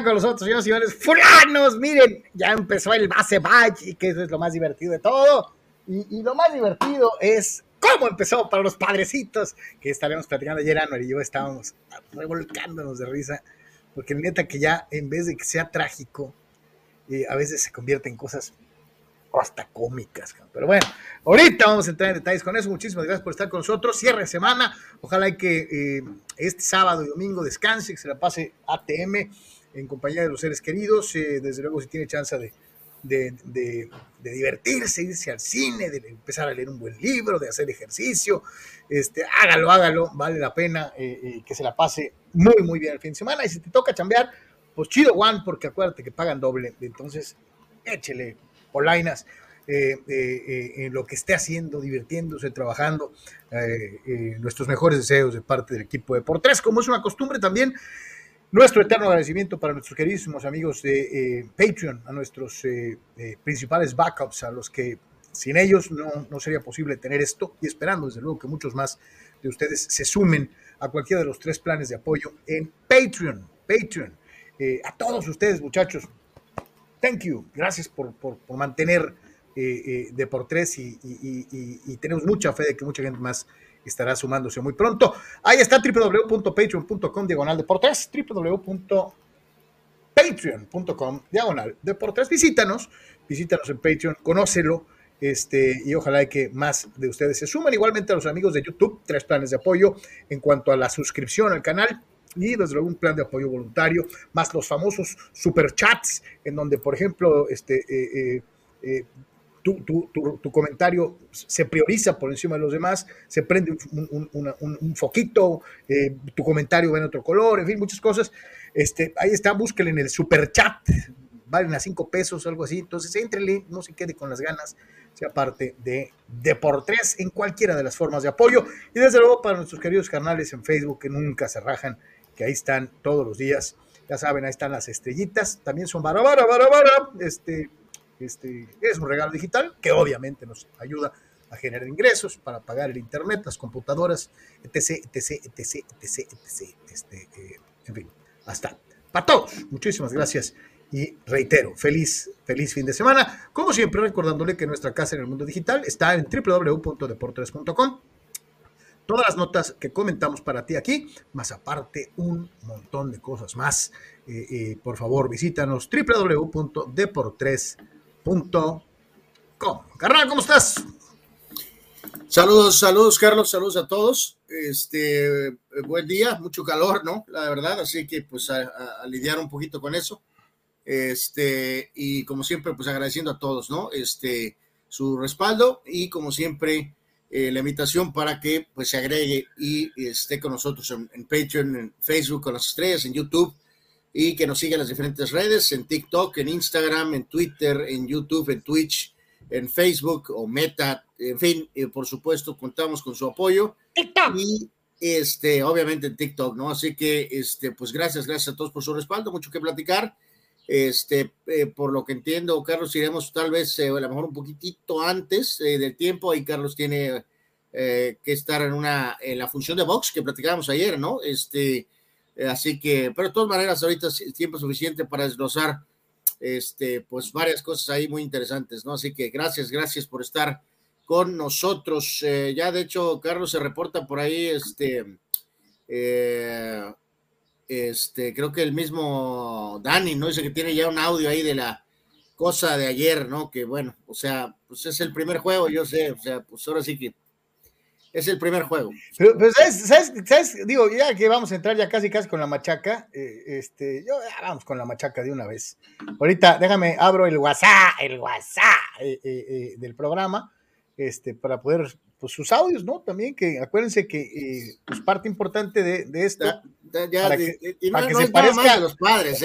están con nosotros, señores y señores. ¡Fulanos! Miren, ya empezó el base y que eso es lo más divertido de todo. Y, y, lo más divertido es cómo empezó para los padrecitos, que estaremos platicando ayer, Anuel y yo estábamos revolcándonos de risa, porque neta que ya en vez de que sea trágico, eh, a veces se convierte en cosas hasta cómicas. Pero bueno, ahorita vamos a entrar en detalles con eso. Muchísimas gracias por estar con nosotros. Cierre de semana. Ojalá que eh, este sábado y domingo descanse, que se la pase ATM en compañía de los seres queridos. Eh, desde luego, si tiene chance de, divertirse, irse al cine, de empezar a leer un buen libro, de hacer ejercicio, este, hágalo, hágalo, vale la pena eh, que se la pase muy, muy bien el fin de semana. Y si te toca chambear, pues chido, Juan, porque acuérdate que pagan doble. Entonces, échele polainas, eh, eh, en lo que esté haciendo, divirtiéndose, trabajando. Eh, nuestros mejores deseos de parte del equipo de Por Tres, como es una costumbre también. Nuestro eterno agradecimiento para nuestros queridísimos amigos de Patreon, a nuestros principales backups, a los que sin ellos no, no sería posible tener esto y esperando desde luego que muchos más de ustedes se sumen a cualquiera de los tres planes de apoyo en Patreon. Patreon. a todos ustedes, muchachos, thank you, gracias por, por, por mantener eh, eh, de por tres y, y, y, y, tenemos mucha fe de que mucha gente más estará sumándose muy pronto. Ahí está www.patreon.com diagonal de por tres, www.patreon.com diagonal de por tres. Visítanos, visítanos en Patreon, conócelo. Este, y ojalá que más de ustedes se sumen. Igualmente a los amigos de YouTube, tres planes de apoyo en cuanto a la suscripción al canal y desde luego un plan de apoyo voluntario, más los famosos superchats, en donde, por ejemplo, este, eh, eh, eh, tu, comentario se prioriza por encima de los demás, se prende un, foquito, eh, tu comentario va en otro color, en fin, muchas cosas. Este, ahí está, búsquenle en el superchat, valen a cinco pesos, algo así. Entonces, entrele, no se quede con las ganas, sea parte de, de por tres en cualquiera de las formas de apoyo. Y desde luego para nuestros queridos canales en Facebook que nunca se rajan que ahí están todos los días. Ya saben, ahí están las estrellitas. También son bara, bara, bara, bara. Este, este, es un regalo digital que obviamente nos ayuda a generar ingresos para pagar el internet, las computadoras, etc, etc, etc, etc, etc. Este, eh, en fin, hasta. Para todos, muchísimas gracias y reitero, feliz, feliz fin de semana. Como siempre, recordándole que nuestra casa en el mundo digital está en www.deportes.com todas las notas que comentamos para ti aquí, más aparte un montón de cosas más. Eh, eh, por favor, visítanos www.deportres.com. Carnal, ¿cómo estás? Saludos, saludos, Carlos, saludos a todos. Este, buen día, mucho calor, ¿no? La verdad, así que pues a, lidiar un poquito con eso. Este, y como siempre, pues agradeciendo a todos, ¿no? Este, su respaldo y como siempre, eh, la invitación para que pues se agregue y esté con nosotros en, en, Patreon, en Facebook con las estrellas, en YouTube y que nos siga en las diferentes redes, en TikTok, en Instagram, en Twitter, en YouTube, en Twitch, en Facebook o Meta, en fin, eh, por supuesto contamos con su apoyo TikTok. y este, obviamente en TikTok, ¿no? Así que, este, pues gracias, gracias a todos por su respaldo, mucho que platicar. Este, eh, por lo que entiendo, Carlos, iremos tal vez eh, a lo mejor un poquitito antes eh, del tiempo. Ahí Carlos tiene eh, que estar en una en la función de box que platicábamos ayer, ¿no? Este, así que, pero de todas maneras, ahorita es tiempo suficiente para desglosar este, pues varias cosas ahí muy interesantes, ¿no? Así que gracias, gracias por estar con nosotros. Eh, ya de hecho, Carlos se reporta por ahí, este, este, creo que el mismo Dani, ¿no? Dice que tiene ya un audio ahí de la cosa de ayer, ¿no? Que bueno, o sea, pues es el primer juego, yo sé, o sea, pues ahora sí que es el primer juego. Pero, pero ¿sabes, ¿sabes, ¿sabes, Digo, ya que vamos a entrar ya casi casi con la machaca, eh, este, yo ya vamos con la machaca de una vez. Ahorita, déjame, abro el WhatsApp, el WhatsApp eh, eh, del programa, este, para poder pues sus audios, ¿no? También que acuérdense que pues parte importante de, de esto para que, se parezca de los padres,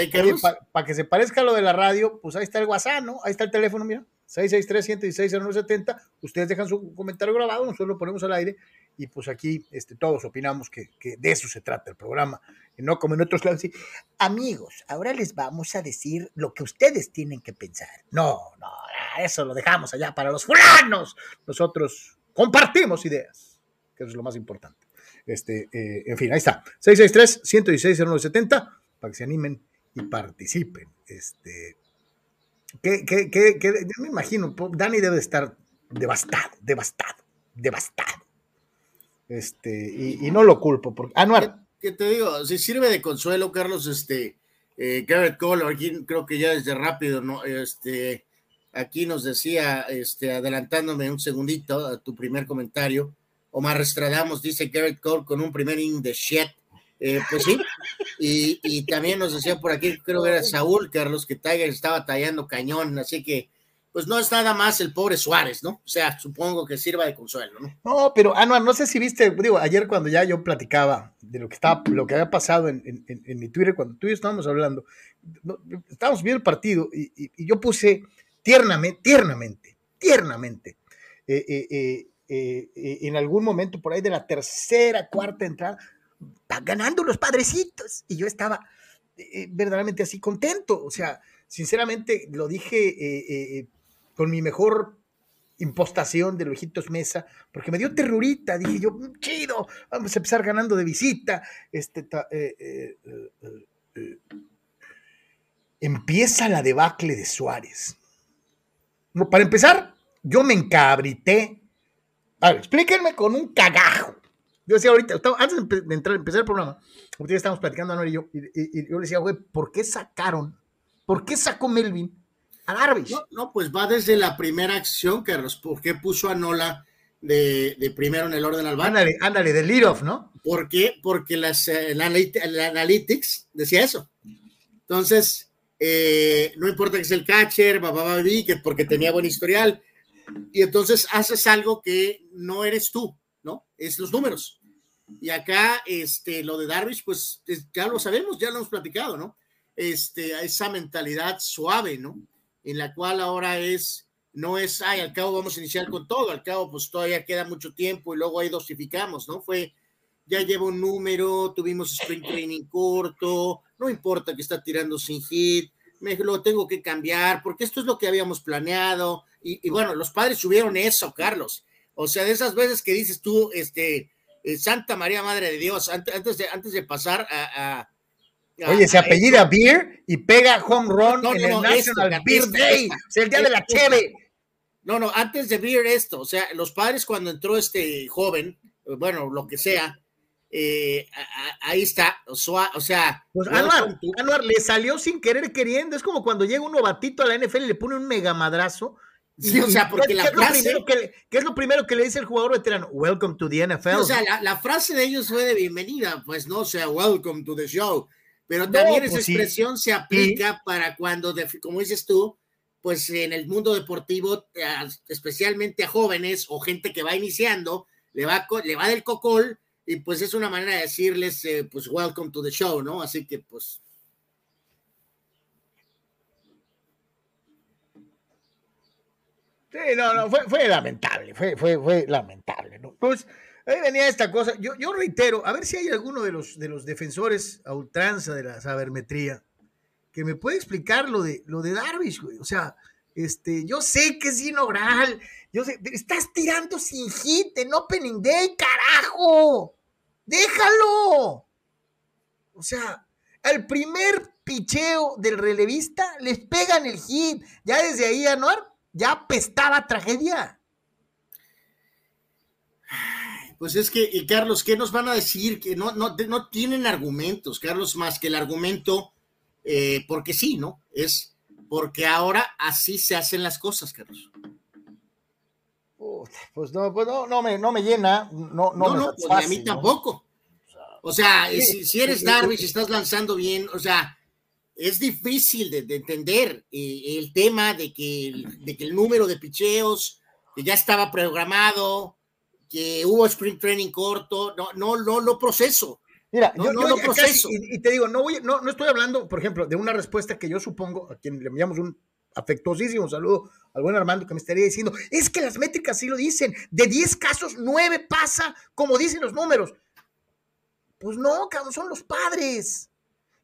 para que se parezca a lo de la radio, pues ahí está el WhatsApp, ¿no? Ahí está el teléfono, mira, 663-116-0970. Ustedes dejan su comentario grabado, nosotros lo ponemos al aire y pues aquí este, todos opinamos que, de eso se trata el programa, no como en otros lados. sí, Amigos, ahora les vamos a decir lo que ustedes tienen que pensar. No, no, eso lo dejamos allá para los fulanos. Nosotros compartimos ideas, que eso es lo más importante. Este, eh, en fin, ahí está. 663-116-0970 para que se animen y participen. Este, que, que, que, que me imagino, Dani debe estar devastado, devastado, devastado. Este, y, y no lo culpo. Porque, Anuar. ¿Qué, te digo? Si sirve de consuelo, Carlos, este, eh, Garrett Cole, aquí creo que ya desde rápido, ¿no? Este, aquí nos decía, este, adelantándome un segundito a tu primer comentario, Omar Estradamos dice Garrett Cole con un primer in de shit. Eh, pues sí, y, y, también nos decía por aquí, creo que era Saúl Carlos, que Tiger estaba tallando cañón, así que pues no es nada más el pobre Suárez, ¿no? O sea, supongo que sirva de consuelo, ¿no? No, pero Anuar, no sé si viste, digo, ayer cuando ya yo platicaba de lo que estaba, lo que había pasado en, mi Twitter, cuando tú y yo estábamos hablando, estábamos viendo el partido y, yo puse tiernamente, tiernamente, tiernamente, eh, eh, eh, en algún momento por ahí de la tercera, cuarta entrada, ganando los padrecitos. Y yo estaba verdaderamente así contento, o sea, sinceramente lo dije con mi mejor impostación de Luijitos Mesa, porque me dio terrorita, dije yo, mm, chido, vamos a empezar ganando de visita. Este, eh, eh, eh, empieza la debacle de Suárez. para empezar, yo me encabrité. A ver, explíquenme con un cagajo. Yo decía ahorita, antes de entrar, empezar el programa, ahorita estamos platicando, Anuel y yo, y, yo le decía, güey, ¿por qué sacaron? ¿Por qué sacó Melvin a Darvish. No, pues va desde la primera acción, Carlos. ¿Por qué puso a Nola de, primero en el orden al Ándale, ándale, de lead-off, ¿no? ¿Por qué? Porque las, eh, el, Analytics decía eso. Entonces, eh, no importa que sea el catcher, babá, que porque tenía buen historial. Y entonces haces algo que no eres tú, ¿no? Es los números. Y acá, este, lo de Darvish, pues ya lo sabemos, ya lo hemos platicado, ¿no? Este, esa mentalidad suave, ¿no? en la cual ahora es, no es, ay, al cabo vamos a iniciar con todo, al cabo pues todavía queda mucho tiempo y luego ahí dosificamos, ¿no? Fue, ya lleva un número, tuvimos sprint training corto, no importa que está tirando sin hit, me lo tengo que cambiar, porque esto es lo que habíamos planeado, y, bueno, los padres subieron eso, Carlos, o sea, de esas veces que dices tú, este, eh, Santa María Madre de Dios, antes, de, antes de pasar a Oye, se apellida Beer y pega home run en el National Beer Day. es el día de la cheve. No, no, antes de Beer esto, o sea, los padres cuando entró este joven, bueno, lo que sea, eh, ahí está, o sea. Pues Anuar, le salió sin querer queriendo, es como cuando llega un novatito a la NFL y le pone un mega madrazo. Sí, o sea, porque la frase. ¿Qué es lo primero que le dice el jugador veterano? Welcome to the NFL. o sea, la, la, frase de ellos fue de bienvenida, pues no, o sea, welcome to the show. Pero también esa pues expresión se aplica para cuando, como dices tú, pues en el mundo deportivo, especialmente a jóvenes o gente que va iniciando, le va, le va del cocol y pues es una manera de decirles, eh, pues, welcome to the show, ¿no? Así que pues... Sí, no, no, fue, lamentable, fue, fue, fue lamentable, ¿no? Pues Ahí venía esta cosa. Yo, yo reitero, a ver si hay alguno de los, de los defensores a ultranza de la sabermetría que me puede explicar lo de, lo de Darvish, güey. O sea, este, yo sé que es inaugural, yo sé, estás tirando sin hit en Opening Day, carajo. Déjalo. O sea, al primer picheo del relevista les pegan el hit. Ya desde ahí, Anuar, ya apestaba tragedia. Pues es que, Carlos, ¿qué nos van a decir? Que no, no, no tienen argumentos, Carlos, más que el argumento, eh, porque sí, ¿no? Es porque ahora así se hacen las cosas, Carlos. pues no, pues no, no, me, no me llena, no, no, no, pues a mí tampoco. O sea, si, eres Darby, si estás lanzando bien, o sea, es difícil de, entender eh, el tema de que, de que el número de picheos que ya estaba programado, que hubo sprint training corto, no, no, no lo proceso. Mira, yo, no proceso. y, te digo, no, voy, no, no estoy hablando, por ejemplo, de una respuesta que yo supongo, a quien le enviamos un afectuosísimo saludo al buen Armando que me estaría diciendo, es que las métricas sí lo dicen, de 10 casos, 9 pasa como dicen los números. Pues no, cabrón, son los padres.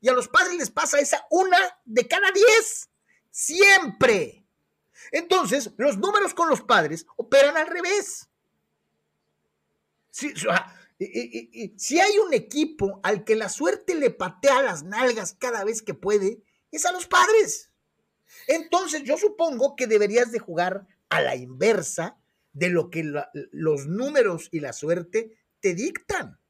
Y a los padres les pasa esa una de cada 10. Siempre. Entonces, los números con los padres operan al revés. Sí, si hay un equipo al que la suerte le patea las nalgas cada vez que puede, es a los padres. Entonces yo supongo que deberías de jugar a la inversa de lo que los números y la suerte te dictan.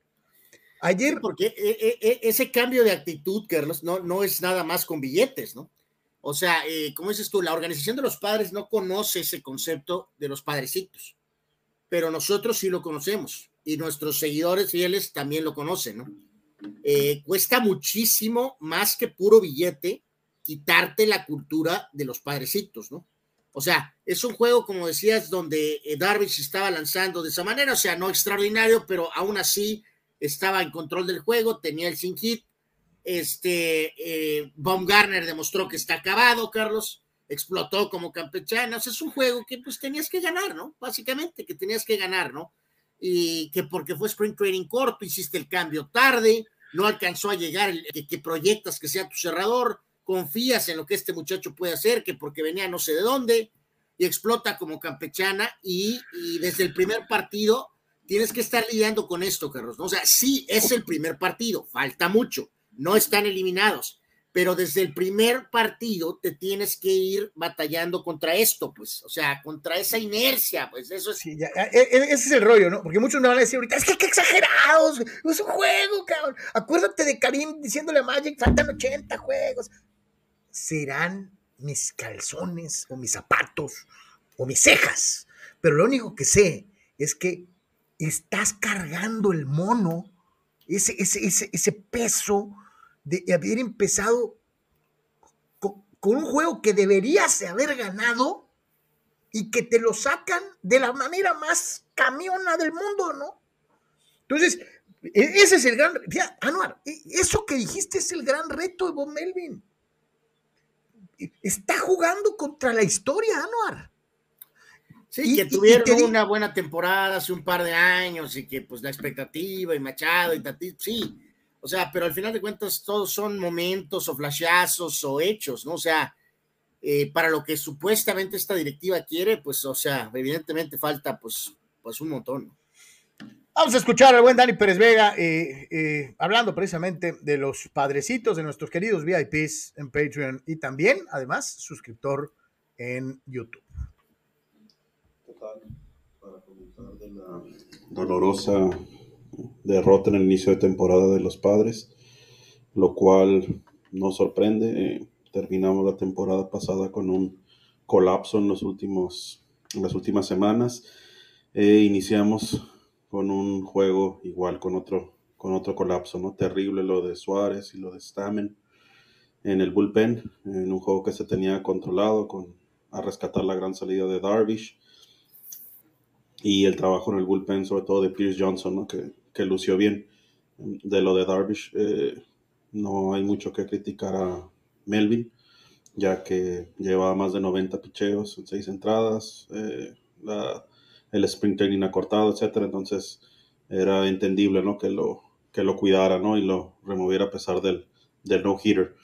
Ayer. porque e, e, e, ese cambio de actitud, Carlos, no, no es nada más con billetes, ¿no? O sea, eh, como dices tú, la organización de los padres no conoce ese concepto de los padrecitos, pero nosotros sí lo conocemos y nuestros seguidores fieles también lo conocen, ¿no? Eh, cuesta muchísimo más que puro billete quitarte la cultura de los padrecitos, ¿no? O sea, es un juego, como decías, donde eh, Darvish estaba lanzando de esa manera, o sea, no extraordinario, pero aún así estaba en control del juego, tenía el sin hit. Este, eh, Baumgartner demostró que está acabado, Carlos, explotó como campechano. O sea, es un juego que pues tenías que ganar, ¿no? Básicamente, que tenías que ganar, ¿no? Y que porque fue Spring Training corto, hiciste el cambio tarde, no alcanzó a llegar, que, que proyectas que sea tu cerrador, confías en lo que este muchacho puede hacer, que porque venía no sé de dónde, y explota como campechana, y, desde el primer partido tienes que estar lidiando con esto, Carlos. O sea, sí es el primer partido, falta mucho, no están eliminados, pero desde el primer partido te tienes que ir batallando contra esto, pues, o sea, contra esa inercia, pues eso es. Sí, ya, e, e, ese es el rollo, ¿no? Porque muchos me van a decir ahorita, es que qué exagerados, es un juego, cabrón. Acuérdate de Karim diciéndole a Magic, faltan 80 juegos serán mis calzones o mis zapatos o mis cejas. Pero lo único que sé es que estás cargando el mono, ese, ese, ese, peso de haber empezado con, un juego que deberías haber ganado y que te lo sacan de la manera más camiona del mundo, ¿no? Entonces, e, ese es el gran... Anuar, e, eso que dijiste es el gran reto de Bob Melvin está jugando contra la historia, Anuar. Sí, que tuvieron una buena temporada hace un par de años y que pues la expectativa y Machado y Tati, sí, o sea, pero al final de cuentas todos son momentos o flashazos o hechos, ¿no? O sea, eh, para lo que supuestamente esta directiva quiere, pues, o sea, evidentemente falta pues, pues un montón. Vamos a escuchar al buen Dani Pérez Vega eh, eh, hablando precisamente de los padrecitos de nuestros queridos VIPs en Patreon y también, además, suscriptor en YouTube. Para comentar de la dolorosa derrota en el inicio de temporada de los padres, lo cual nos sorprende. Eh, terminamos la temporada pasada con un colapso en, los últimos, en las últimas semanas. iniciamos con un juego igual, con otro, con otro colapso, ¿no? Terrible lo de Suárez y lo de Stamen en el bullpen, en un juego que se tenía controlado con, a rescatar la gran salida de Darvish y el trabajo en el bullpen, sobre todo de Pierce Johnson, ¿no? que, que lució bien. De lo de Darvish, eh, no hay mucho que criticar a Melvin, ya que lleva más de 90 picheos en seis entradas. Eh, la, el sprint training acortado, etcétera. Entonces era entendible, ¿no? Que lo, que lo cuidara, ¿no? Y lo removiera a pesar del, del no-hitter.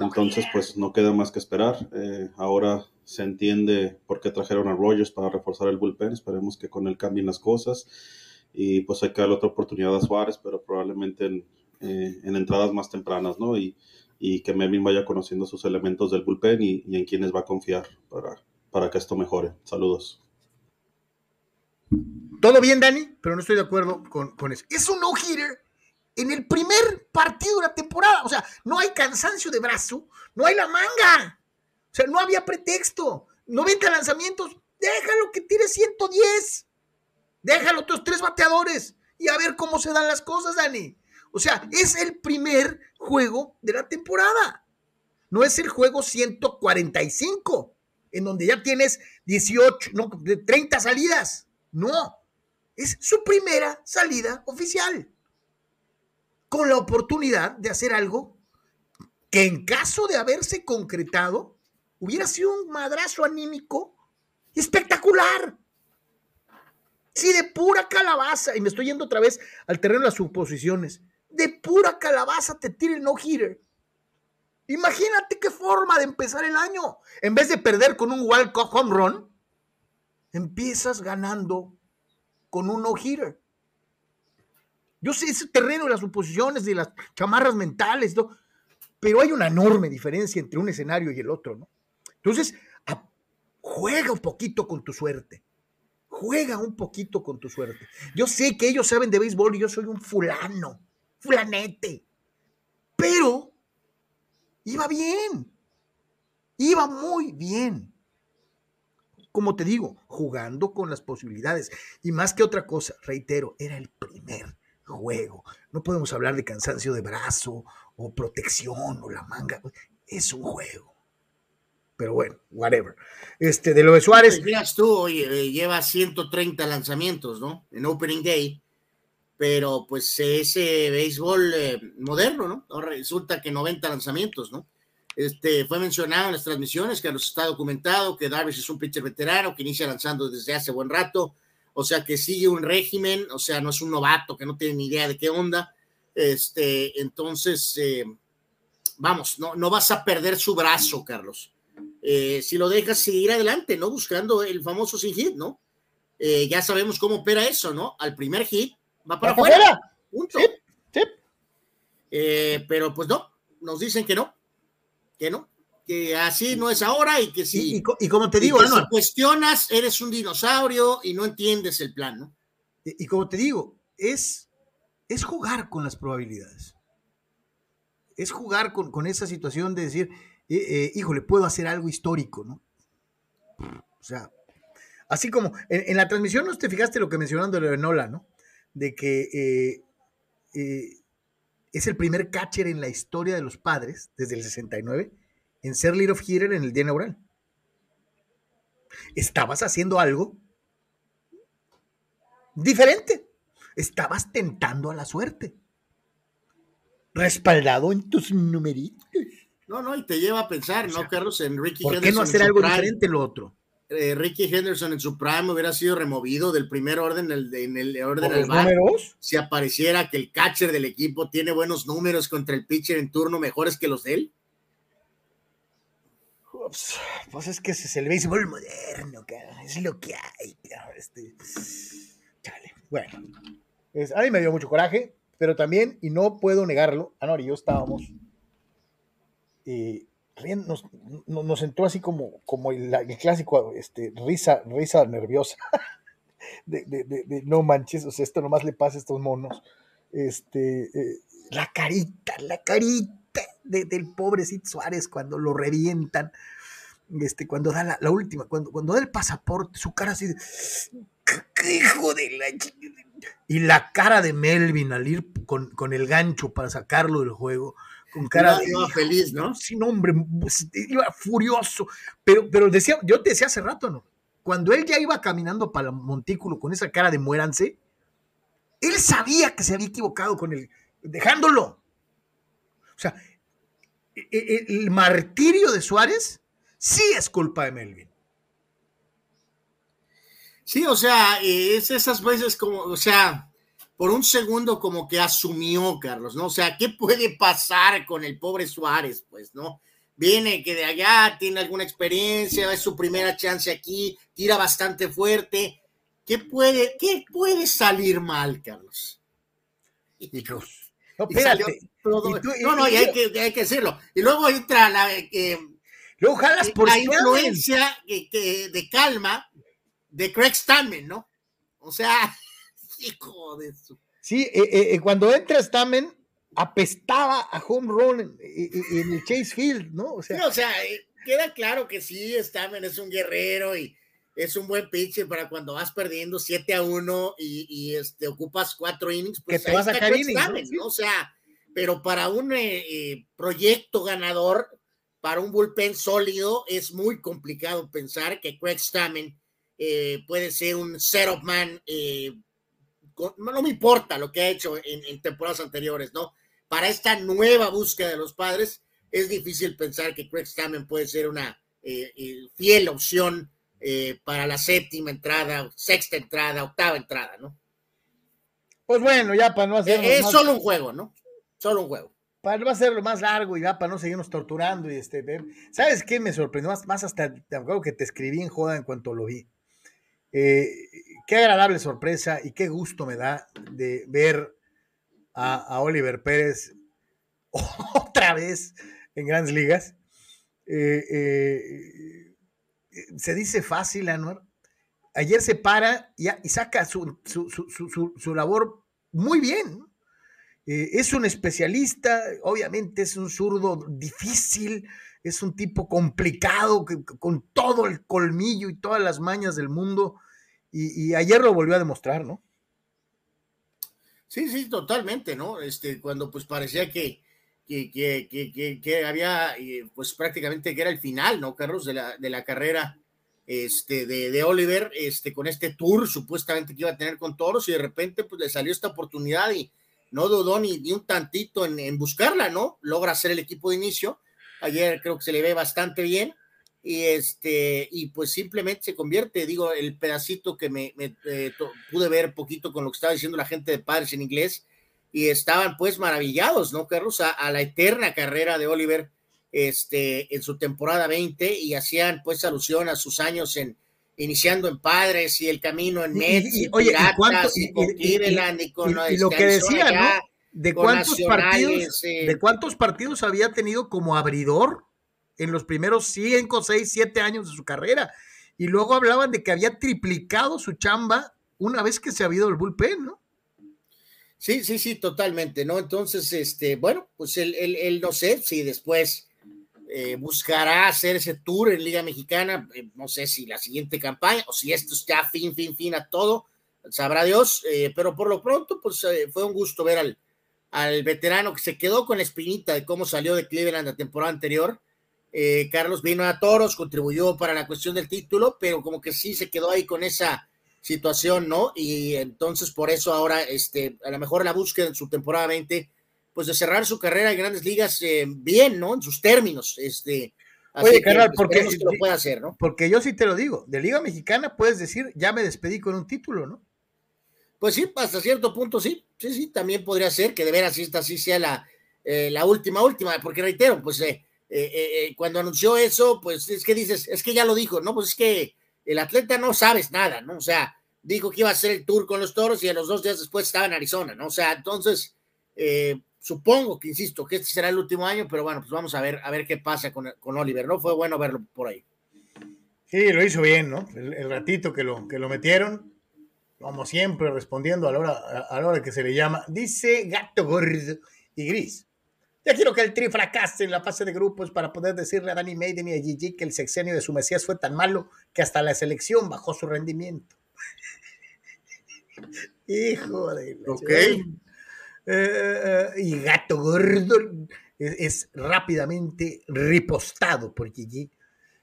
Entonces, pues no queda más que esperar. Eh, ahora se entiende por qué trajeron a Rogers para reforzar el bullpen. Esperemos que con él cambien las cosas. Y pues hay que darle otra oportunidad a Suárez, pero probablemente en, eh, en entradas más tempranas, ¿no? Y, y, que Melvin vaya conociendo sus elementos del bullpen y, y en quienes va a confiar para, para que esto mejore. Saludos. Todo bien, Dani, pero no estoy de acuerdo con, eso. Es un no-hitter en el primer partido de la temporada. O sea, no hay cansancio de brazo, no hay la manga. O sea, no había pretexto. 90 lanzamientos, déjalo que tire 110. Déjalo otros tres bateadores y a ver cómo se dan las cosas, Dani. O sea, es el primer juego de la temporada. No es el juego 145, en donde ya tienes 18, no, 30 salidas. No, es su primera salida oficial, con la oportunidad de hacer algo que en caso de haberse concretado, hubiera sido un madrazo anímico espectacular. Sí, de pura calabaza, y me estoy yendo otra vez al terreno de las suposiciones, de pura calabaza te tira el no-hitter. Imagínate qué forma de empezar el año. En vez de perder con un wild home run, empiezas ganando con un no-hitter. Yo sé ese terreno de las suposiciones, de las chamarras mentales, pero hay una enorme diferencia entre un escenario y el otro, ¿no? Entonces, juega un poquito con tu suerte. Juega un poquito con tu suerte. Yo sé que ellos saben de béisbol y yo soy un fulano, fulanete. Pero iba bien. Iba muy bien. Como te digo, jugando con las posibilidades. Y más que otra cosa, reitero, era el primer juego. No podemos hablar de cansancio de brazo o protección o la manga. Es un juego. Pero bueno, whatever. Este, de lo de Suárez. Pues tú, eh, lleva 130 lanzamientos, ¿no? En Opening Day. Pero pues ese béisbol eh, moderno, ¿no? Ahora resulta que 90 lanzamientos, ¿no? Este, fue mencionado en las transmisiones que nos está documentado que Darvish es un pitcher veterano que inicia lanzando desde hace buen rato, o sea que sigue un régimen, o sea, no es un novato que no tiene ni idea de qué onda. Este, entonces, eh, vamos, no, no vas a perder su brazo, Carlos. Eh, si lo dejas seguir adelante, ¿no? Buscando el famoso sin hit, ¿no? Eh, ya sabemos cómo opera eso, ¿no? Al primer hit va para afuera. Punto. pero pues no, nos dicen que no, que no, que así no es ahora y que sí. Y, como te digo, si cuestionas, eres un dinosaurio y no entiendes el plan, ¿no? Y, como te digo, es, es jugar con las probabilidades. Es jugar con, esa situación de decir, eh, eh, híjole, puedo hacer algo histórico, ¿no? O sea, así como en, la transmisión no te fijaste lo que mencionando de Nola, ¿no? De que eh, es el primer catcher en la historia de los padres, desde el 69, en ser lead of hitter en el día inaugural. Estabas haciendo algo diferente. Estabas tentando a la suerte. Respaldado en tus numeritos. No, no, y te lleva a pensar, ¿no, Carlos? En Ricky ¿Por qué no hacer algo diferente lo otro? Eh, Ricky Henderson en su prime hubiera sido removido del primer orden en el, orden del números? si apareciera que el catcher del equipo tiene buenos números contra el pitcher en turno mejores que los de él. pues es que ese es el béisbol moderno, es lo que hay, este, chale. Bueno, a mí me dio mucho coraje, pero también, y no puedo negarlo, Anor y yo estábamos eh, nos, nos, entró así como, como el, clásico este, risa, risa nerviosa. De, no manches, o sea, esto nomás le pasa a estos monos. Este, eh, la carita, la carita del pobrecito Suárez cuando lo revientan, este, cuando da la, última, cuando, cuando da el pasaporte, su cara así de, ¿qué hijo de la Y la cara de Melvin al ir con, con el gancho para sacarlo del juego con cara de feliz, ¿no? Sin hombre, pues, iba furioso. Pero, pero decía, yo te decía hace rato, ¿no? Cuando él ya iba caminando para el montículo con esa cara de muéranse, él sabía que se había equivocado con él, dejándolo. O sea, e, e, el martirio de Suárez sí es culpa de Melvin. Sí, o sea, es esas veces como, o sea, por un segundo como que asumió, Carlos, ¿no? O sea, ¿qué puede pasar con el pobre Suárez? Pues, ¿no? Viene que de allá, tiene alguna experiencia, es su primera chance aquí, tira bastante fuerte. ¿Qué puede, qué puede salir mal, Carlos? Y, no, no, no, hay, que, hay que decirlo. Y luego entra la, eh, luego jalas por la influencia de calma de Craig Stammen, ¿no? O sea, Hijo de su. Sí, eh, eh, eh, cuando entra Stamen, apestaba a home run en, el Chase Field, ¿no? O sea, o sea queda claro que sí, Stamen es un guerrero y es un buen pitcher para cuando vas perdiendo 7 a 1 y, este, ocupas cuatro innings, pues que te vas a sacar innings, ¿no? O sea, pero para un proyecto ganador, para un bullpen sólido, es muy complicado pensar que Craig Stamen puede ser un setup man no, me importa lo que ha hecho en, temporadas anteriores, ¿no? Para esta nueva búsqueda de los padres, es difícil pensar que Craig Stammen puede ser una eh, eh, fiel opción eh, para la séptima entrada, sexta entrada, octava entrada, ¿no? Pues bueno, ya para no hacer. es solo un juego, ¿no? Solo un juego. Para no hacerlo más largo y ya para no seguirnos torturando y este. ¿Sabes qué me sorprendió? Más, más hasta, te acuerdo que te escribí en joda en cuanto lo vi. Eh, qué agradable sorpresa y qué gusto me da de ver a, Oliver Pérez otra vez en grandes ligas. Eh, eh, se dice fácil, Anuar. Ayer se para y, saca su, su, labor muy bien. Eh, es un especialista, obviamente es un zurdo difícil, es un tipo complicado, con todo el colmillo y todas las mañas del mundo. Y, ayer lo volvió a demostrar, ¿no? Sí, sí, totalmente, ¿no? Este, cuando pues parecía que, que, que, que había, eh, pues prácticamente que era el final, ¿no, Carlos, de la, de la carrera este, de, de, Oliver, este, con este tour supuestamente que iba a tener con toros, y de repente pues le salió esta oportunidad y no dudó ni, ni un tantito en, en buscarla, ¿no? Logra ser el equipo de inicio Ayer creo que se le ve bastante bien y este y pues simplemente se convierte digo el pedacito que me, eh, pude ver poquito con lo que estaba diciendo la gente de padres en inglés y estaban pues maravillados no Carlos a, la eterna carrera de Oliver este en su temporada 20 y hacían pues alusión a sus años en iniciando en padres y el camino en Mets y, oye, y, con Cleveland y, con lo que decía ¿no? de cuántos partidos, eh. de cuántos partidos había tenido como abridor en los primeros 5, 6, 7 años de su carrera. Y luego hablaban de que había triplicado su chamba una vez que se había ido el bullpen, ¿no? Sí, sí, sí, totalmente, ¿no? Entonces, este, bueno, pues él, no sé si después eh, buscará hacer ese tour en Liga Mexicana, eh, no sé si la siguiente campaña o si esto está fin, fin, fin a todo, sabrá Dios, pero por lo pronto, pues fue un gusto ver al, al veterano que se quedó con la espinita de cómo salió de Cleveland la temporada anterior. Eh, Carlos vino a Toros, contribuyó para la cuestión del título, pero como que sí se quedó ahí con esa situación, ¿no? Y entonces por eso ahora, este, a lo mejor la búsqueda en su temporada 20, pues de cerrar su carrera en grandes ligas eh, bien, ¿no? En sus términos, este. Oye, carnal, porque lo puede hacer, ¿no? Porque yo sí te lo digo, de Liga Mexicana puedes decir, ya me despedí con un título, ¿no? Pues sí, hasta cierto punto sí, sí, sí, también podría ser que de veras esta sí sea la, eh, la última, última, porque reitero, pues eh, eh, cuando anunció eso, pues es que dices, es que ya lo dijo, ¿no? Pues es que el atleta no sabes nada, ¿no? O sea, dijo que iba a hacer el tour con los toros y a los dos días después estaba en Arizona, ¿no? O sea, entonces, supongo que, insisto, que este será el último año, pero bueno, pues vamos a ver, a ver qué pasa con, con Oliver, ¿no? Fue bueno verlo por ahí. Sí, lo hizo bien, ¿no? El, ratito que lo, que lo metieron, como siempre, respondiendo a la hora, a la hora que se le llama, dice Gato Gordo y Gris. Ya quiero que el Tri fracase en la fase de grupos para poder decirle a Danny Maiden y a Gigi que el sexenio de su Mesías fue tan malo que hasta la selección bajó su rendimiento. Hijo de Ok. Eh, y Gato Gordo es, rápidamente ripostado por Gigi.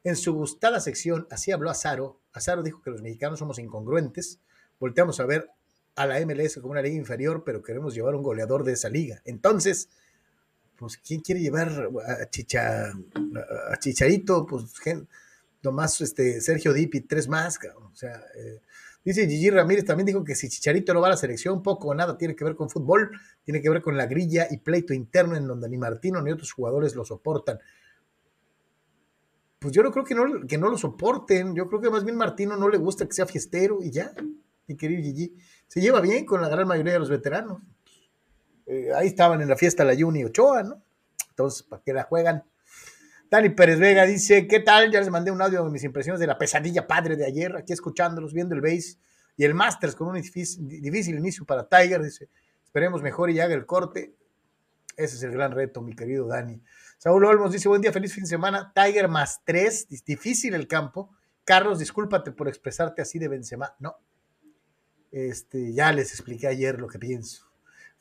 En su gustada sección, así habló Azaro. Azaro dijo que los mexicanos somos incongruentes volteamos a ver a la MLS como una liga inferior, pero queremos llevar un goleador de esa liga. Entonces, pues, ¿quién quiere llevar a, Chicha, a Chicharito? Pues, nomás este, Sergio Dipi, tres más. O sea, eh, dice Gigi Ramírez, también dijo que si Chicharito no va a la selección, poco o nada tiene que ver con fútbol, tiene que ver con la grilla y pleito interno en donde ni Martino ni otros jugadores lo soportan. Pues yo no creo que no, que no lo soporten, yo creo que más bien Martino no le gusta que sea fiestero y ya mi querido Gigi, se lleva bien con la gran mayoría de los veteranos. Eh, ahí estaban en la fiesta la Juni Ochoa, ¿no? Entonces, ¿para qué la juegan? Dani Pérez Vega dice, ¿qué tal? Ya les mandé un audio de mis impresiones de la pesadilla padre de ayer, aquí escuchándolos, viendo el base y el Masters con un difícil, difícil inicio para Tiger, dice, esperemos mejor y haga el corte. Ese es el gran reto, mi querido Dani. Saúl Olmos dice, buen día, feliz fin de semana. Tiger más tres, difícil el campo. Carlos, discúlpate por expresarte así de Benzema. No, este, ya les expliqué ayer lo que pienso.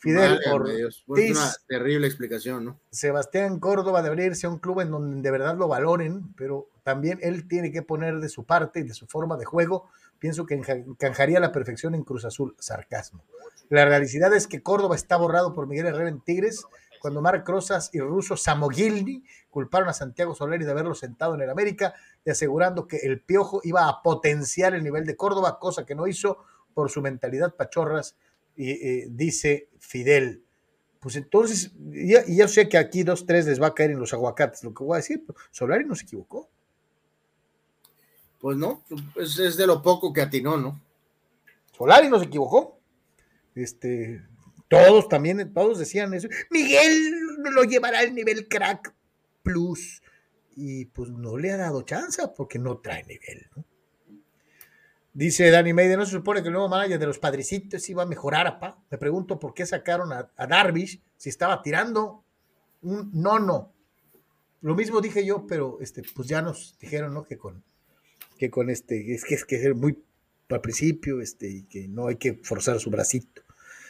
Fidel Ortiz. Una terrible explicación, ¿no? Sebastián Córdoba debería irse a un club en donde de verdad lo valoren, pero también él tiene que poner de su parte y de su forma de juego. Pienso que encajaría la perfección en Cruz Azul. Sarcasmo. La realidad es que Córdoba está borrado por Miguel Herrera en Tigres cuando Marc Rosas y Russo Samogilni culparon a Santiago Soleri de haberlo sentado en el América y asegurando que el Piojo iba a potenciar el nivel de Córdoba, cosa que no hizo por su mentalidad pachorras, y, dice Fidel. Pues entonces, y ya sé que aquí dos, tres les va a caer en los aguacates, lo que voy a decir, pero Solari no se equivocó. Pues no, es, es de lo poco que atinó, ¿no? Solari no se equivocó. Este, Todos también, todos decían eso. Miguel lo llevará al nivel crack plus. Y pues no le ha dado chance porque no trae nivel, ¿no? Dice Danny Maiden, ¿no se supone que el nuevo manager de los padrecitos iba a mejorar, apa? Me pregunto por qué sacaron a, a Darvish si estaba tirando un no, Lo mismo dije yo, pero este, pues ya nos dijeron, ¿no? Que con, que con este, es que es que es muy al principio, este, y que no hay que forzar su bracito.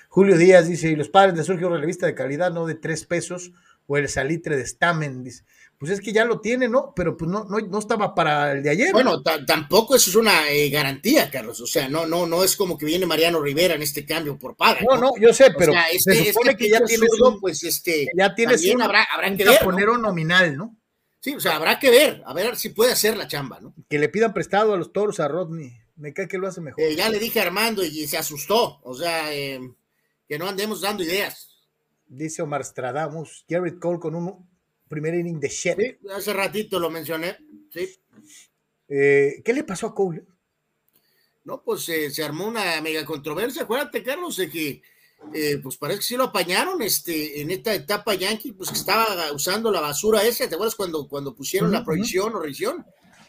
Julio Díaz dice, y los padres de Sergio revista de calidad, no de tres pesos, o el salitre de Stamen, dice pues es que ya lo tiene, ¿no? Pero pues no, no, estaba para el de ayer. Bueno, tampoco eso es una eh, garantía, Carlos. O sea, no, no, no es como que viene Mariano Rivera en este cambio por padre. No, no, yo sé, pero se este, supone este que ya tienes pues este, ya tienes un, habrá, habrá que ver, nominal, ¿no? Sí, o sea, habrá que ver, a ver si puede hacer la chamba, ¿no? Que le pidan prestado a los toros a Rodney. Me cae que lo hace mejor. Eh, ya le dije a Armando y se asustó. O sea, eh, que no andemos dando ideas. Dice Omar Stradamus, Garrett Cole con un primer inning de shit. hace ratito lo mencioné, sí. Eh, ¿Qué le pasó a Cole? No, pues eh, se armó una mega controversia. Acuérdate, Carlos, de que eh, pues parece que sí lo apañaron este, en esta etapa Yankee, pues que estaba usando la basura esa. ¿Te acuerdas cuando, cuando pusieron la prohibición o revisión?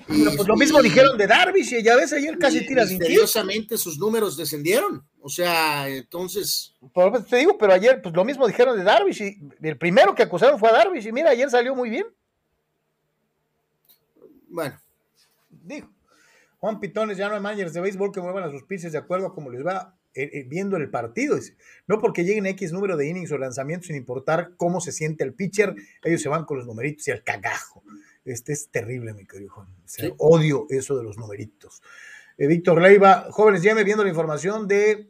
Pues lo mismo dijeron de Darvish, y ya ves, ayer casi tiras Misteriosamente sus números descendieron. O sea, entonces. te digo, pero ayer, pues lo mismo dijeron de Darvish, y el primero que acusaron fue a Darvish, y mira, ayer salió muy bien. Bueno. Dijo. Juan Pitones, ya no hay managers de béisbol que muevan a sus pisos de acuerdo a cómo les va eh, eh, viendo el partido. No porque lleguen X número de innings o lanzamientos, sin importar cómo se siente el pitcher, ellos se van con los numeritos y el cagajo. Este es terrible, mi querido Juan. Odio eso de los numeritos. Eh, Víctor Leiva, jóvenes, ya me viendo la información de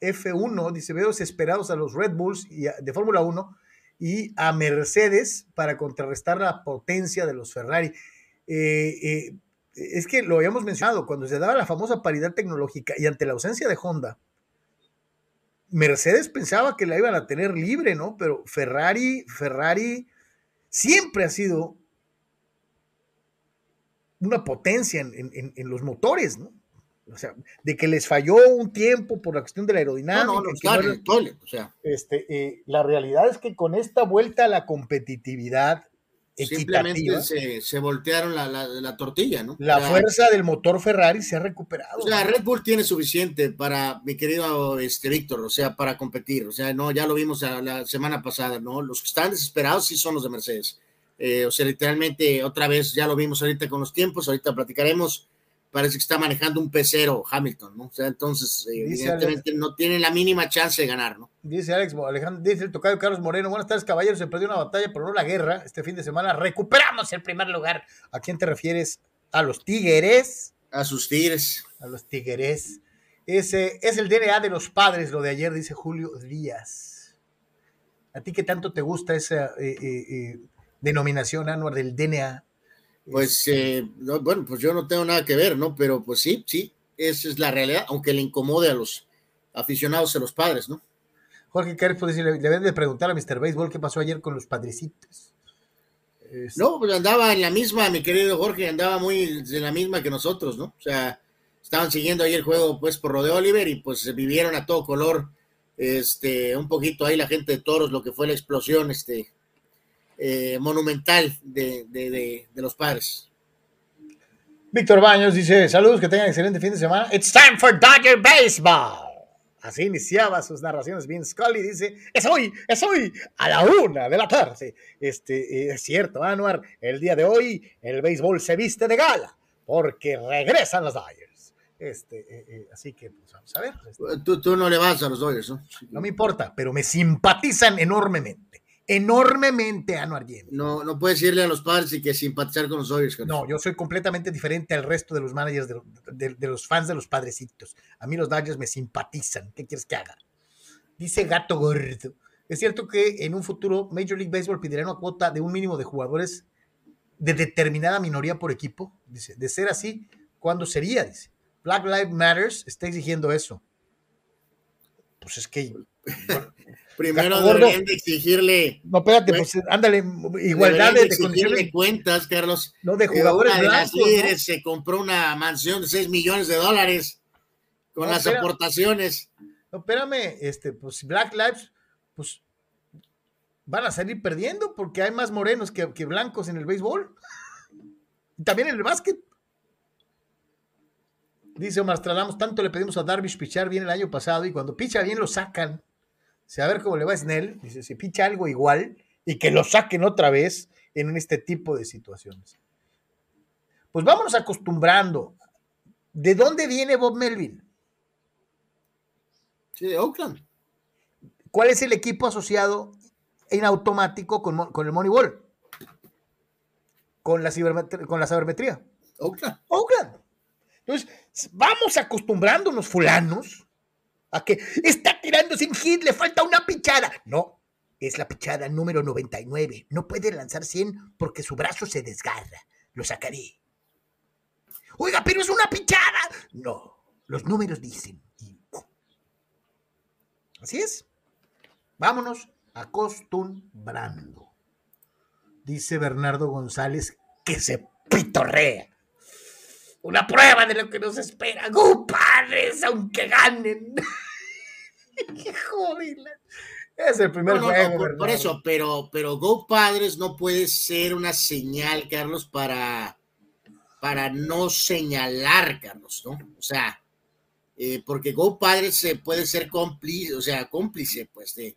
F1, dice, veo desesperados a los Red Bulls y de Fórmula 1 y a Mercedes para contrarrestar la potencia de los Ferrari. Eh, eh, es que lo habíamos mencionado, cuando se daba la famosa paridad tecnológica y ante la ausencia de Honda, Mercedes pensaba que la iban a tener libre, ¿no? Pero Ferrari, Ferrari siempre ha sido una potencia en, los motores, ¿no? O sea, de que les falló un tiempo por la cuestión de la aerodinámica. No, no, o sea. Este, eh, la realidad es que con esta vuelta a la competitividad Simplemente se, se, voltearon la, la, tortilla, ¿no? La fuerza del motor Ferrari se ha recuperado. O sea, Red Bull tiene suficiente para, mi querido este, Víctor, o sea, para competir. O sea, no, ya lo vimos la semana pasada, ¿no? Los que están desesperados sí son los de Mercedes. Eh, o sea, literalmente otra vez ya lo vimos ahorita con los tiempos, ahorita platicaremos, parece que está manejando un pecero Hamilton, ¿no? O sea, entonces eh, evidentemente no tiene la mínima chance de ganar, ¿no? Dice Alex, Alejandro, dice el tocayo Carlos Moreno, buenas tardes caballeros, se perdió una batalla, pero no la guerra, este fin de semana recuperamos el primer lugar. ¿A quién te refieres? ¿A los Tigres? A sus Tigres. A los Tigres. Ese es el DNA de los padres, lo de ayer, dice Julio Díaz. ¿A ti qué tanto te gusta esa... Eh, denominación anual del DNA. Pues, eh, bueno, pues yo no tengo nada que ver, ¿no? Pero pues sí, sí, esa es la realidad, aunque le incomode a los aficionados, a los padres, ¿no? Jorge Cárez puede decir, le deben de preguntar a Mr. Baseball qué pasó ayer con los padrecitos. No, pues andaba en la misma, mi querido Jorge, andaba muy en la misma que nosotros, ¿no? O sea, estaban siguiendo ahí el juego, pues, por Rodeo Oliver y pues vivieron a todo color, este, un poquito ahí la gente de toros, lo que fue la explosión, este, eh, monumental de, los padres. Víctor Baños dice: Saludos, que tengan excelente fin de semana. It's time for Dodger Baseball. Así iniciaba sus narraciones Bien Scully. Dice: Es hoy, es hoy, a la una de la tarde. Este, eh, es cierto, Anuar, el día de hoy el béisbol se viste de gala porque regresan los Dodgers. Este, eh, así que pues, vamos a ver. Tú, tú, no le vas a los Dodgers, ¿no? No me importa, pero me simpatizan enormemente enormemente a Anuar No, no puedes irle a los padres y que simpatizar con los Dodgers. No, yo soy completamente diferente al resto de los managers, de, los fans de los padrecitos. A mí los Dodgers me simpatizan. ¿Qué quieres que haga? Dice Gato Gordo. Es cierto que en un futuro Major League Baseball pedirá una cuota de un mínimo de jugadores de determinada minoría por equipo. Dice, de ser así, ¿cuándo sería? Dice. Black Lives Matters está exigiendo eso. Pues es que Primero deberían de exigirle. No, espérate, pues, ándale, igualdad de, de cuentas, Carlos. No, de jugadores de las líderes se compró una mansión de 6 millones de dólares con las aportaciones. No, espérame, este, pues Black Lives, pues van a salir perdiendo porque hay más morenos que, que blancos en el béisbol. Y también en el básquet. Dice Omar Stradamos, tanto le pedimos a Darvish pichar bien el año pasado y cuando picha bien lo sacan. O a ver cómo le va a Snell. Dice, si picha algo igual y que lo saquen otra vez en este tipo de situaciones. Pues vámonos acostumbrando. ¿De dónde viene Bob Melvin? Sí, de Oakland. ¿Cuál es el equipo asociado en automático con, con el Moneyball? Con la, con la sabermetría. Oakland. Oakland. Entonces, vamos acostumbrándonos, fulanos, a que está tirando sin hit, le falta una pichada. No, es la pichada número 99. No puede lanzar 100 porque su brazo se desgarra. Lo sacaré. Oiga, pero es una pichada. No, los números dicen. Así es. Vámonos acostumbrando. Dice Bernardo González que se pitorrea una prueba de lo que nos espera. ¡Go padres! Aunque ganen. ¡Qué Es el primer juego. por, eso, pero, pero Go Padres no puede ser una señal, Carlos, para, para no señalar, Carlos, ¿no? O sea, eh, porque Go Padres puede ser cómplice, o sea, cómplice, pues, de,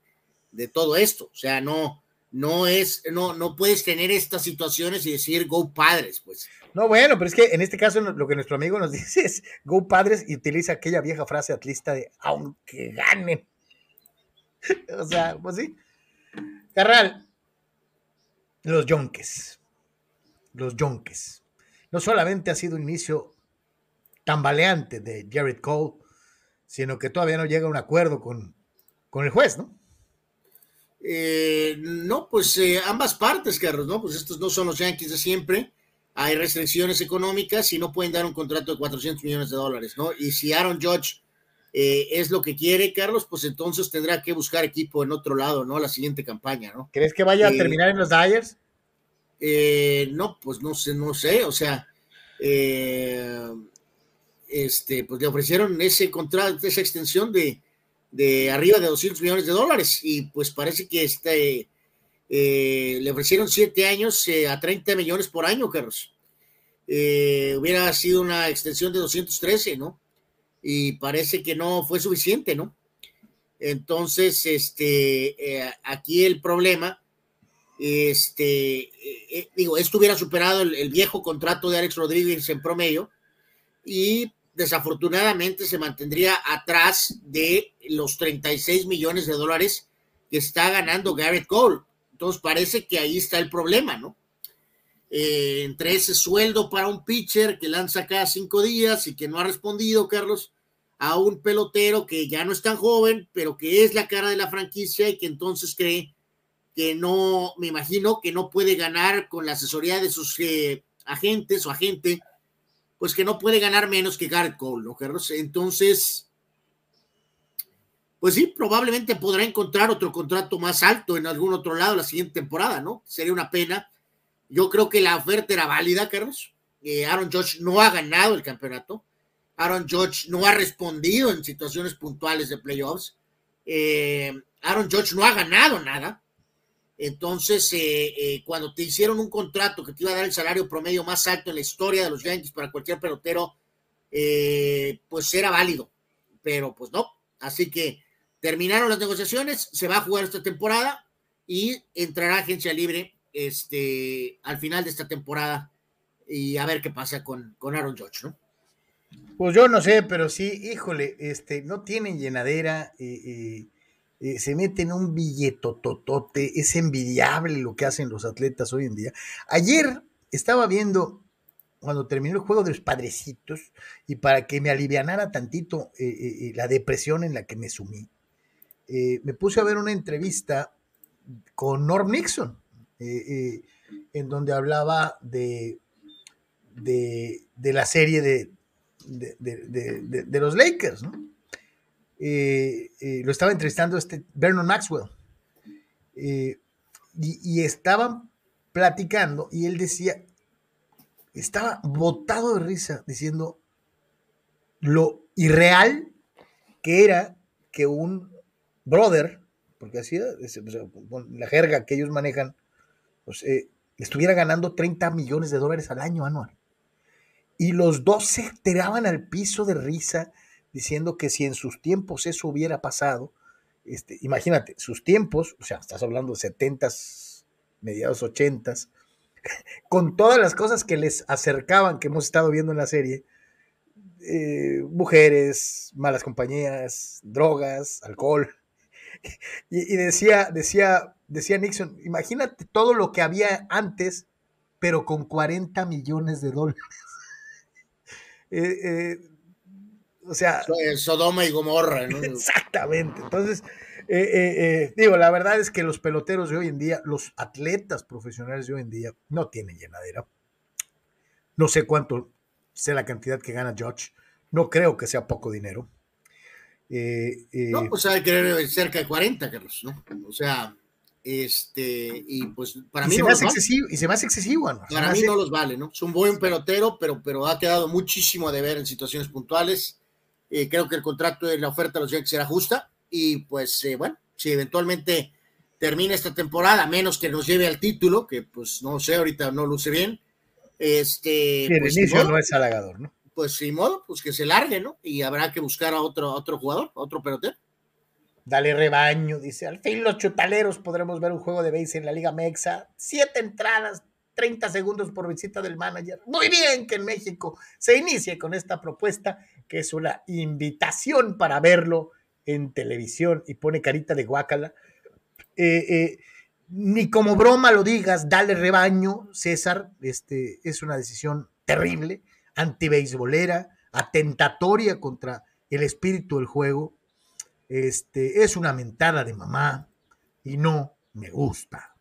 de todo esto. O sea, no, no es, no, no puedes tener estas situaciones y decir Go Padres, pues. No, bueno, pero es que en este caso lo que nuestro amigo nos dice es Go Padres y utiliza aquella vieja frase atlista de aunque ganen. o sea, pues sí. Carral, los yonques. Los yonques. No solamente ha sido un inicio tambaleante de Jared Cole, sino que todavía no llega a un acuerdo con, con el juez, ¿no? Eh, no, pues eh, ambas partes, Carlos, ¿no? Pues estos no son los Yankees de siempre hay restricciones económicas y no pueden dar un contrato de 400 millones de dólares, ¿no? Y si Aaron Judge eh, es lo que quiere, Carlos, pues entonces tendrá que buscar equipo en otro lado, ¿no? La siguiente campaña, ¿no? ¿Crees que vaya a terminar en los Dyers? No, pues no sé, no sé, o sea, este, pues le ofrecieron ese contrato, esa extensión de, de arriba de 200 millones de dólares y pues parece que este eh, le ofrecieron siete años eh, a 30 millones por año, Carlos. Eh, hubiera sido una extensión de 213, ¿no? Y parece que no fue suficiente, ¿no? Entonces, este, aquí el problema, este, digo, esto hubiera superado el, el, viejo contrato de Alex Rodríguez en promedio y desafortunadamente se mantendría atrás de los 36 millones de dólares que está ganando Garrett Cole. Entonces parece que ahí está el problema, ¿no? Eh, entre ese sueldo para un pitcher que lanza cada cinco días y que no ha respondido, Carlos, a un pelotero que ya no es tan joven, pero que es la cara de la franquicia y que entonces cree que no, me imagino que no puede ganar con la asesoría de sus eh, agentes o agente, pues que no puede ganar menos que Garrett Cole, ¿no, Carlos? Entonces, pues sí, probablemente podrá encontrar otro contrato más alto en algún otro lado la siguiente temporada, ¿no? Sería una pena. Yo creo que la oferta era válida, Carlos. Eh, Aaron Judge no ha ganado el campeonato. Aaron Judge no ha respondido en situaciones puntuales de playoffs. Eh, Aaron Judge no ha ganado nada. Entonces, eh, cuando te hicieron un contrato que te iba a dar el salario promedio más alto en la historia de los Yankees para cualquier pelotero, pues era válido. Pero pues no. Así que Terminaron las negociaciones, se va a jugar esta temporada y entrará agencia libre este, al final de esta temporada y a ver qué pasa con, con Aaron Judge, ¿no? Pues yo no sé, pero sí, híjole, este, no tienen llenadera, y se meten un billetototote, es envidiable lo que hacen los atletas hoy en día. Ayer estaba viendo, cuando terminó el juego de los padrecitos, y para que me alivianara tantito eh, eh, la depresión en la que me sumí, eh, me puse a ver una entrevista con Norm Nixon, eh, eh, en donde hablaba de, de, la serie de, de, los Lakers, ¿no? Lo estaba entrevistando este Vernon Maxwell. Y, y, estaban platicando y él decía, estaba botado de risa diciendo lo irreal que era que un brother, porque así la jerga que ellos manejan, pues, eh, estuviera ganando 30 millones de dólares al año anual. Y los dos se tiraban al piso de risa diciendo que si en sus tiempos eso hubiera pasado, este, imagínate, sus tiempos, o sea, estás hablando de 70s, mediados 80s, con todas las cosas que les acercaban, que hemos estado viendo en la serie, eh, mujeres, malas compañías, drogas, alcohol. Y, decía, decía, decía Nixon, imagínate todo lo que había antes, pero con 40 millones de dólares. Eh, eh, o sea. Sodoma y Gomorra, ¿no? Exactamente. Entonces, digo, la verdad es que los peloteros de hoy en día, los atletas profesionales de hoy en día, no tienen llenadera. No sé cuánto sea la cantidad que gana George. No creo que sea poco dinero. Eh, eh, no, pues hay que cerca de 40, Carlos, ¿no? O sea, este, y pues para mí. Se no hace excesivo, y se me hace excesivo, ¿no? Para mí no los vale, ¿no? Es un buen pelotero, pero, pero ha quedado muchísimo a deber en situaciones puntuales. Eh, creo que el contrato de la oferta de los Yankees será justa, y pues, bueno, si eventualmente termina esta temporada, menos que nos lleve al título, que pues no sé, ahorita no luce bien, este, el pues, inicio no es halagador, ¿no? Pues sin modo, pues que se largue, ¿no? Y habrá que buscar a otro, otro jugador, a otro pelotero. Dale rebaño, dice. Al fin los chutaleros podremos ver un juego de base en la Liga Mexa. Siete entradas, 30 segundos por visita del manager. Muy bien que en México se inicie con esta propuesta, que es una invitación para verlo en televisión y pone carita de guácala. Eh, eh, ni como broma lo digas, dale rebaño, César, este, es una decisión terrible, antibeisbolera, atentatoria contra el espíritu del juego, este, es una mentada de mamá y no me gusta.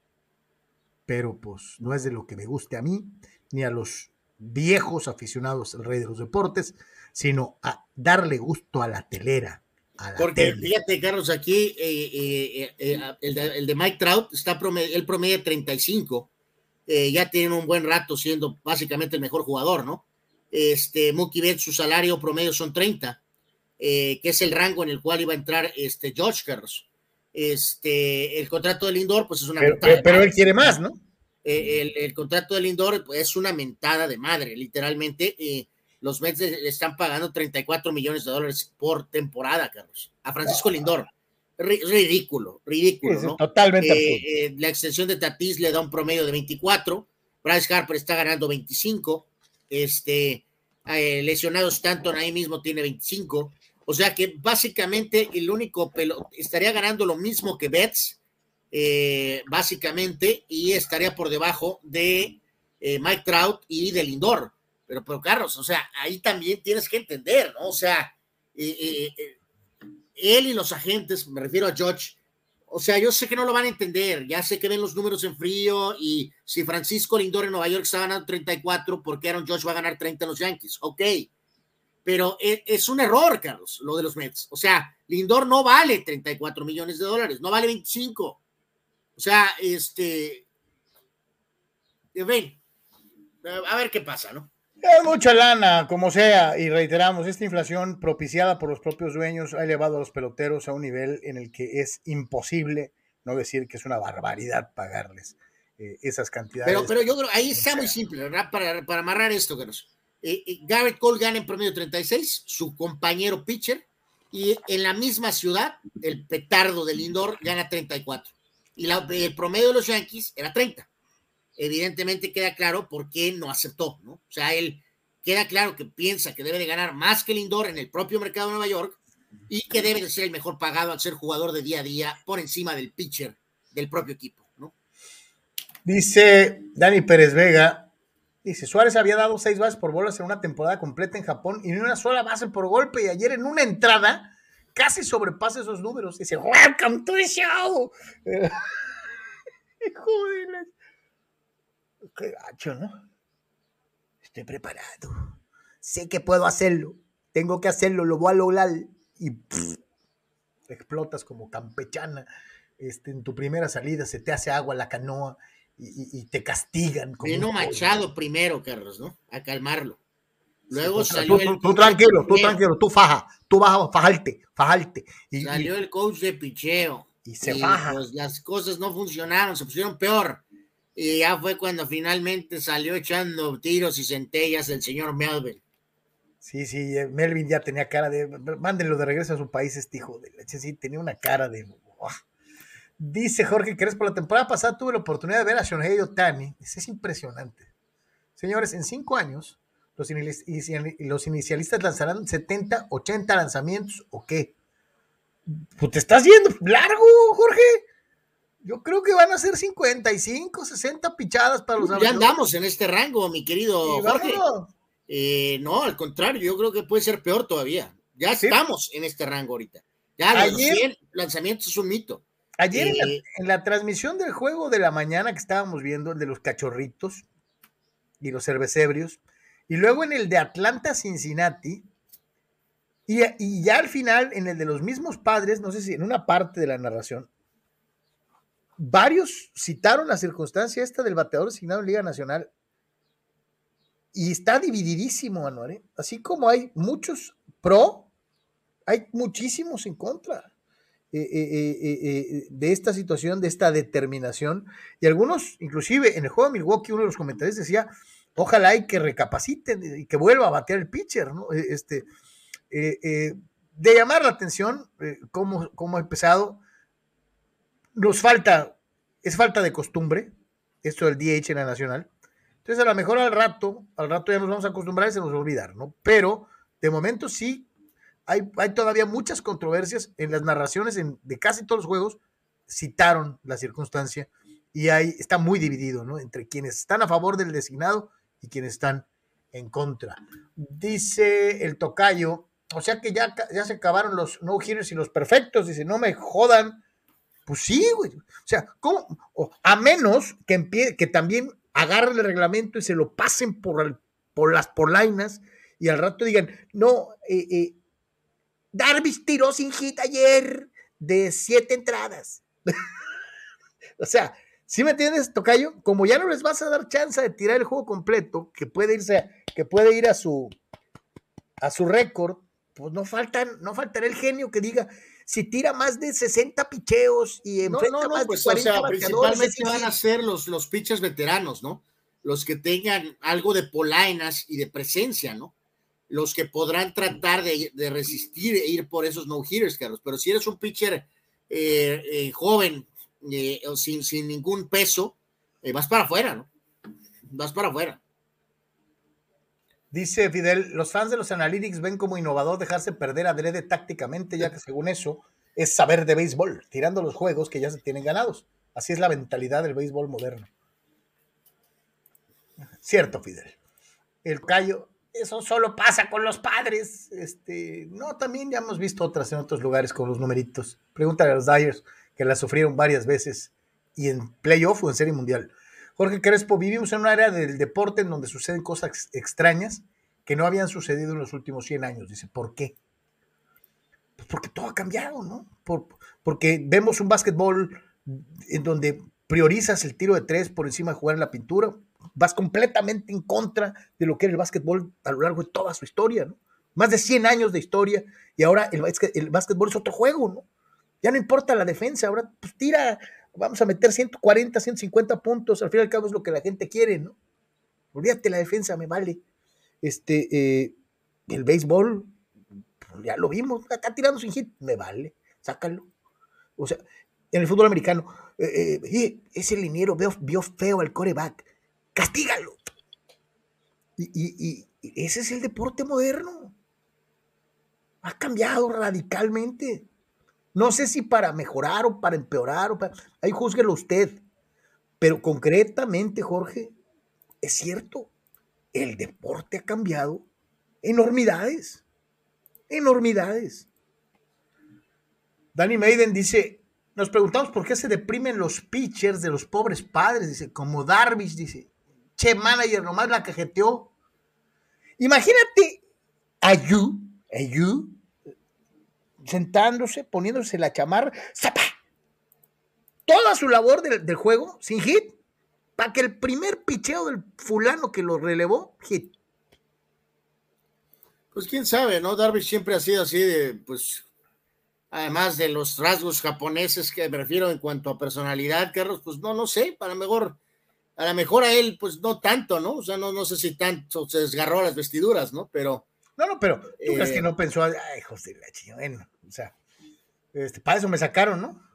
Pero pues no es de lo que me guste a mí, ni a los viejos aficionados al rey de los deportes, sino a darle gusto a la telera, porque fíjate, Carlos, aquí eh, eh, eh, el, de, Mike Trout está promedio, el promedio 35. ya tiene un buen rato siendo básicamente el mejor jugador, ¿no? Este, Mookie Betts, su salario promedio son 30, que es el rango en el cual iba a entrar este George Carlos. Este, el contrato del Lindor, pues es una pero, mentada. Pero, él quiere más, ¿no? el, contrato del Lindor pues, es una mentada de madre, literalmente los Mets le están pagando 34 millones de dólares por temporada, Carlos, a Francisco Lindor. ridículo, ridículo, ¿no? Totalmente. Eh, eh, la extensión de Tatis le da un promedio de 24, Bryce Harper está ganando 25, este, eh, lesionado Stanton ahí mismo tiene 25, o sea que básicamente el único pelo estaría ganando lo mismo que Betts, básicamente, y estaría por debajo de Mike Trout y de Lindor. Pero, pero Carlos, o sea, ahí también tienes que entender, ¿no? O sea, eh, eh, eh, él y los agentes, me refiero a George, o sea, yo sé que no lo van a entender, ya sé que ven los números en frío y si Francisco Lindor en Nueva York está ganando 34, ¿por qué Aaron George va a ganar 30 en los Yankees? Ok, pero es un error, Carlos, lo de los Mets. O sea, Lindor no vale 34 millones de dólares, no vale 25. O sea, este, ven, a ver qué pasa, ¿no? Es mucha lana, como sea, y reiteramos, esta inflación propiciada por los propios dueños ha elevado a los peloteros a un nivel en el que es imposible, no decir que es una barbaridad pagarles eh, esas cantidades. Pero, pero yo creo, ahí está muy simple, ¿verdad? Para, para amarrar esto, Carlos. Eh, eh, Garrett Cole gana en promedio 36, su compañero pitcher, y en la misma ciudad, el petardo del Lindor gana 34. Y la, el promedio de los Yankees era 30 evidentemente queda claro por qué no aceptó, ¿no? O sea, él queda claro que piensa que debe de ganar más que Lindor en el propio mercado de Nueva York y que debe de ser el mejor pagado al ser jugador de día a día por encima del pitcher del propio equipo, ¿no? Dice Dani Pérez Vega, dice, Suárez había dado seis bases por bolas en una temporada completa en Japón y ni una sola base por golpe y ayer en una entrada casi sobrepasa esos números. Dice, welcome to the show. Joder, Qué gacho, ¿no? Estoy preparado. Sé que puedo hacerlo. Tengo que hacerlo, lo voy a lograr. Y explotas como campechana. Este, en tu primera salida se te hace agua la canoa y, te castigan. Vino Machado primero, Carlos, ¿no? A calmarlo. Luego salió tú, tú, tranquilo, tú tranquilo, tú faja, tú vas a fajarte, fajarte. Y, salió el coach de picheo. Y se faja. Pues las cosas no funcionaron, se pusieron peor. Y ya fue cuando finalmente salió echando tiros y centellas el señor Melvin. Sí, sí, eh, Melvin ya tenía cara de. Mándenlo de regreso a su país, este hijo de leche. Sí, tenía una cara de. Dice Jorge por la temporada pasada tuve la oportunidad de ver a Shohei Otani. Es impresionante. Señores, en cinco años, los, los inicialistas lanzarán 70, 80 lanzamientos o qué. Pues te estás yendo largo, Jorge. Yo creo que van a ser 55, 60 pichadas para los Ya andamos en este rango, mi querido Jorge. Eh, no, al contrario, yo creo que puede ser peor todavía. Ya estamos en este rango ahorita. Ya los 100 lanzamientos es un mito. Ayer eh, en, la, transmisión del juego de la mañana que estábamos viendo, el de los cachorritos y los cervecebrios, y luego en el de Atlanta Cincinnati, y, y, ya al final en el de los mismos padres, no sé si en una parte de la narración, varios citaron la circunstancia esta del bateador asignado en Liga Nacional y está divididísimo, Anuare. ¿eh? Así como hay muchos pro, hay muchísimos en contra. Eh, eh, de esta situación, de esta determinación. Y algunos, inclusive en el juego de Milwaukee, uno de los comentarios decía, ojalá y que recapaciten y que vuelva a batear el pitcher, ¿no? Este, de llamar la atención, cómo, cómo ha empezado. Nos falta, es falta de costumbre, esto del DH en la nacional. Entonces, a lo mejor al rato, al rato ya nos vamos a acostumbrar y se nos va a olvidar, ¿no? Pero de momento sí hay, todavía muchas controversias en las narraciones de casi todos los juegos, citaron la circunstancia y ahí está muy dividido, ¿no? Entre quienes están a favor del designado y quienes están en contra. Dice el tocayo, o sea que ya, ya se acabaron los no-hitters y los perfectos, dice, no me jodan. Pues sí, güey. O sea, ¿cómo? a menos que, que también agarren el reglamento y se lo pasen por, por las polainas y al rato digan, no, eh, eh, tiró sin hit ayer de siete entradas. o sea, ¿sí me entiendes, Tocayo? Como ya no les vas a dar chance de tirar el juego completo, que puede irse, que puede ir a su a su récord, pues no faltan, no faltará el genio que diga si tira más de 60 picheos y enfrenta más pues, de 40 o sea, principalmente van a ser los, los pitchers veteranos, ¿no? Los que tengan algo de polainas y de presencia, ¿no? los que podrán tratar de, resistir e ir por esos no-hitters, Carlos. Pero si eres un pitcher eh, eh, joven, eh, sin, sin ningún peso, vas para afuera, ¿no? Vas para afuera. Dice Fidel, los fans de los analytics ven como innovador dejarse perder adrede tácticamente, ya que según eso es saber de béisbol, tirando los juegos que ya se tienen ganados. Así es la mentalidad del béisbol moderno. Cierto, Fidel. El callo, eso solo pasa con los padres. Este, no, también ya hemos visto otras en otros lugares con los numeritos. Pregúntale a los Dyers, que la sufrieron varias veces, y en playoff o en serie mundial. Jorge Crespo, vivimos en un área del deporte en donde suceden cosas extrañas que no habían sucedido en los últimos 100 años. Dice, ¿por qué? Pues porque todo ha cambiado, ¿no? Por, porque vemos un básquetbol en donde priorizas el tiro de tres por encima de jugar en la pintura, vas completamente en contra de lo que era el básquetbol a lo largo de toda su historia, ¿no? Más de 100 años de historia y ahora el, el básquetbol es otro juego, ¿no? Ya no importa la defensa, ahora pues tira, vamos a meter 140, 150 puntos, al fin y al cabo es lo que la gente quiere, ¿no? Olvídate la defensa, me vale. Este, eh, el béisbol, pues ya lo vimos, está tirando sin hit, me vale, sácalo. O sea, en el fútbol americano, eh, eh, ese liniero vio, vio feo al coreback castígalo. Y, ese es el deporte moderno. Ha cambiado radicalmente. No sé si para mejorar o para empeorar, o para... ahí júzguelo usted. Pero concretamente, Jorge, es cierto, el deporte ha cambiado enormidades. Enormidades. Danny Maiden dice, nos preguntamos por qué se deprimen los pitchers de los pobres padres, dice, como Darvish, dice, che manager nomás la cajeteó. Imagínate a You, a You, sentándose, poniéndose la chamarra, ¡zapa! Toda su labor del, juego, sin hit, para que el primer picheo del fulano que lo relevó, hit. Pues quién sabe, ¿no? Darvish siempre ha sido así de, pues, además de los rasgos japoneses que me refiero en cuanto a personalidad, Carlos, pues no, no sé, para mejor, a lo mejor a él, pues no tanto, ¿no? O sea, no, no sé si tanto se desgarró las vestiduras, ¿no? Pero. No, no, pero tú crees que Eh, no pensó, ay, José la chingada, bueno, o sea, este, para eso me sacaron, ¿no?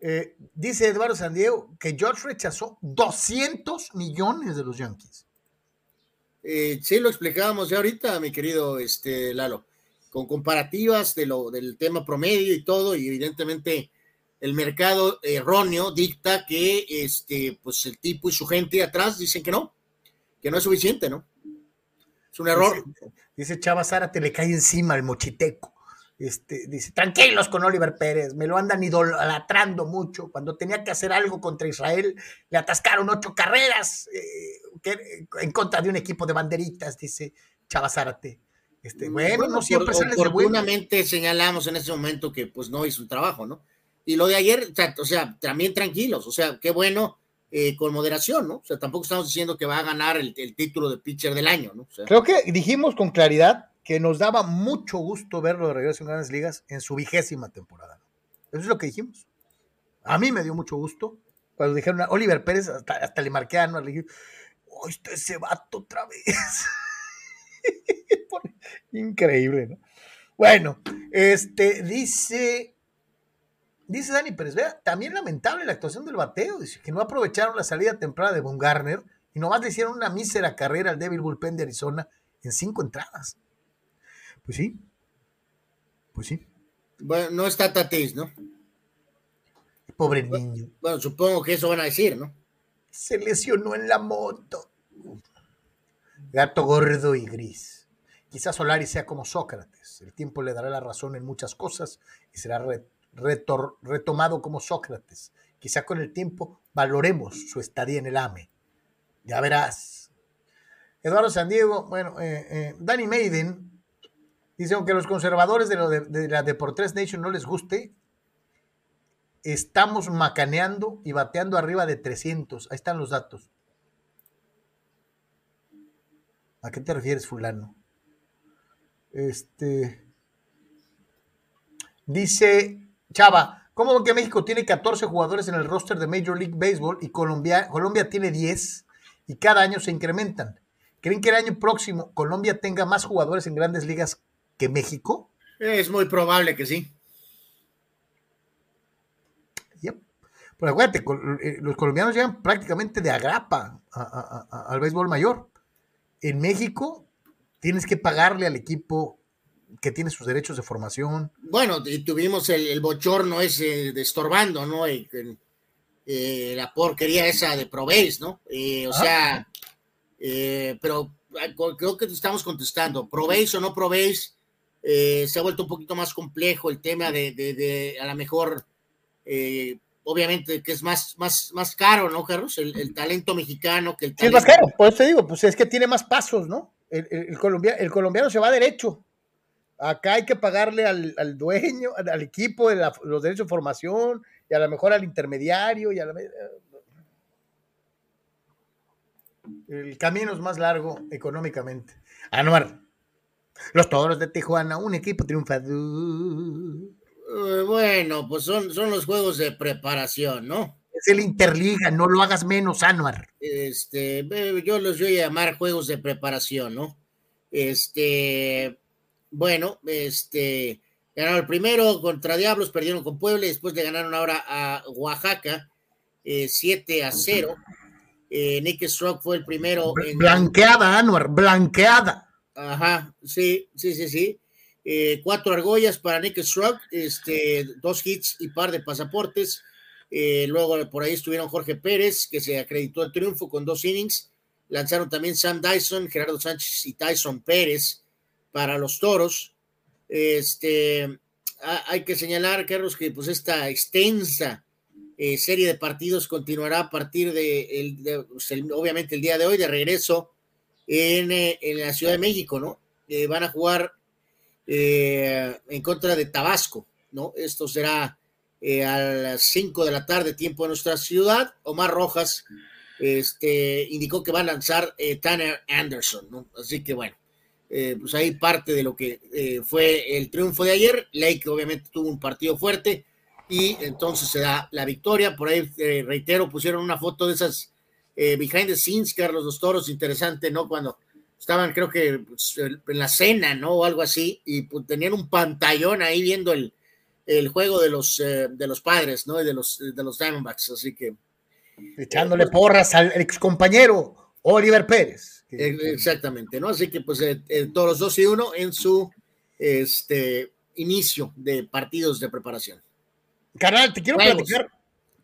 Eh, dice Eduardo Sandiego que George rechazó 200 millones de los Yankees. Eh, sí, lo explicábamos ya ahorita, mi querido este, Lalo, con comparativas de lo, del tema promedio y todo, y evidentemente el mercado erróneo dicta que este, pues el tipo y su gente atrás dicen que no, que no es suficiente, ¿no? Es un error. Dice Chava Zárate, le cae encima el mochiteco. Este, dice, tranquilos con Oliver Pérez, me lo andan idolatrando mucho. Cuando tenía que hacer algo contra Israel, le atascaron ocho carreras eh, en contra de un equipo de banderitas, dice Chava Zárate. Este, bueno, no siempre por- sales de bueno. oportunamente señalamos en ese momento que pues no hizo un trabajo, ¿no? Y lo de ayer, o sea, también tranquilos, o sea, qué bueno, eh, con moderación, ¿no? O sea, tampoco estamos diciendo que va a ganar el, título de pitcher del año, ¿no? Creo que dijimos con claridad que nos daba mucho gusto verlo de regreso en Grandes Ligas en su vigésima temporada. Eso es lo que dijimos. A mí me dio mucho gusto cuando dijeron Oliver Pérez, hasta, hasta le marqué a Anuar, le dije, oh, está ese vato otra vez. Increíble, ¿no? Bueno, este dice, dice Dani Pérez, vea, también lamentable la actuación del bateo, dice que no aprovecharon la salida temprana de Von Garner y nomás le hicieron una mísera carrera al débil bullpen de Arizona en cinco entradas. Pues sí, pues sí, bueno, no está Tatis, ¿no? pobre niño, Bueno, supongo que eso van a decir, ¿no? se lesionó en la moto. Gato gordo y gris. Quizás Solari sea como Sócrates. El tiempo le dará la razón en muchas cosas y será re- retomado como Sócrates. Quizá con el tiempo valoremos su estadía en el AME. Ya verás. Eduardo Sandiego, bueno, eh, eh, Danny Maiden dice, aunque los conservadores de, de, de la Deportes Nation no les guste, estamos macaneando y bateando arriba de 300. Ahí están los datos. ¿A qué te refieres, fulano? Este. Dice Chava, ¿cómo que México tiene 14 jugadores en el roster de Major League Baseball y Colombia, Colombia tiene 10 y cada año se incrementan? ¿Creen que el año próximo Colombia tenga más jugadores en grandes ligas que México? Es muy probable que sí. Yep. Pero acuérdate, eh, los colombianos llegan prácticamente de agrapa a- a- a- al béisbol mayor. En México tienes que pagarle al equipo que tiene sus derechos de formación. Bueno, y tuvimos el, el bochorno ese de estorbando, ¿no? Eh, la porquería esa de Proveis, ¿no? Eh, o Ah. sea, eh, pero ah, creo que te estamos contestando. Proveis o no Proveis, eh, se ha vuelto un poquito más complejo el tema de, de, de a lo mejor, eh, obviamente que es más, más, más caro, ¿no, Carlos? El, el talento mexicano que el Sí, es talento. más caro, por eso te digo, pues es que tiene más pasos, ¿no? El, el- el colombia- el colombiano se va derecho. Acá hay que pagarle al, al dueño, al, equipo de la- los derechos de formación y a lo mejor al intermediario y a la- El camino es más largo económicamente. Anuar, los toros de Tijuana, un equipo triunfador. Eh, bueno, pues son, son los juegos de preparación, ¿no? Es el Interliga, no lo hagas menos, Anuar. este, eh, yo los voy a llamar juegos de preparación, ¿no? Este, bueno, este, ganaron el primero contra Diablos, perdieron con Puebla, y después le ganaron ahora a Oaxaca, eh, 7 a 0. Eh, Nick Stroke fue el primero en, Blanqueada, Anuar, blanqueada. Ajá, sí, sí, sí, sí. Eh, cuatro argollas para Nick Stroke, este, dos hits y par de pasaportes. Eh, luego por ahí estuvieron Jorge Pérez, que se acreditó el triunfo con dos innings. Lanzaron también Sam Dyson, Gerardo Sánchez y Tyson Pérez para los toros. Este, ha- hay que señalar, Carlos, que pues esta extensa eh, serie de partidos continuará a partir de, pues, el- obviamente el día de hoy, de regreso en, eh, en la Ciudad de México, ¿no? Eh, van a jugar en contra de Tabasco, ¿no? Esto será a las 5 de la tarde, tiempo de nuestra ciudad. Omar Rojas este, indicó que va a lanzar Tanner Anderson, ¿no? Así que bueno, eh, pues ahí parte de lo que eh, fue el triunfo de ayer. Lake obviamente tuvo un partido fuerte y entonces se da la victoria. Por ahí, eh, reitero, pusieron una foto de esas behind the scenes, Carlos los Toros, interesante, ¿no? Cuando estaban, creo que pues, en la cena, ¿no? O algo así, y pues, tenían un pantallón ahí viendo el, el juego de los, de los padres, ¿no? Y de los, de los Diamondbacks, así que. Echándole porras al ex compañero Oliver Pérez. Exactamente, ¿no? Así que pues eh, eh, todos los dos y uno en su este, inicio de partidos de preparación. Carnal, te quiero platicar,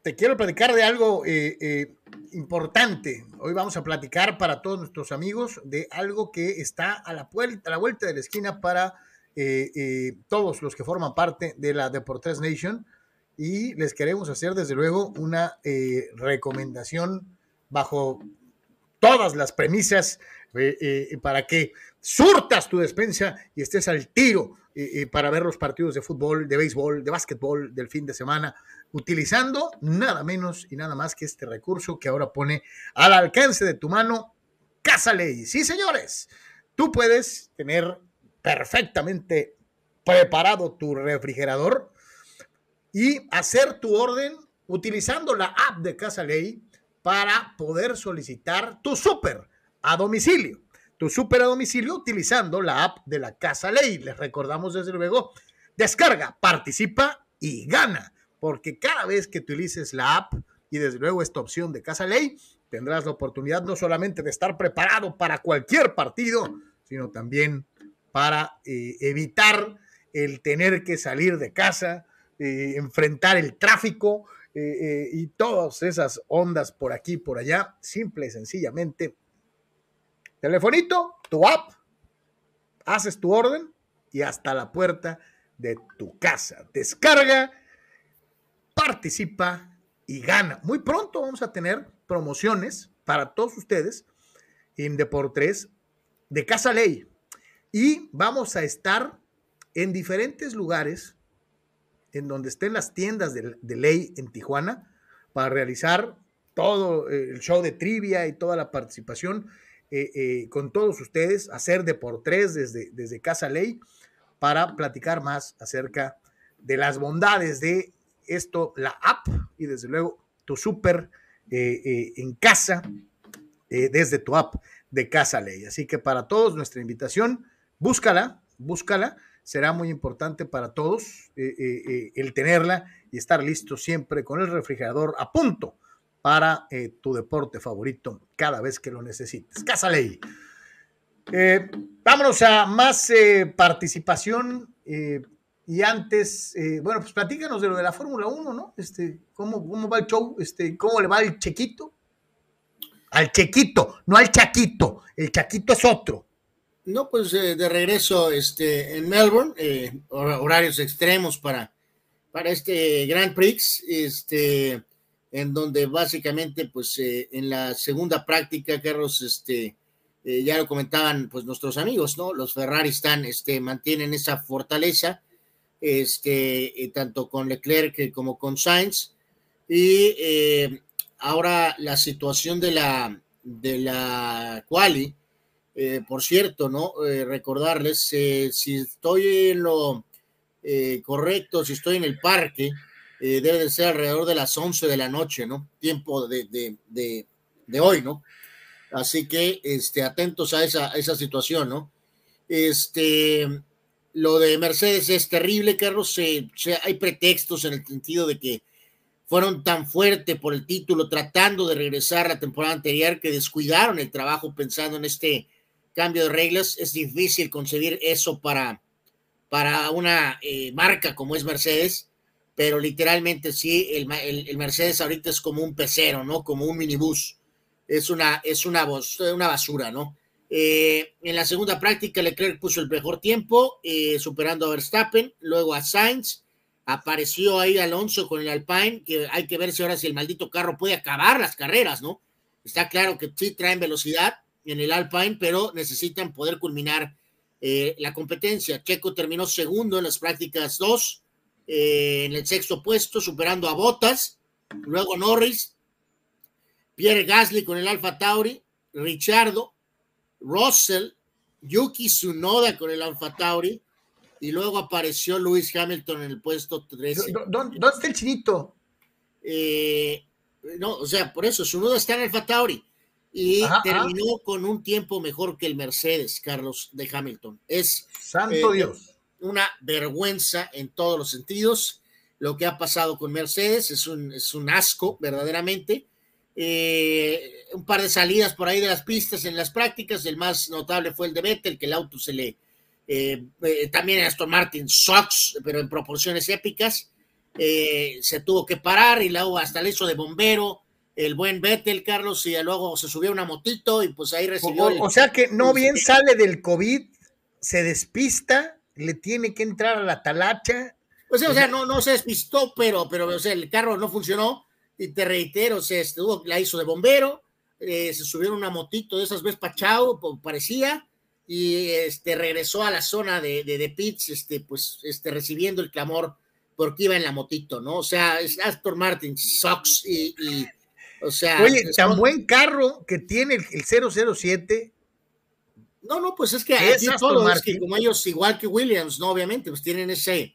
te quiero platicar de algo eh, importante. Hoy vamos a platicar para todos nuestros amigos de algo que está a la, vuelta, a la vuelta de la esquina para todos los que forman parte de la Deportes Nation y les queremos hacer desde luego una recomendación bajo todas las premisas eh, eh, para que surtas tu despensa y estés al tiro eh, para ver los partidos de fútbol, de béisbol, de básquetbol del fin de semana, utilizando nada menos y nada más que este recurso que ahora pone al alcance de tu mano Casa Ley. Sí, señores, tú puedes tener perfectamente preparado tu refrigerador y hacer tu orden utilizando la app de Casa Ley para poder solicitar tu súper a domicilio. Tu súper a domicilio utilizando la app de la Casa Ley. Les recordamos desde luego, descarga, participa y gana, porque cada vez que utilices la app y desde luego esta opción de Casa Ley, tendrás la oportunidad no solamente de estar preparado para cualquier partido, sino también para eh, evitar el tener que salir de casa, eh, enfrentar el tráfico, eh, eh, y todas esas ondas por aquí por allá, simple y sencillamente. Telefonito, tu app, haces tu orden y hasta la puerta de tu casa. Descarga, participa y gana. Muy pronto vamos a tener promociones para todos ustedes en Deportes de Casa Ley. Y vamos a estar en diferentes lugares en donde estén las tiendas de, ley en Tijuana para realizar todo eh, el show de trivia y toda la participación eh, eh, con todos ustedes, hacer de por tres desde, desde Casa Ley para platicar más acerca de las bondades de esto, la app y desde luego tu súper en casa desde tu app de Casa Ley. Así que para todos nuestra invitación, búscala, búscala será muy importante para todos eh, eh, eh, el tenerla y estar listo siempre con el refrigerador a punto para tu deporte favorito cada vez que lo necesites. Casa Ley. vámonos a más participación. y antes, bueno, pues platícanos de lo de la Fórmula 1, ¿no? Este, ¿cómo, ¿Cómo va el show? Este, ¿Cómo le va el chequito? Al chequito, no al chaquito. El chaquito es otro. No, pues eh, de regreso este, en Melbourne, eh, horarios extremos para, para este Grand Prix, este, en donde básicamente, pues eh, en la segunda práctica, Carlos, este, ya lo comentaban pues nuestros amigos, ¿no? Los Ferrari están, este, mantienen esa fortaleza, este, tanto con Leclerc como con Sainz, y ahora la situación de la, de la quali, eh, por cierto, ¿no? Eh, recordarles, eh, si estoy en lo correcto, si estoy en el parque, debe de ser alrededor de las 11 de la noche, ¿no? Tiempo de, hoy, ¿no? Así que, este, atentos a esa, esa situación, ¿no? Este, lo de Mercedes es terrible, Carlos. hay pretextos en el sentido de que fueron tan fuerte por el título, tratando de regresar la temporada anterior, que descuidaron el trabajo pensando en este cambio de reglas. Es difícil concebir eso para, para una eh, marca como es Mercedes, pero literalmente sí, el, el, Mercedes ahorita es como un pecero, ¿no? Como un minibús. Es una, es una, una basura, ¿no? Eh, en la segunda práctica, Leclerc puso el mejor tiempo, eh, superando a Verstappen, luego a Sainz. Apareció ahí Alonso con el Alpine, que hay que ver si ahora si el maldito carro puede acabar las carreras, ¿no? Está claro que sí traen velocidad, en el Alpine, pero necesitan poder culminar eh, la competencia. Checo terminó segundo en las prácticas 2, eh, en el sexto puesto, superando a Bottas, luego Norris, Pierre Gasly con el Alfa Tauri, Richardo, Russell, Yuki Tsunoda con el Alfa Tauri y luego apareció Lewis Hamilton en el puesto 13. ¿Dónde, está el chinito? Eh, no, o sea, por eso, Tsunoda está en el Alfa Tauri y terminó con un tiempo mejor que el Mercedes, Carlos de Hamilton. Es Santo eh, Dios. Una vergüenza en todos los sentidos. Lo que ha pasado con Mercedes es un, es un asco, verdaderamente. Eh, un par de salidas por ahí de las pistas en las prácticas. El más notable fue el de Vettel, que el auto se le. Eh, también Aston Martin Sox, pero en proporciones épicas. se tuvo que parar y luego hasta le hizo de bombero el buen Vettel, Carlos, y luego se subió una motito y pues ahí recibió. O, o sea que no bien sale del COVID, se despista, le tiene que entrar a la talacha. Pues, o sea, no, no se despistó, pero, pero o sea, el carro no funcionó. Y te reitero, se estuvo, la hizo de bombero, eh, se subió una motito de esas veces pachao, parecía, y este, regresó a la zona de, de, de pits, este, pues, este, recibiendo el clamor porque iba en la motito, ¿no? O sea, Aston Martin sucks y o sea, Oye, tan buen carro que tiene el, 007. No, no, pues es que aquí todo es que como ellos, igual que Williams, no, obviamente, pues tienen ese,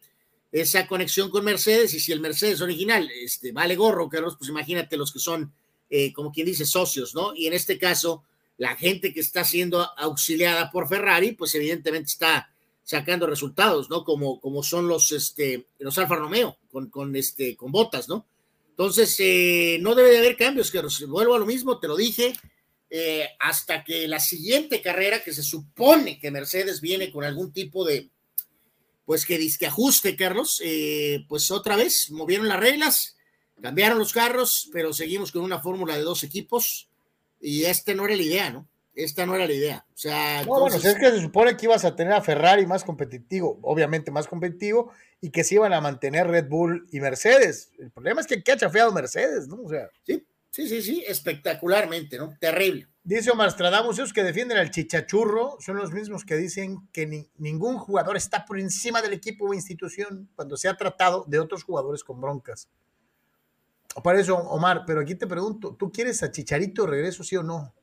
esa conexión con Mercedes, y si el Mercedes original este, vale gorro, Carlos, pues imagínate los que son, eh, como quien dice, socios, ¿no? Y en este caso, la gente que está siendo auxiliada por Ferrari, pues evidentemente está sacando resultados, ¿no? Como, como son los, este, los Alfa Romeo, con, con, este, con botas, ¿no? Entonces, eh, no debe de haber cambios, que vuelvo a lo mismo, te lo dije, eh, hasta que la siguiente carrera, que se supone que Mercedes viene con algún tipo de, pues que disque ajuste, Carlos, eh, pues otra vez movieron las reglas, cambiaron los carros, pero seguimos con una fórmula de dos equipos y esta no era la idea, ¿no? Esta no era la idea. O sea, no, bueno, es que se supone que ibas a tener a Ferrari más competitivo, obviamente más competitivo, y que se iban a mantener Red Bull y Mercedes. El problema es que aquí ha chafeado Mercedes, ¿no? O sea. Sí, sí, sí, sí, espectacularmente, ¿no? Terrible. Dice Omar Stradamus, esos que defienden al chichachurro son los mismos que dicen que ningún jugador está por encima del equipo o institución cuando se ha tratado de otros jugadores con broncas. Por eso, Omar, pero aquí te pregunto, ¿tú quieres a Chicharito regreso, sí o no?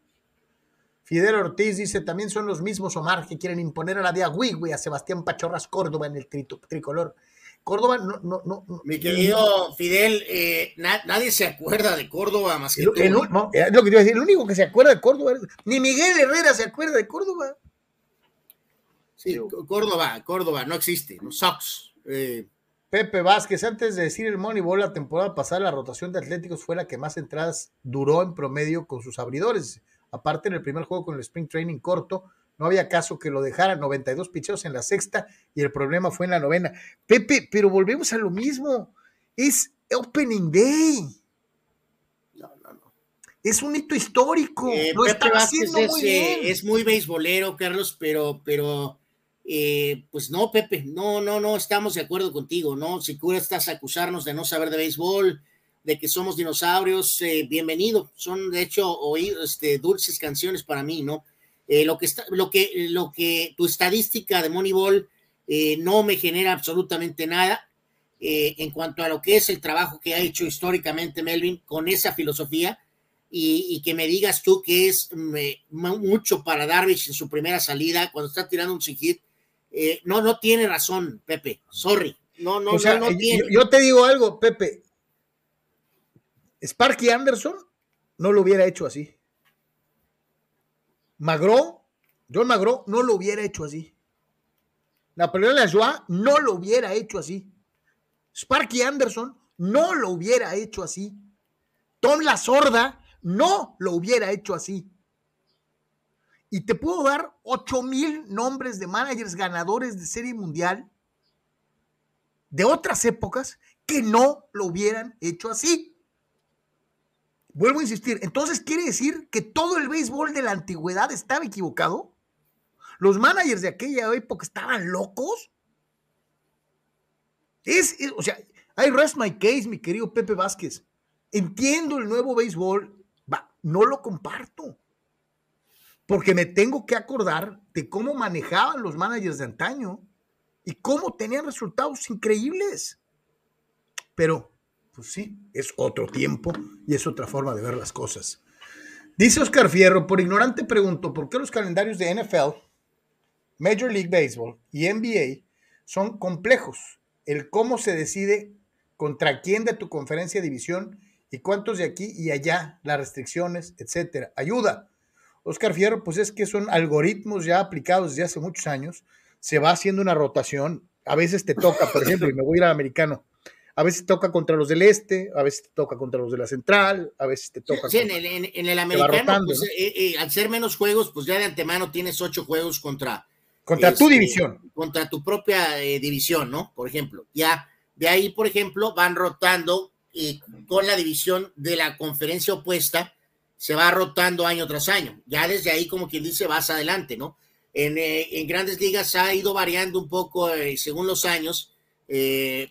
Fidel Ortiz dice, también son los mismos Omar que quieren imponer a la de Agüigüe a Sebastián Pachorras Córdoba en el tricolor. Córdoba no, no, no. Mi querido Fidel, eh, nadie se acuerda de Córdoba más que tú. es lo que te iba a decir, el único que se acuerda de Córdoba, ni Miguel Herrera se acuerda de Córdoba. Sí, Córdoba, Córdoba, no existe, no Sox. Eh. Pepe Vázquez, antes de decir el Moneyball, la temporada pasada la rotación de Atléticos fue la que más entradas duró en promedio con sus abridores. Aparte, en el primer juego con el Spring Training corto, no había caso que lo dejara 92 picheos en la sexta y el problema fue en la novena. Pepe, pero volvemos a lo mismo. Es Opening Day. No, no, no. Es un hito histórico. Eh, lo está haciendo es, muy bien. es muy beisbolero, Carlos, pero, pero eh, pues no, Pepe, no, no, no estamos de acuerdo contigo, ¿no? Si tú estás a acusarnos de no saber de béisbol, de que somos dinosaurios, eh, bienvenido. Son, de hecho, oír este, dulces canciones para mí, ¿no? Eh, lo, que está, lo, que, lo que tu estadística de Moneyball eh, no me genera absolutamente nada eh, en cuanto a lo que es el trabajo que ha hecho históricamente Melvin con esa filosofía y, que me digas tú que es mucho para Darvish en su primera salida cuando está tirando un hit. no, no tiene razón, Pepe. Sorry. No, no, no, no tiene. Yo, yo te digo algo, Pepe. Sparky Anderson no lo hubiera hecho así. Magro, John Magro, no lo hubiera hecho así. Napoleón Lajoie no lo hubiera hecho así. Sparky Anderson no lo hubiera hecho así. Tom La Sorda no lo hubiera hecho así. Y te puedo dar ocho mil nombres de managers ganadores de serie mundial de otras épocas que no lo hubieran hecho así. Vuelvo a insistir, entonces quiere decir que todo el béisbol de la antigüedad estaba equivocado. Los managers de aquella época estaban locos. Es, o sea, I rest my case, mi querido Pepe Vázquez. Entiendo el nuevo béisbol, va, no lo comparto. Porque me tengo que acordar de cómo manejaban los managers de antaño y cómo tenían resultados increíbles. Pero pues sí, es otro tiempo y es otra forma de ver las cosas. Dice Oscar Fierro, por ignorante pregunto, ¿por qué los calendarios de NFL Major League Baseball y NBA son complejos. El cómo se decide contra quién de tu conferencia de división y cuántos de aquí y allá, las restricciones, etcétera. Ayuda. Oscar Fierro, pues es que son algoritmos ya aplicados desde hace muchos años. Se va haciendo una rotación. A veces te toca, por ejemplo, y me voy a ir al americano. A veces te toca contra los del este, a veces te toca contra los de la central, a veces te toca. Sí, en, el, en, el americano, pues, eh, eh, al ser menos juegos, pues ya de antemano tienes ocho juegos contra. Contra tu este, división. Contra tu propia eh, división, ¿no? Por ejemplo. Ya de ahí, por ejemplo, van rotando y con la división de la conferencia opuesta se va rotando año tras año. Ya desde ahí, como quien dice, vas adelante, ¿no? En, en grandes ligas ha ido variando un poco según los años. Eh,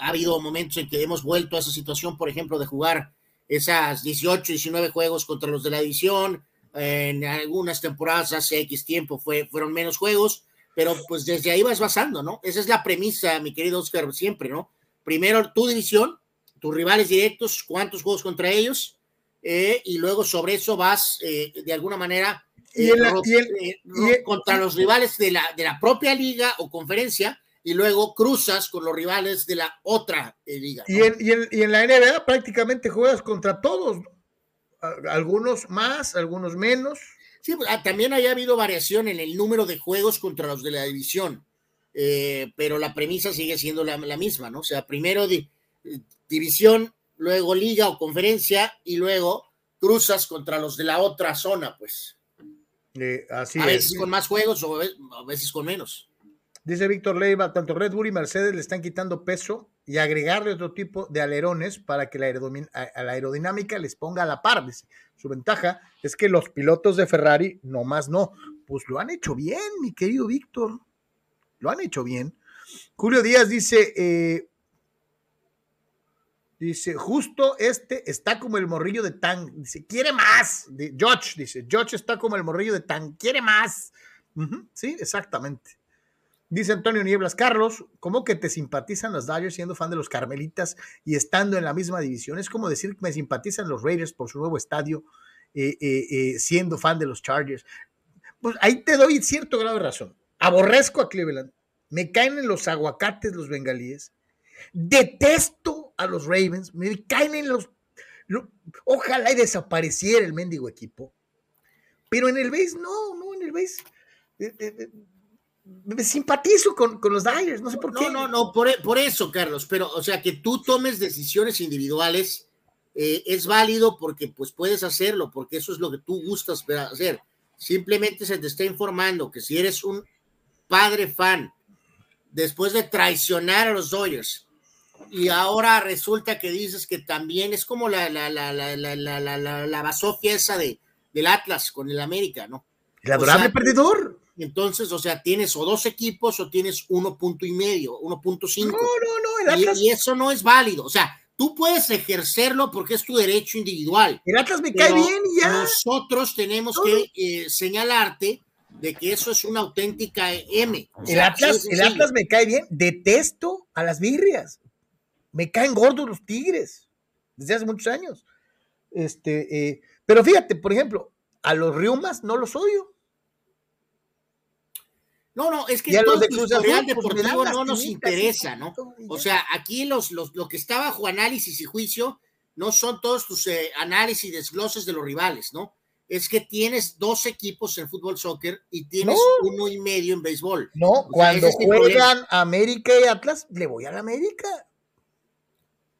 ha habido momentos en que hemos vuelto a esa situación, por ejemplo, de jugar esas 18, 19 juegos contra los de la división. En algunas temporadas hace X tiempo fue, fueron menos juegos, pero pues desde ahí vas basando, ¿no? Esa es la premisa, mi querido Oscar, siempre, ¿no? Primero tu división, tus rivales directos, cuántos juegos contra ellos, eh, y luego sobre eso vas eh, de alguna manera eh, contra los rivales de la, de la propia liga o conferencia y luego cruzas con los rivales de la otra eh, liga. Y, en, la NBA prácticamente juegas contra todos, algunos más, algunos menos. Sí, ah, también haya habido variación en el número de juegos contra los de la división, eh, pero la premisa sigue siendo la, misma, ¿no? O sea, primero división, luego liga o conferencia y luego cruzas contra los de la otra zona, pues. Eh, así a veces con más juegos o a veces con menos. Dice Víctor Leiva, tanto Red Bull y Mercedes le están quitando peso y agregarle otro tipo de alerones para que la, aerodinámica les ponga a la par. Su ventaja es que los pilotos de Ferrari no más no. Pues lo han hecho bien, mi querido Víctor. Lo han hecho bien. Julio Díaz dice, eh, dice, justo este está como el morrillo de Tan. Dice, quiere más. George dice, George está como el morrillo de Tan, quiere más. sí, exactamente. Dice Antonio Nieblas, Carlos, ¿cómo que te simpatizan los Dodgers siendo fan de los Carmelitas y estando en la misma división? Es como decir que me simpatizan los Raiders por su nuevo estadio eh, eh, eh, siendo fan de los Chargers. Pues ahí te doy cierto grado de razón. Aborrezco a Cleveland, me caen en los aguacates los bengalíes, detesto a los Ravens, me caen en los... ojalá y desapareciera el mendigo equipo. Pero en el base, no, no, en el base simpatizo con, los Dyers, no sé por qué. No, no, no, por, por, eso, Carlos, pero, o sea, que tú tomes decisiones individuales eh, es válido porque, pues, puedes hacerlo, porque eso es lo que tú gustas hacer. Simplemente se te está informando que si eres un padre fan, después de traicionar a los Dodgers, y ahora resulta que dices que también es como la, la, la, la, la, la, la, la basofia esa de, del Atlas con el América, ¿no? El adorable perdedor. Entonces, o sea, tienes o dos equipos o tienes uno punto y medio, 1.5. No, no, no. El Atlas... y, eso no es válido. O sea, tú puedes ejercerlo porque es tu derecho individual. El Atlas me cae bien y ya. Nosotros tenemos que eh, señalarte de que eso es una auténtica M. el, Atlas, el Atlas me cae bien. Detesto a las birrias. Me caen gordos los tigres desde hace muchos años. Este, eh, pero fíjate, por ejemplo, a los Riumas no los odio. No, no, es que todo el historial deportivo no nos interesa, ¿no? O sea, aquí los, los, lo que está bajo análisis y juicio no son todos tus eh, análisis y desgloses de los rivales, ¿no? Es que tienes dos equipos en fútbol soccer y tienes uno y medio en béisbol. No, cuando juegan América y Atlas, le voy a la América.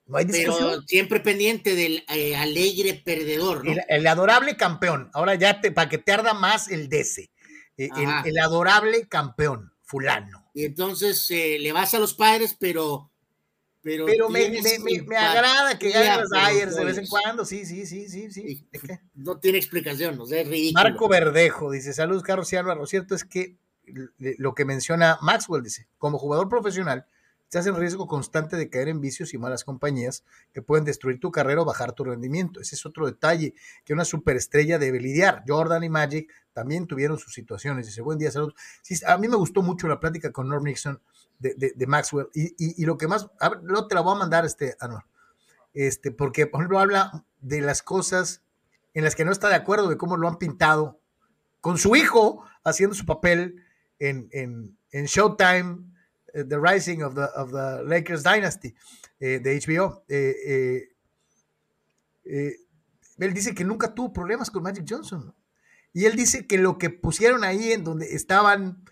No hay Pero siempre pendiente del eh, alegre perdedor, ¿no? El, adorable campeón. Ahora ya te, para que te arda más el DC. Eh, el, adorable campeón, fulano. Y entonces eh, le vas a los padres, pero... Pero, pero me, agrada que ganen los Ayers de vez en cuando, sí, sí, sí, sí, sí. No tiene explicación, no es ridículo. Marco Verdejo dice, saludos Carlos y Álvaro, lo cierto es que lo que menciona Maxwell dice, como jugador profesional, estás en riesgo constante de caer en vicios y malas compañías que pueden destruir tu carrera o bajar tu rendimiento. Ese es otro detalle que una superestrella debe lidiar. Jordan y Magic también tuvieron sus situaciones. Dice, buen día, saludos. a mí me gustó mucho la plática con Norm Nixon de, Maxwell y, lo que más, a no te la voy a mandar, este, Anor, este, porque, por ejemplo, habla de las cosas en las que no está de acuerdo, de cómo lo han pintado con su hijo haciendo su papel en, en, Showtime, eh, The Rising of the, of the Lakers Dynasty de HBO. él dice que nunca tuvo problemas con Magic Johnson. Y él dice que lo que pusieron ahí en donde estaban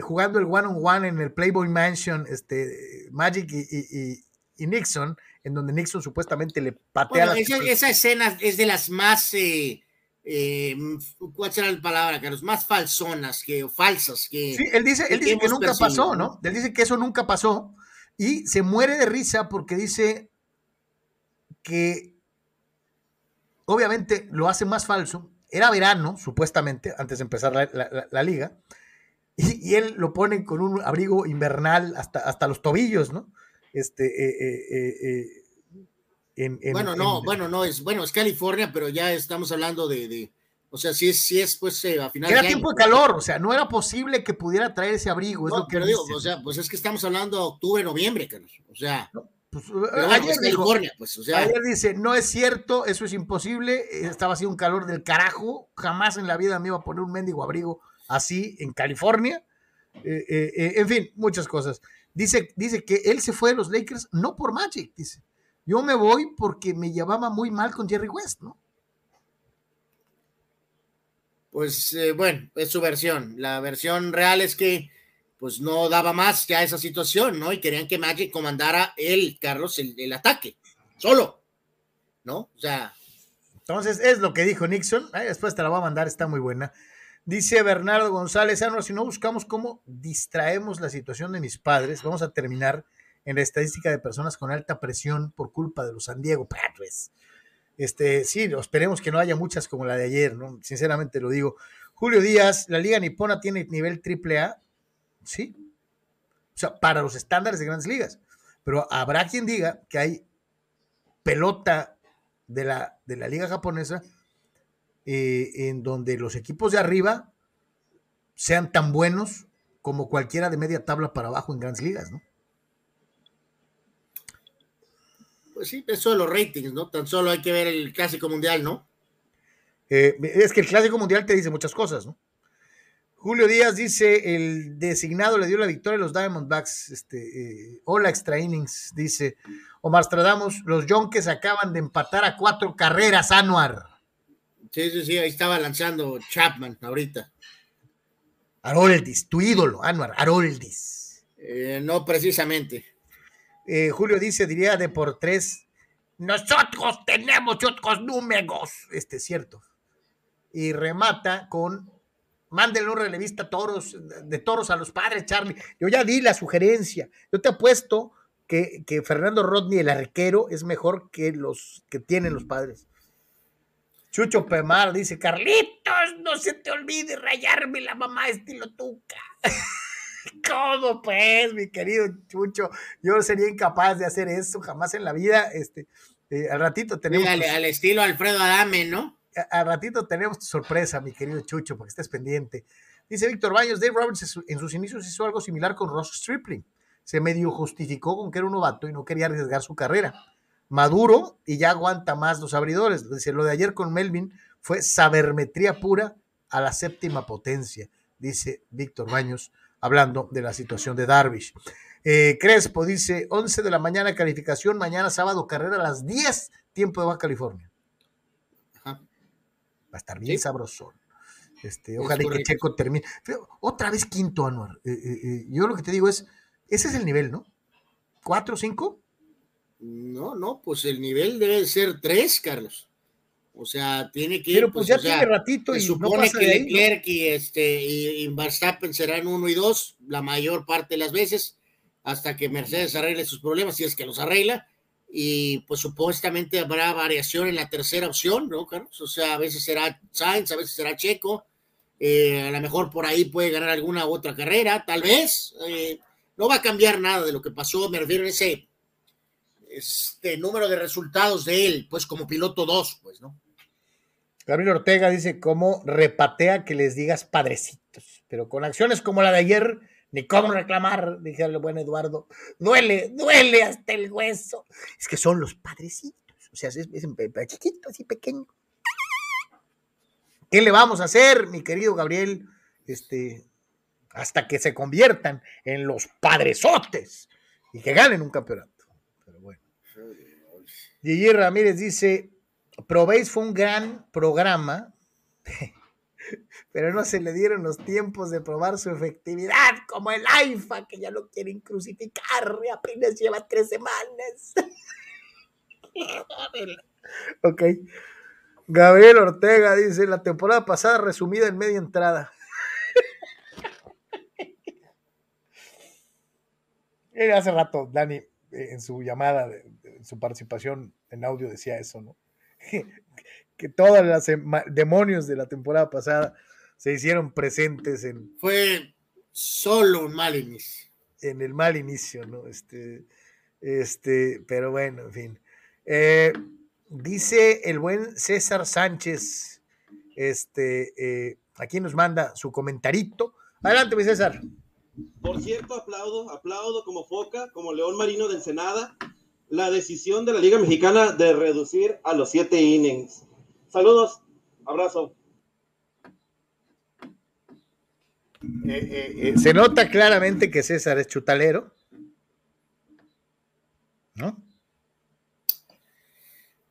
jugando el one on one en el Playboy Mansion, este, Magic y, y Nixon, en donde Nixon supuestamente le patea. esa, escena es de las más, eh, eh, ¿cuál será la palabra, Carlos? Más falsonas que, o falsas que. Sí, él dice, él dice que nunca pasó, ¿no? Él dice que eso nunca pasó y se muere de risa porque dice que obviamente lo hace más falso. Era verano, supuestamente, antes de empezar la, liga, y, él lo pone con un abrigo invernal hasta, hasta los tobillos, ¿no? Este, eh, eh, eh, bueno, no, bueno, no, es, bueno, es California, pero ya estamos hablando de, o sea, si es, si es pues a final Era tiempo de calor, o sea, no era posible que pudiera traer ese abrigo, es lo que digo, o sea, pues es que estamos hablando de octubre, noviembre, Carlos, o sea... Pues, ayer, California, pues, o sea, ayer dice, no es cierto, eso es imposible, estaba haciendo un calor del carajo, jamás en la vida me iba a poner un mendigo abrigo así en California, en fin, muchas cosas. Dice, dice que él se fue de los Lakers no por Magic, dice. Yo me voy porque me llevaba muy mal con Jerry West, ¿no? Pues eh, bueno, es su versión. La versión real es que pues no daba más ya esa situación, ¿no? Y querían que Magic comandara él, Carlos, el, ataque, solo, ¿no? O sea. Entonces, es lo que dijo Nixon. después te la voy a mandar, está muy buena. Dice Bernardo González, ah, si no buscamos cómo distraemos la situación de mis padres, vamos a terminar en la estadística de personas con alta presión por culpa de los San Diego Padres. Este, sí, esperemos que no haya muchas como la de ayer, ¿no? Sinceramente lo digo. Julio Díaz, la Liga Nipona tiene nivel triple A, sí. O sea, para los estándares de grandes ligas. Pero habrá quien diga que hay pelota de la, de la Liga Japonesa eh, en donde los equipos de arriba sean tan buenos como cualquiera de media tabla para abajo en grandes ligas, ¿no? Pues sí, eso de los ratings, ¿no? Tan solo hay que ver el Clásico Mundial, ¿no? Eh, es que el Clásico Mundial te dice muchas cosas, ¿no? Julio Díaz dice, el designado le dio la victoria a los Diamondbacks. Este, eh, hola, extra innings, dice Omar Stradamos. Los Yonkes acaban de empatar a cuatro carreras, Anuar. Sí, sí, sí, ahí estaba lanzando Chapman ahorita. Haroldis, tu ídolo, Anuar, Haroldis. Eh, no precisamente. Eh, Julio dice, diría de por tres, nosotros tenemos otros números. Este es cierto. Y remata con, mándenle un relevista toros, de toros a los padres, Charlie. Yo ya di la sugerencia. Yo te apuesto que, que Fernando Rodney, el arquero, es mejor que los que tienen los padres. Chucho Pemar dice, Carlitos, no se te olvide rayarme la mamá estilo tuca. ¿Cómo pues, mi querido Chucho? Yo sería incapaz de hacer eso jamás en la vida. Este, eh, al ratito tenemos. al estilo Alfredo Adame, ¿no? Al ratito tenemos tu sorpresa, mi querido Chucho, porque estés pendiente. Dice Víctor Baños, Dave Roberts en sus inicios hizo algo similar con Ross Stripling. Se medio justificó con que era un novato y no quería arriesgar su carrera maduro y ya aguanta más los abridores. Dice, lo de ayer con Melvin fue sabermetría pura a la séptima potencia, dice Víctor Baños, hablando de la situación de Darvish. Eh, Crespo dice, 11 de la mañana calificación, mañana sábado carrera a las 10, tiempo de Baja California. Va a estar bien sabroso. Este, ojalá que Checo termine. otra vez quinto, Anuar. Eh, eh, yo lo que te digo es, ese es el nivel, ¿no? ¿Cuatro, cinco? No, no, pues el nivel debe ser tres, Carlos. O sea, tiene que. Pero pues, pues ya tiene ratito y supone que Leclerc y este y, Verstappen serán uno y dos la mayor parte de las veces hasta que Mercedes arregle sus problemas, si es que los arregla. Y pues supuestamente habrá variación en la tercera opción, ¿no, Carlos? O sea, a veces será Sainz, a veces será Checo. Eh, a lo mejor por ahí puede ganar alguna otra carrera, tal vez. Eh, no va a cambiar nada de lo que pasó, me refiero a ese este número de resultados de él, pues como piloto 2, pues, ¿no? Gabriel Ortega dice cómo repatea que les digas padrecitos, pero con acciones como la de ayer, ni cómo reclamar, dije el buen Eduardo, duele, duele hasta el hueso. Es que son los padrecitos, o sea, es, es, chiquito, así pequeño. ¿Qué le vamos a hacer, mi querido Gabriel? Este, hasta que se conviertan en los padresotes y que ganen un campeonato. Pero bueno. Gigi Ramírez dice, Probéis fue un gran programa, pero no se le dieron los tiempos de probar su efectividad, como el AIFA, que ya lo quieren crucificar, y apenas lleva tres semanas. ok. Gabriel Ortega dice, la temporada pasada resumida en media entrada. hace rato, Dani, eh, en su llamada, en su participación en audio decía eso, ¿no? que todos los demonios de la temporada pasada se hicieron presentes en... Fue solo un mal inicio. En el mal inicio, ¿no? Este, este, pero bueno, en fin. Eh, dice el buen César Sánchez, este, eh, aquí nos manda su comentarito. Adelante, mi César. Por cierto, aplaudo, aplaudo como foca, como león marino de Ensenada, la decisión de la Liga Mexicana de reducir a los siete innings. Saludos, abrazo. Eh, eh, eh, se nota claramente que César es chutalero, ¿no?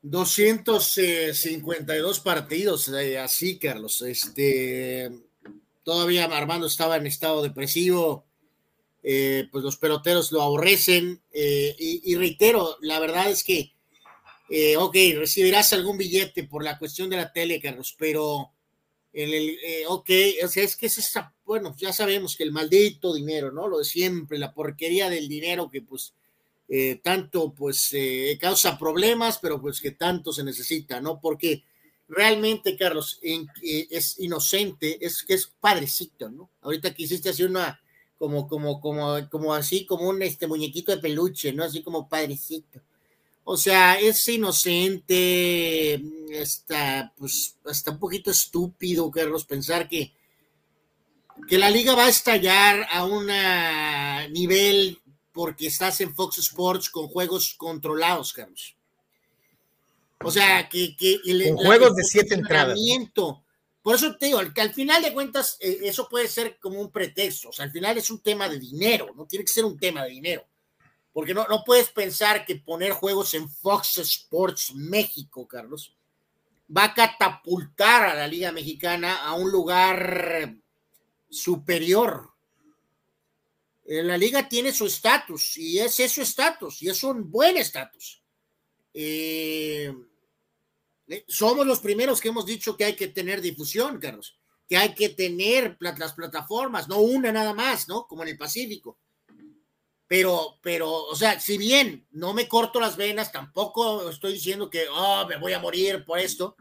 252 partidos así, Carlos. Este, todavía Armando estaba en estado depresivo eh, pues los peloteros lo aborrecen. Eh, y, reitero, la verdad es que, eh, ok, recibirás algún billete por la cuestión de la tele, Carlos, pero el, ok, o sea, es que es esa, bueno, ya sabemos que el maldito dinero, ¿no? Lo de siempre, la porquería del dinero que pues tanto pues causa problemas, pero pues que tanto se necesita, ¿no? Porque realmente, Carlos, es inocente, es que es padrecito, ¿no? Ahorita quisiste hacer una como, como, como, como así, como un este muñequito de peluche, ¿no? Así como padrecito. O sea, es inocente, está, pues, hasta un poquito estúpido, Carlos, pensar que, que la liga va a estallar a un nivel porque estás en Fox Sports con juegos controlados, Carlos. O sea, que, que con juegos de siete entradas. Por eso te digo, al final de cuentas eh, eso puede ser como un pretexto, o sea, al final es un tema de dinero, no tiene que ser un tema de dinero, porque no, no puedes pensar que poner juegos en Fox Sports México, Carlos, va a catapultar a la Liga Mexicana a un lugar superior. Eh, la liga tiene su estatus y es su estatus y es un buen estatus. ¿eh? Somos los primeros que hemos dicho que hay que tener difusión, Carlos, que hay que tener las plataformas, no una nada más, ¿no? Como en el Pacífico. Pero, pero, o sea, si bien no me corto las venas, tampoco estoy diciendo que, oh, me voy a morir por esto.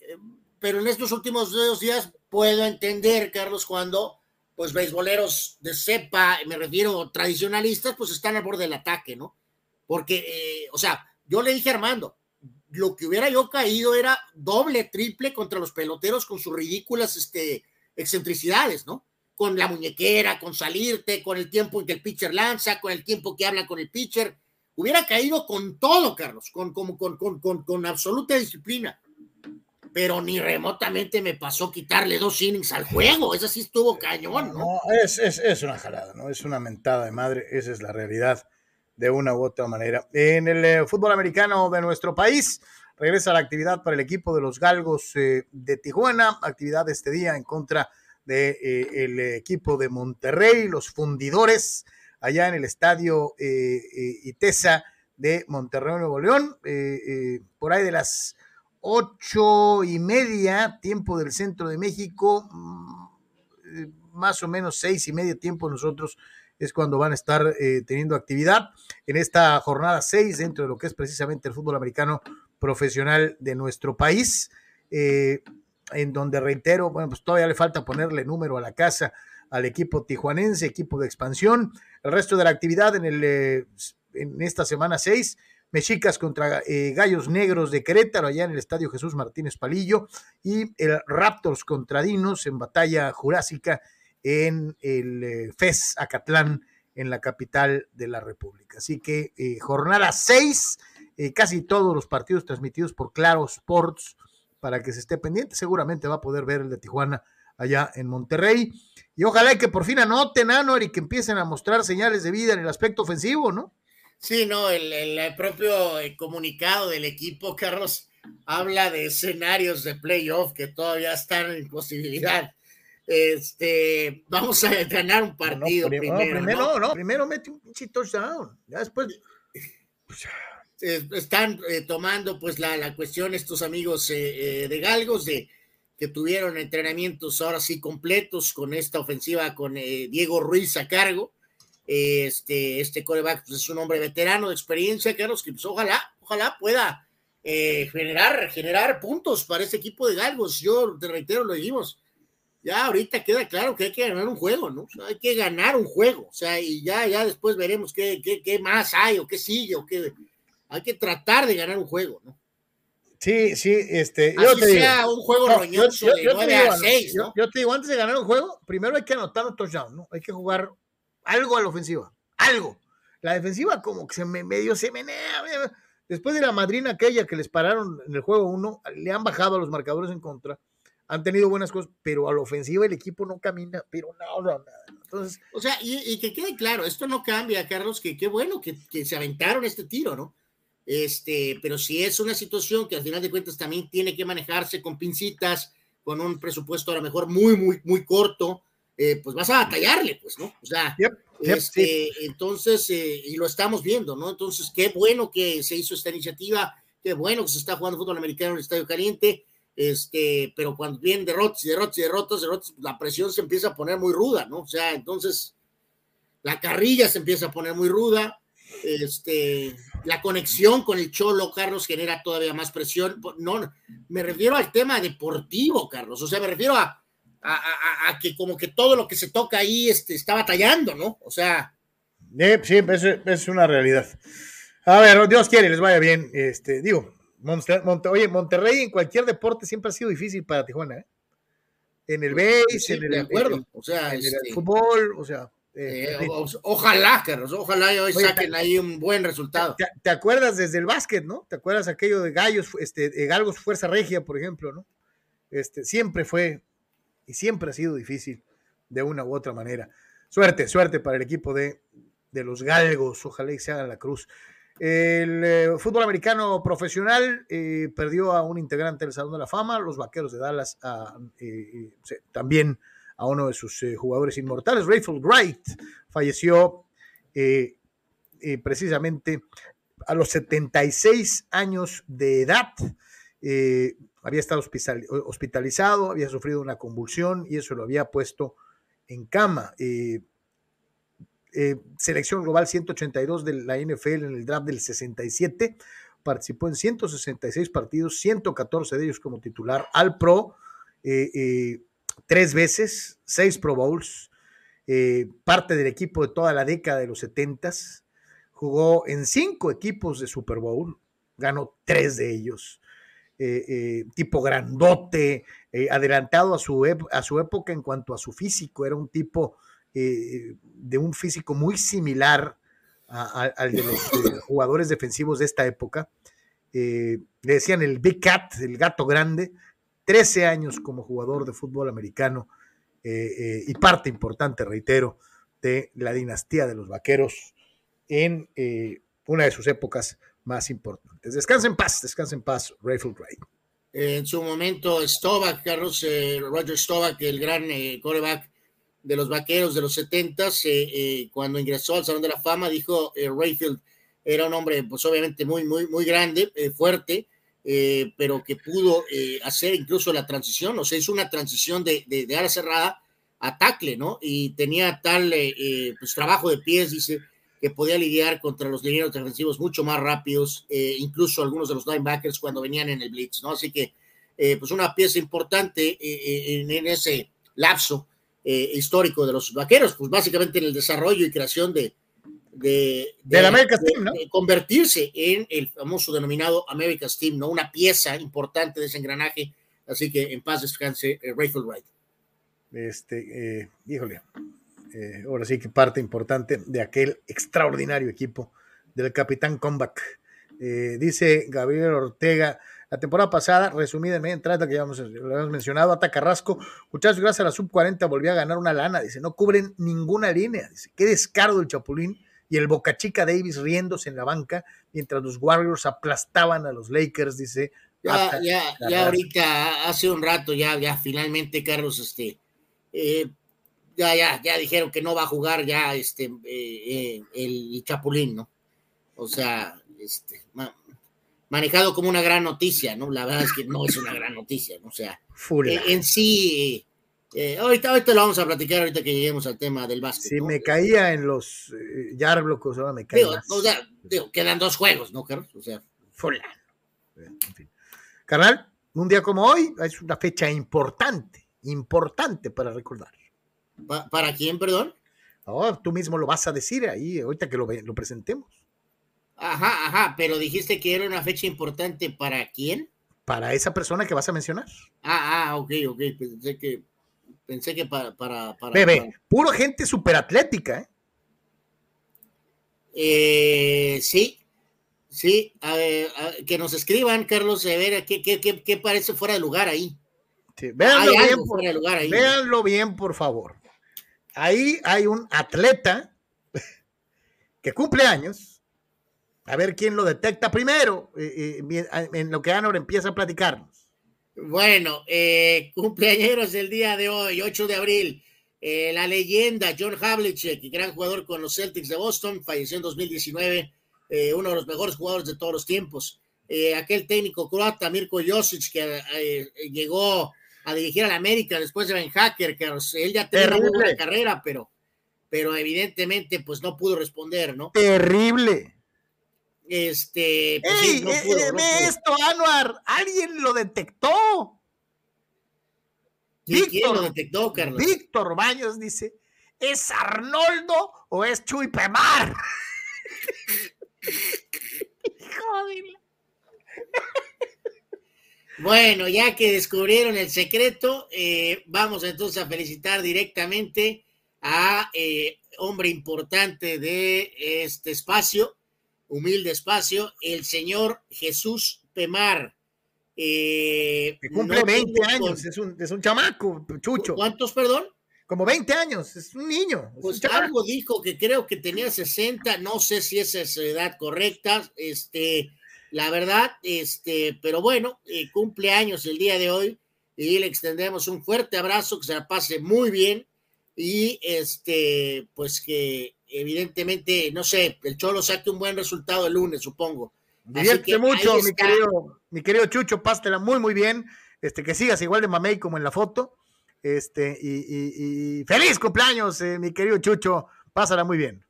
Eh, pero en estos últimos dos días puedo entender, Carlos, cuando, pues, beisboleros de cepa, me refiero tradicionalistas, pues están al borde del ataque, ¿no? Porque, eh, o sea, yo le dije a Armando, lo que hubiera yo caído era doble, triple contra los peloteros con sus ridículas este, excentricidades, ¿no? Con la muñequera, con salirte, con el tiempo en que el pitcher lanza, con el tiempo que habla con el pitcher. Hubiera caído con todo, Carlos, con, con, con, con, con absoluta disciplina. Pero ni remotamente me pasó quitarle dos innings al juego. Esa sí estuvo cañón, ¿no? no es, es, es una jalada, ¿no? Es una mentada de madre. Esa es la realidad de una u otra manera. En el eh, fútbol americano de nuestro país, regresa la actividad para el equipo de los Galgos eh, de Tijuana, actividad este día en contra del de, eh, equipo de Monterrey, los fundidores, allá en el estadio Itesa de Monterrey, Nuevo León, por ahí de las ocho y media, tiempo del centro de México, mm, más o menos seis y media tiempo nosotros es cuando van a estar eh, teniendo actividad en esta jornada 6 dentro de lo que es precisamente el fútbol americano profesional de nuestro país, eh, en donde reitero, bueno, pues todavía le falta ponerle número a la casa al equipo tijuanense, equipo de expansión. El resto de la actividad en, el, eh, en esta semana 6, Mexicas contra Gallos Negros de Querétaro, allá en el Estadio Jesús Martínez Palillo, y el Raptors contra Dinos en batalla jurásica en el eh, FES Acatlán, en la capital de la República. Así que eh, jornada 6, eh, casi todos los partidos transmitidos por Claro Sports, para que se esté pendiente, seguramente va a poder ver el de Tijuana allá en Monterrey. Y ojalá que por fin anoten, Anor, y que empiecen a mostrar señales de vida en el aspecto ofensivo, ¿no? Sí, no, el, el propio comunicado del equipo, Carlos, habla de escenarios de playoff que todavía están en posibilidad. Este, vamos a ganar un partido primero. No, primero, ¿no? no, primero mete un touchdown. Ya después. Pues, están eh, tomando pues la, la, cuestión estos amigos eh, eh, de Galgos de que tuvieron entrenamientos ahora sí completos con esta ofensiva con Diego Ruiz a cargo. Este, este coreback pues, es un hombre veterano de experiencia, Carlos, que pues, ojalá, ojalá pueda generar, generar puntos para este equipo de Galgos. Yo te reitero, lo dijimos, ya ahorita queda claro que hay que ganar un juego, ¿no? hay que ganar un juego, o sea, y ya, ya después veremos qué, qué, qué más hay o qué sigue o qué, hay que tratar de ganar un juego, ¿no? Sí, sí, este. yo te sea digo, un juego roñoso de 9 a 6, ¿no? Yo, te digo, antes de ganar un juego, primero hay que anotar un touchdown, ¿no? Hay que jugar algo a la ofensiva, algo. La defensiva como que se me medio se menea. Después de la madrina aquella que les pararon en el juego 1, le han bajado a los marcadores en contra. Han tenido buenas cosas, pero a la ofensiva el equipo no camina, pero no, no, Entonces, o sea, y, que quede claro, esto no cambia, Carlos, que qué bueno que, que se aventaron este tiro, ¿no? Este, pero si es una situación que al final de cuentas también tiene que manejarse con pincitas, con un presupuesto a lo mejor muy, muy, muy corto, eh, pues vas a batallarle, pues, ¿no? O sea, este, entonces, eh, y lo estamos viendo, ¿no? Entonces, qué bueno que se hizo esta iniciativa, qué bueno que se está jugando fútbol americano en el Estadio Caliente, este, pero cuando vienen derrotas y derrotas y derrotas, derrotas, la presión se empieza a poner muy ruda, ¿no? O sea, entonces, la carrilla se empieza a poner muy ruda, este, la conexión con el Cholo, Carlos, genera todavía más presión. No, me refiero al tema deportivo, Carlos. O sea, me refiero a, a, que como que todo lo que se toca ahí este, está batallando, ¿no? O sea. sí, es, es, una realidad. A ver, Dios quiere, les vaya bien. Este, digo, oye, Monterrey en cualquier deporte siempre ha sido difícil para Tijuana, ¿eh? En el base, en el, acuerdo. o sea, en el este fútbol, o sea. Eh, eh, ojalá, Carlos, ojalá hoy saquen ahí un buen resultado. Te, acuerdas desde el básquet, ¿no? ¿Te acuerdas aquello de Gallos, este, de Galgos Fuerza Regia, por ejemplo, ¿no? Este, siempre fue y siempre ha sido difícil de una u otra manera. Suerte, suerte para el equipo de, de los Galgos, ojalá y se haga la cruz. El eh, fútbol americano profesional perdió a un integrante del Salón de la Fama, los Vaqueros de Dallas también a uno de sus eh, jugadores inmortales, Rayfield Wright, falleció eh, eh, precisamente a los 76 años de edad. había estado hospitalizado, había sufrido una convulsión y eso lo había puesto en cama. Selección global 182 de la NFL en el draft del 67, participó en 166 partidos, 114 de ellos como titular al pro tres veces, seis Pro Bowls, eh, parte del equipo de toda la década de los setentas, jugó en cinco equipos de Super Bowl, ganó tres de ellos, eh, eh, tipo grandote, adelantado a su, a su época en cuanto a su físico, era un tipo de un físico muy similar al de los jugadores defensivos de esta época. le decían el Big Cat, el gato grande, 13 años como jugador de fútbol americano eh, eh, y parte importante, reitero, de la dinastía de los vaqueros en eh, una de sus épocas más importantes. Descansa en paz, descansa en paz, Rayfield Wright. En su momento, Stovak, Carlos Roger Stovak, el gran coreback de los vaqueros de los 70 cuando ingresó al Salón de la Fama, dijo Rayfield era un hombre, pues obviamente muy, muy, muy grande, fuerte, eh, pero que pudo eh, hacer incluso la transición, o sea, hizo una transición de, de, de ala cerrada a tackle, ¿no? Y tenía tal eh, pues, trabajo de pies, dice, que podía lidiar contra los linieros defensivos mucho más rápidos, incluso algunos de los linebackers cuando venían en el blitz, ¿no? Así que, pues una pieza importante en, ese lapso histórico de los vaqueros, pues básicamente en el desarrollo y creación de, de, convertirse en el famoso denominado America's Team, ¿no? Una pieza importante de ese engranaje. Así que en paz descanse eh, Rayfield Wright. Este, eh, híjole, eh, ahora sí que parte importante de aquel extraordinario equipo del Capitán Comeback. dice Gabriel Ortega, La temporada pasada, resumida en media entrada, que ya hemos, lo hemos mencionado, Ata Carrasco, muchachos, gracias a la sub-40 volvió a ganar una lana, dice, no cubren ninguna línea, dice, qué descaro del Chapulín y el Boca Chica Davis riéndose en la banca mientras los Warriors aplastaban a los Lakers, dice. Ya, ya, ya ahorita, hace un rato, ya, ya finalmente, Carlos, este, eh, ya, ya, ya dijeron que no va a jugar ya este eh, eh, el Chapulín, ¿no? O sea, este, manejado como una gran noticia, ¿no? La verdad es que no es una gran noticia, ¿no? O sea, en sí, ahorita, ahorita lo vamos a platicar ahorita que lleguemos al tema del básquet. Si me caía en los Yarblocos, ahora me cae O sea, quedan dos juegos, ¿no, Carlos? O sea, fulano. En fin. Carnal, un día como hoy es una fecha importante, importante para recordar. ¿Para quién, perdón? Oh, tú mismo lo vas a decir ahí, ahorita que lo, lo presentemos. Ajá, ajá, pero dijiste que era una fecha importante para quién? Para esa persona que vas a mencionar. Ah, ah, ok, ok, pensé que, pensé que para... para, para Bebé, puro gente superatlética, ¿eh? ¿eh? sí, sí, a ver, que nos escriban, Carlos, a ver qué, qué, qué, qué parece fuera de lugar ahí. Sí, véanlo, bien, por, lugar ahí. véanlo bien, por favor ahí hay un atleta que cumple años. A ver quién lo detecta primero, eh, eh, en lo que Anor empieza a platicarnos. Bueno, eh, cumpleaños el día de hoy, 8 de abril. Eh, la leyenda John Havlicek, gran jugador con los Celtics de Boston, falleció en 2019, uno de los mejores jugadores de todos los tiempos. aquel técnico croata, Mirko Josic, que llegó a dirigir a la América después de Ben Hacker, que él ya tenía una buena carrera, pero, pero evidentemente pues no pudo responder, ¿no? Terrible. Este, pues, Ey, no pudo, eh, esto, Anuar, alguien lo detectó. Víctor, ¿Quién lo detectó, Carlos? Víctor Baños dice, ¿es Arnoldo o es Chuy Pemar? Joder. Bueno, ya que descubrieron el secreto, eh, vamos entonces a felicitar directamente a eh, hombre importante de este espacio, humilde espacio, el señor Jesús Pemar. Eh, que cumple 20 años, es, un, es un chamaco, chucho. ¿Cuántos, perdón? Como 20 años, es un niño. pues algo dijo que creo que tenía 60, no sé si esa es su edad correcta, este la verdad, este, pero bueno, eh, cumpleaños el día de hoy y le extendemos un fuerte abrazo, que se la pase muy bien y este, pues que evidentemente, no sé, el Cholo saque un buen resultado el lunes, supongo. Divierte mucho, mi querido, mi querido Chucho, pástela muy, muy bien. Este, que sigas igual de mamey como en la foto. Este, y, feliz cumpleaños, eh, mi querido Chucho, pásala muy bien.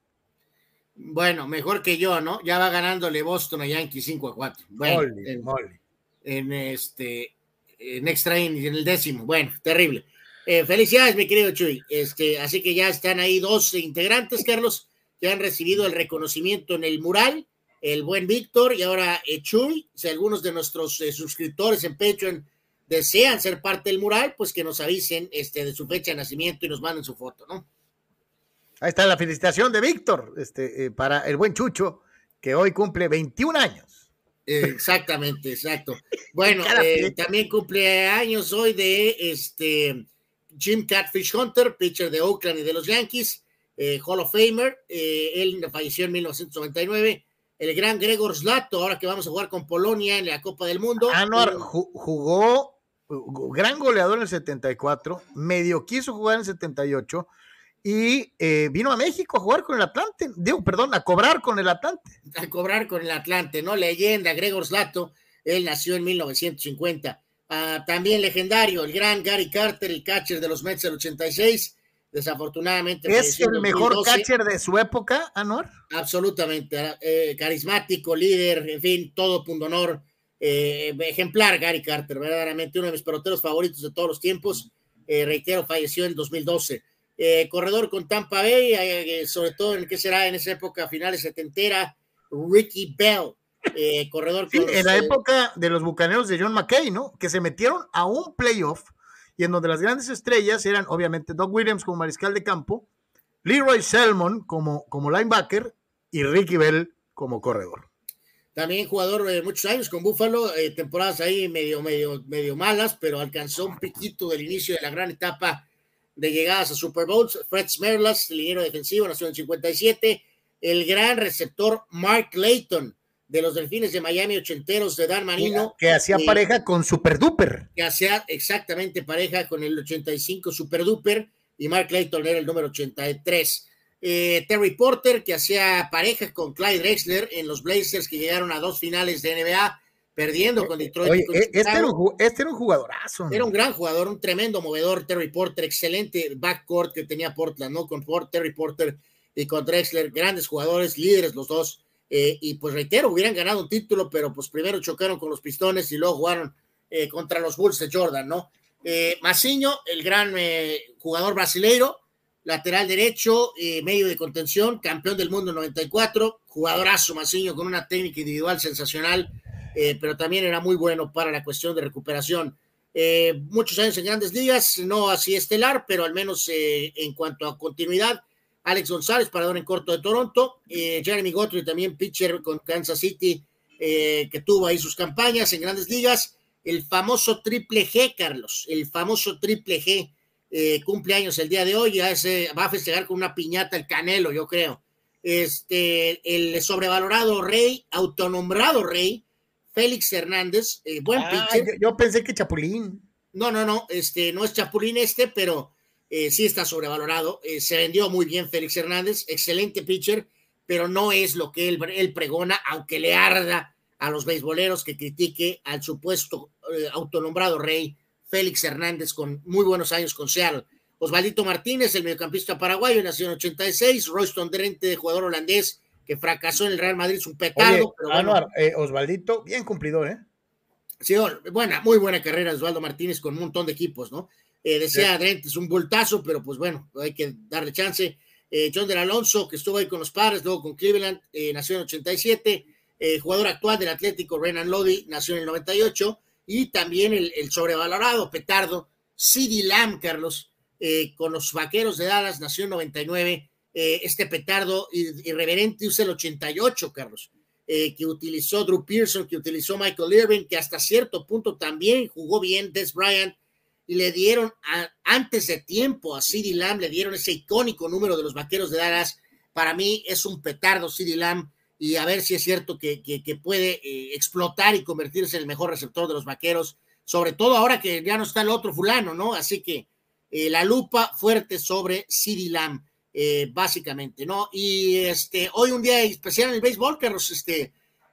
Bueno, mejor que yo, ¿no? Ya va ganándole Boston a Yankees 5 a 4. Bueno, en, este en extra en el décimo. Bueno, terrible. Eh, felicidades, mi querido Chuy. Este, así que ya están ahí dos integrantes, Carlos, que han recibido el reconocimiento en el mural, el buen Víctor y ahora eh, Chuy. Si algunos de nuestros eh, suscriptores en Patreon desean ser parte del mural, pues que nos avisen este, de su fecha de nacimiento y nos manden su foto, ¿no? Ahí está la felicitación de Víctor este, eh, para el buen Chucho, que hoy cumple 21 años. Exactamente, exacto. Bueno, también cumple años hoy de este Jim Catfish Hunter, pitcher de Oakland y de los Yankees, eh, Hall of Famer. él falleció en 1999. El gran Gregor Slato, ahora que vamos a jugar con Polonia en la Copa del Mundo. Anuar jugó, gran goleador en el 74, medio quiso jugar en el 78 y eh, vino a México a jugar con el Atlante, digo, perdón, a cobrar con el Atlante. A cobrar con el Atlante, ¿no? Leyenda, Gregor Slato, él nació en 1950. Ah, también legendario, el gran Gary Carter, el catcher de los Mets del 86. Desafortunadamente. ¿Es el mejor catcher de su época, Anuar? Absolutamente. Ah, eh, carismático, líder, en fin, todo punto honor. Eh, ejemplar Gary Carter, verdaderamente uno de mis peloteros favoritos de todos los tiempos. reitero, falleció en 2012. Eh, corredor con Tampa Bay, eh, sobre todo en qué será en esa época, finales setentera, Ricky Bell, eh, corredor En la época de los bucaneros de John McKay, ¿no? Que se metieron a un playoff y en donde las grandes estrellas eran obviamente Doug Williams como mariscal de campo, Leroy Selmon como, como linebacker y Ricky Bell como corredor. también jugador de muchos años con Buffalo, eh, temporadas ahí medio, medio, medio malas, pero alcanzó un piquito del inicio de la gran etapa de llegadas a Super Bowls. Fred Smerlas, liniero defensivo, nació en el 57. El gran receptor Mark Layton, de los Delfines de Miami, ochenteros de Dan Marino. Que hacía eh, pareja con Super Duper. Que hacía exactamente pareja con el 85 Super Duper y Mark Layton era el número 83. Eh, Terry Porter, que hacía pareja con Clyde Drexler en los Blazers, que llegaron a dos finales de NBA, perdiendo con Detroit. Oye, con e- este, era un, este era un jugadorazo. Era un gran jugador, un tremendo movedor, Terry Porter, excelente backcourt que tenía Portland, ¿no? Con Terry Porter y con Drexler, grandes jugadores, líderes los dos. Eh, y pues reitero, hubieran ganado un título, pero pues primero chocaron con los Pistones y luego jugaron eh, contra los Bulls de Jordan, ¿no? Eh, el gran eh, jugador brasileiro, lateral derecho, medio de contención, campeón del mundo en 94, jugadorazo Maciño con una técnica individual sensacional, pero también era muy bueno para la cuestión de recuperación. Muchos años en grandes ligas, no así estelar, pero al menos en cuanto a continuidad. Alex González, parador en corto de Toronto. Eh, Jeremy Guthrie, también pitcher con Kansas City, eh, que tuvo ahí sus campañas en grandes ligas. El famoso triple G, Carlos, el famoso triple G. Eh, cumpleaños el día de hoy, ya se va a festejar con una piñata el Canelo, yo creo. Este, el sobrevalorado rey, autonombrado rey, Félix Hernández, eh, buen Ah, pitcher. yo, yo pensé que Chapulín. No, no, no, este no es Chapulín este, pero eh, sí está sobrevalorado. Eh, se vendió muy bien Félix Hernández, excelente pitcher, pero no es lo que él, él pregona, aunque le arda a los beisboleros que critique al supuesto eh, autonombrado rey Félix Hernández con muy buenos años con Seattle. Osvaldito Martínez, el mediocampista paraguayo, nació en 86. Royston Drenthe, jugador holandés que fracasó en el Real Madrid, es un petardo, Oye, pero bueno, Anuar, eh, Osvaldito, bien cumplidor, ¿eh? Sí, buena, muy buena carrera Osvaldo Martínez con un montón de equipos, ¿no? Eh, decía Drent, es un voltazo, pero pues bueno, hay que darle chance. Eh, John del Alonso, que estuvo ahí con los padres, luego con Cleveland, eh, nació en 87. Eh, jugador actual del Atlético, Renan Lodi, nació en el 98. Y también el, el sobrevalorado petardo, CD Lamb, Carlos, con los vaqueros de Dallas, nació en 99. Eh, este petardo irreverente usa el 88, Carlos eh, que utilizó Drew Pearson, que utilizó Michael Irving, que hasta cierto punto también jugó bien Des Bryant, y le dieron antes de tiempo a CeeDee Lamb, le dieron ese icónico número de los vaqueros de Dallas. Para mí es un petardo CeeDee Lamb, y a ver si es cierto que, que- que puede eh, explotar y convertirse en el mejor receptor de los vaqueros, sobre todo ahora que ya no está el otro fulano, ¿no? Así que eh, la lupa fuerte sobre CeeDee Lamb eh, básicamente, ¿no? Y este, hoy un día especial en el béisbol, Carlos, este,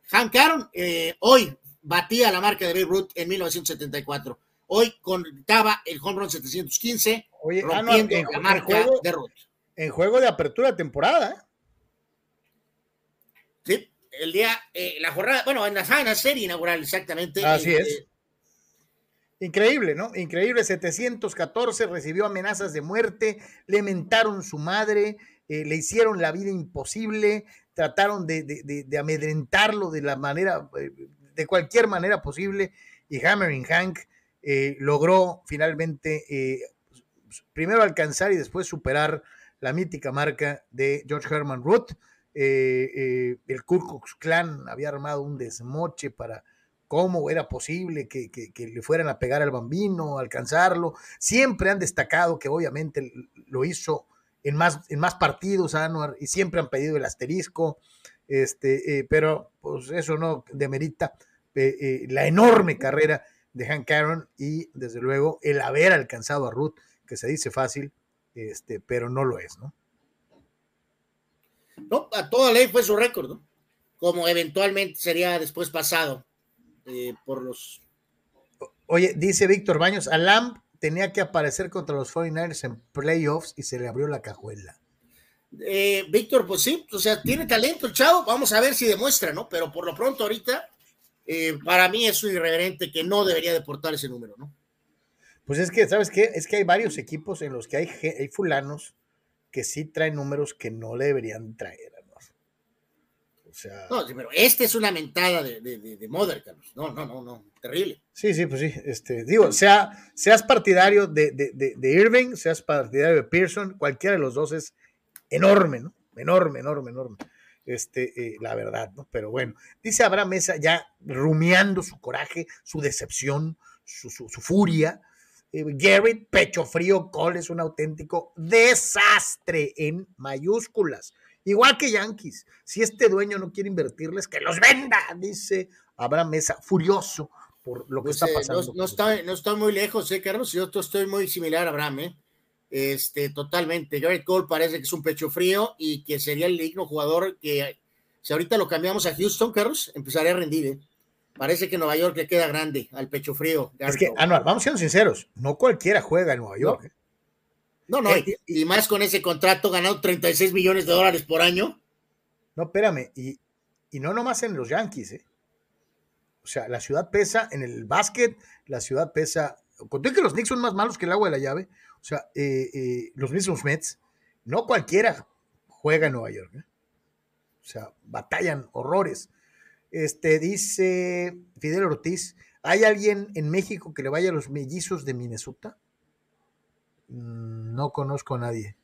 Hank Aaron, eh, hoy batía la marca de Babe Ruth en 1974. Hoy contaba el home run 715, Oye, Anuar, rompiendo en, la marca juego, de Ruth. en juego de apertura de temporada, ¿eh? Sí, el día, eh, la jornada, bueno, en la, en la serie inaugural, exactamente. Así eh, es. eh, Increíble, ¿no? Increíble. 714 recibió amenazas de muerte, le mentaron su madre, eh, le hicieron la vida imposible, trataron de, de- de- de amedrentarlo de la manera, de cualquier manera posible. Y Hammering Hank eh, logró finalmente eh, primero alcanzar y después superar la mítica marca de George Herman Root. Eh, eh, el Ku Klux Klan había armado un desmoche para cómo era posible que, le fueran a pegar al bambino, alcanzarlo. Siempre han destacado que obviamente lo hizo en más, en más partidos, y siempre han pedido el asterisco, este, pero pues eso no demerita la enorme carrera de Hank Aaron y desde luego el haber alcanzado a Ruth, que se dice fácil, este, pero no lo es, ¿no? no, a toda ley fue su récord, ¿no? Como eventualmente sería después pasado eh, por los Oye, dice Víctor Baños, Alam tenía que aparecer contra los 49ers en playoffs y se le abrió la cajuela. Eh, Víctor, pues sí, o sea, tiene talento el chavo, vamos a ver si demuestra, ¿no? Pero por lo pronto ahorita, eh, para mí es un irreverente que no debería deportar ese número, ¿no? Pues es que, ¿sabes qué? Es que hay varios equipos en los que hay, fulanos que sí traen números que no le deberían traer. ¿no? O sea, No, sí, pero este es una mentada de, de, de, de Mother, Carlos. No, no, no, no, terrible. sí, sí, pues sí. Este, digo, sea, seas partidario de- de Irving, seas partidario de Pearson, cualquiera de los dos es enorme, ¿no? Enorme, enorme, enorme. Este, eh, la verdad, ¿no? Pero bueno, dice Abraham Mesa ya rumiando su coraje, su decepción, su, su, furia. Eh, Garrett, pecho frío, Cole es un auténtico desastre en mayúsculas. Igual que Yankees. Si este dueño no quiere invertirles, que los venda, dice Abraham Mesa, furioso por lo que pues, está eh, pasando. no, está, no está muy lejos, ¿eh, Carlos? Yo estoy muy similar a Abraham, ¿eh? Este, totalmente. Garrett Cole parece que es un pecho frío y que sería el digno jugador que, si ahorita lo cambiamos a Houston, Carlos, empezaría a rendir, ¿eh? Parece que Nueva York le queda grande al pecho frío. es que, Anual, vamos siendo sinceros, no cualquiera juega en Nueva York. No, no, eh, y, más con ese contrato ganado 36 millones de dólares por año. No, espérame, y, y no nomás en los Yankees, ¿eh? O sea, la ciudad pesa en el básquet, la ciudad pesa. Conté que los Knicks son más malos que el agua de la llave. O sea, eh, eh, los mismos Mets, no cualquiera juega en Nueva York. ¿eh? O sea, batallan horrores. Este dice Fidel Ortiz: ¿hay alguien en México que le vaya a los mellizos de Minnesota? Mm, no conozco a nadie.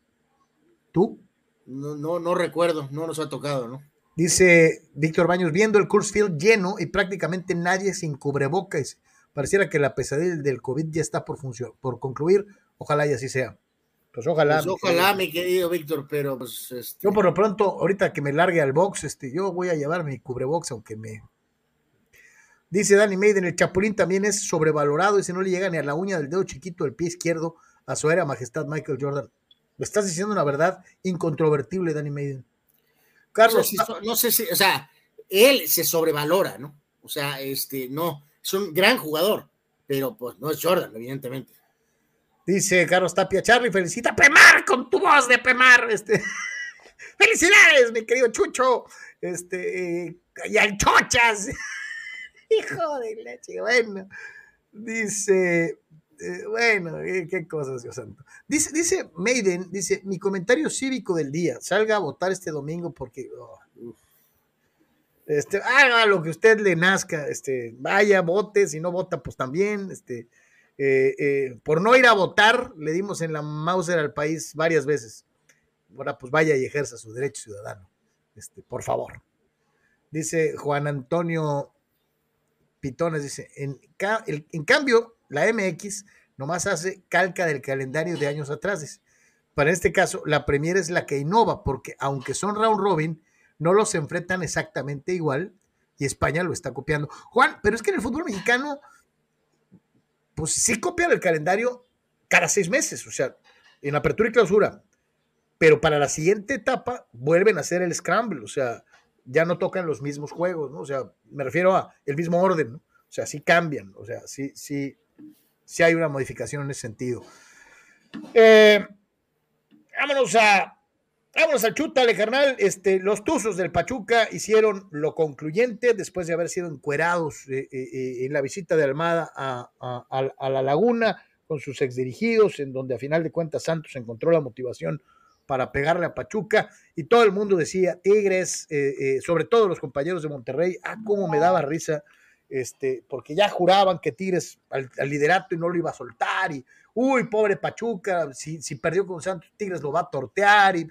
¿Tú? No, no, no recuerdo, no nos ha tocado, ¿no? Dice Víctor Baños, viendo el Coors Field lleno y prácticamente nadie sin cubrebocas. Pareciera que la pesadilla del COVID ya está por, por concluir. Ojalá y así sea. Pues ojalá. Pues ojalá, mi querido Víctor, pero pues. Este... Yo por lo pronto, ahorita que me largue al box, este, yo voy a llevar mi cubrebox, aunque me. Dice Danny Maiden, el Chapulín también es sobrevalorado y si no le llega ni a la uña del dedo chiquito del pie izquierdo a su era majestad Michael Jordan. Lo estás diciendo una verdad incontrovertible, Danny Maiden. Carlos, no sé, si, o sea, él se sobrevalora, ¿no? O sea, este, no, es un gran jugador, pero pues no es Jordan, evidentemente. Dice Carlos Tapia, Charlie, felicita a Pemar con tu voz de Pemar. Este, felicidades, mi querido Chucho. Este, eh, y al Chochas. Hijo de leche, bueno. Dice, eh, bueno, eh, qué cosas, Dios santo. Dice, dice Maiden, dice, mi comentario cívico del día, salga a votar este domingo porque oh, este, haga lo que usted le nazca, este, vaya, vote, si no vota, pues también, este, eh, por no ir a votar, le dimos en la Mauser al país varias veces. Ahora, pues vaya y ejerza su derecho ciudadano, este, por favor. Dice Juan Antonio Pitones, dice, en, en cambio, la MX nomás hace calca del calendario de años atrás. Para este caso, la Premier es la que innova, porque aunque son round robin, no los enfrentan exactamente igual y España lo está copiando. Juan, pero es que en el fútbol mexicano, pues sí copian el calendario cada seis meses, o sea, en apertura y clausura. Pero para la siguiente etapa vuelven a hacer el scramble, o sea, ya no tocan los mismos juegos, ¿no? O sea, me refiero a el mismo orden, ¿no? O sea, sí cambian, o sea, sí, sí, si hay una modificación en ese sentido. Eh, vámonos a. Vámonos al chútale, carnal. Este, los Tuzos del Pachuca hicieron lo concluyente después de haber sido encuerados eh, eh, en la visita de Almada a, a, la Laguna con sus exdirigidos, en donde a final de cuentas Santos encontró la motivación para pegarle a Pachuca y todo el mundo decía, Tigres, sobre todo los compañeros de Monterrey, ah, cómo me daba risa este, porque ya juraban que Tigres al, liderato y no lo iba a soltar, y uy, pobre Pachuca, si, si perdió con Santos, Tigres lo va a tortear, y,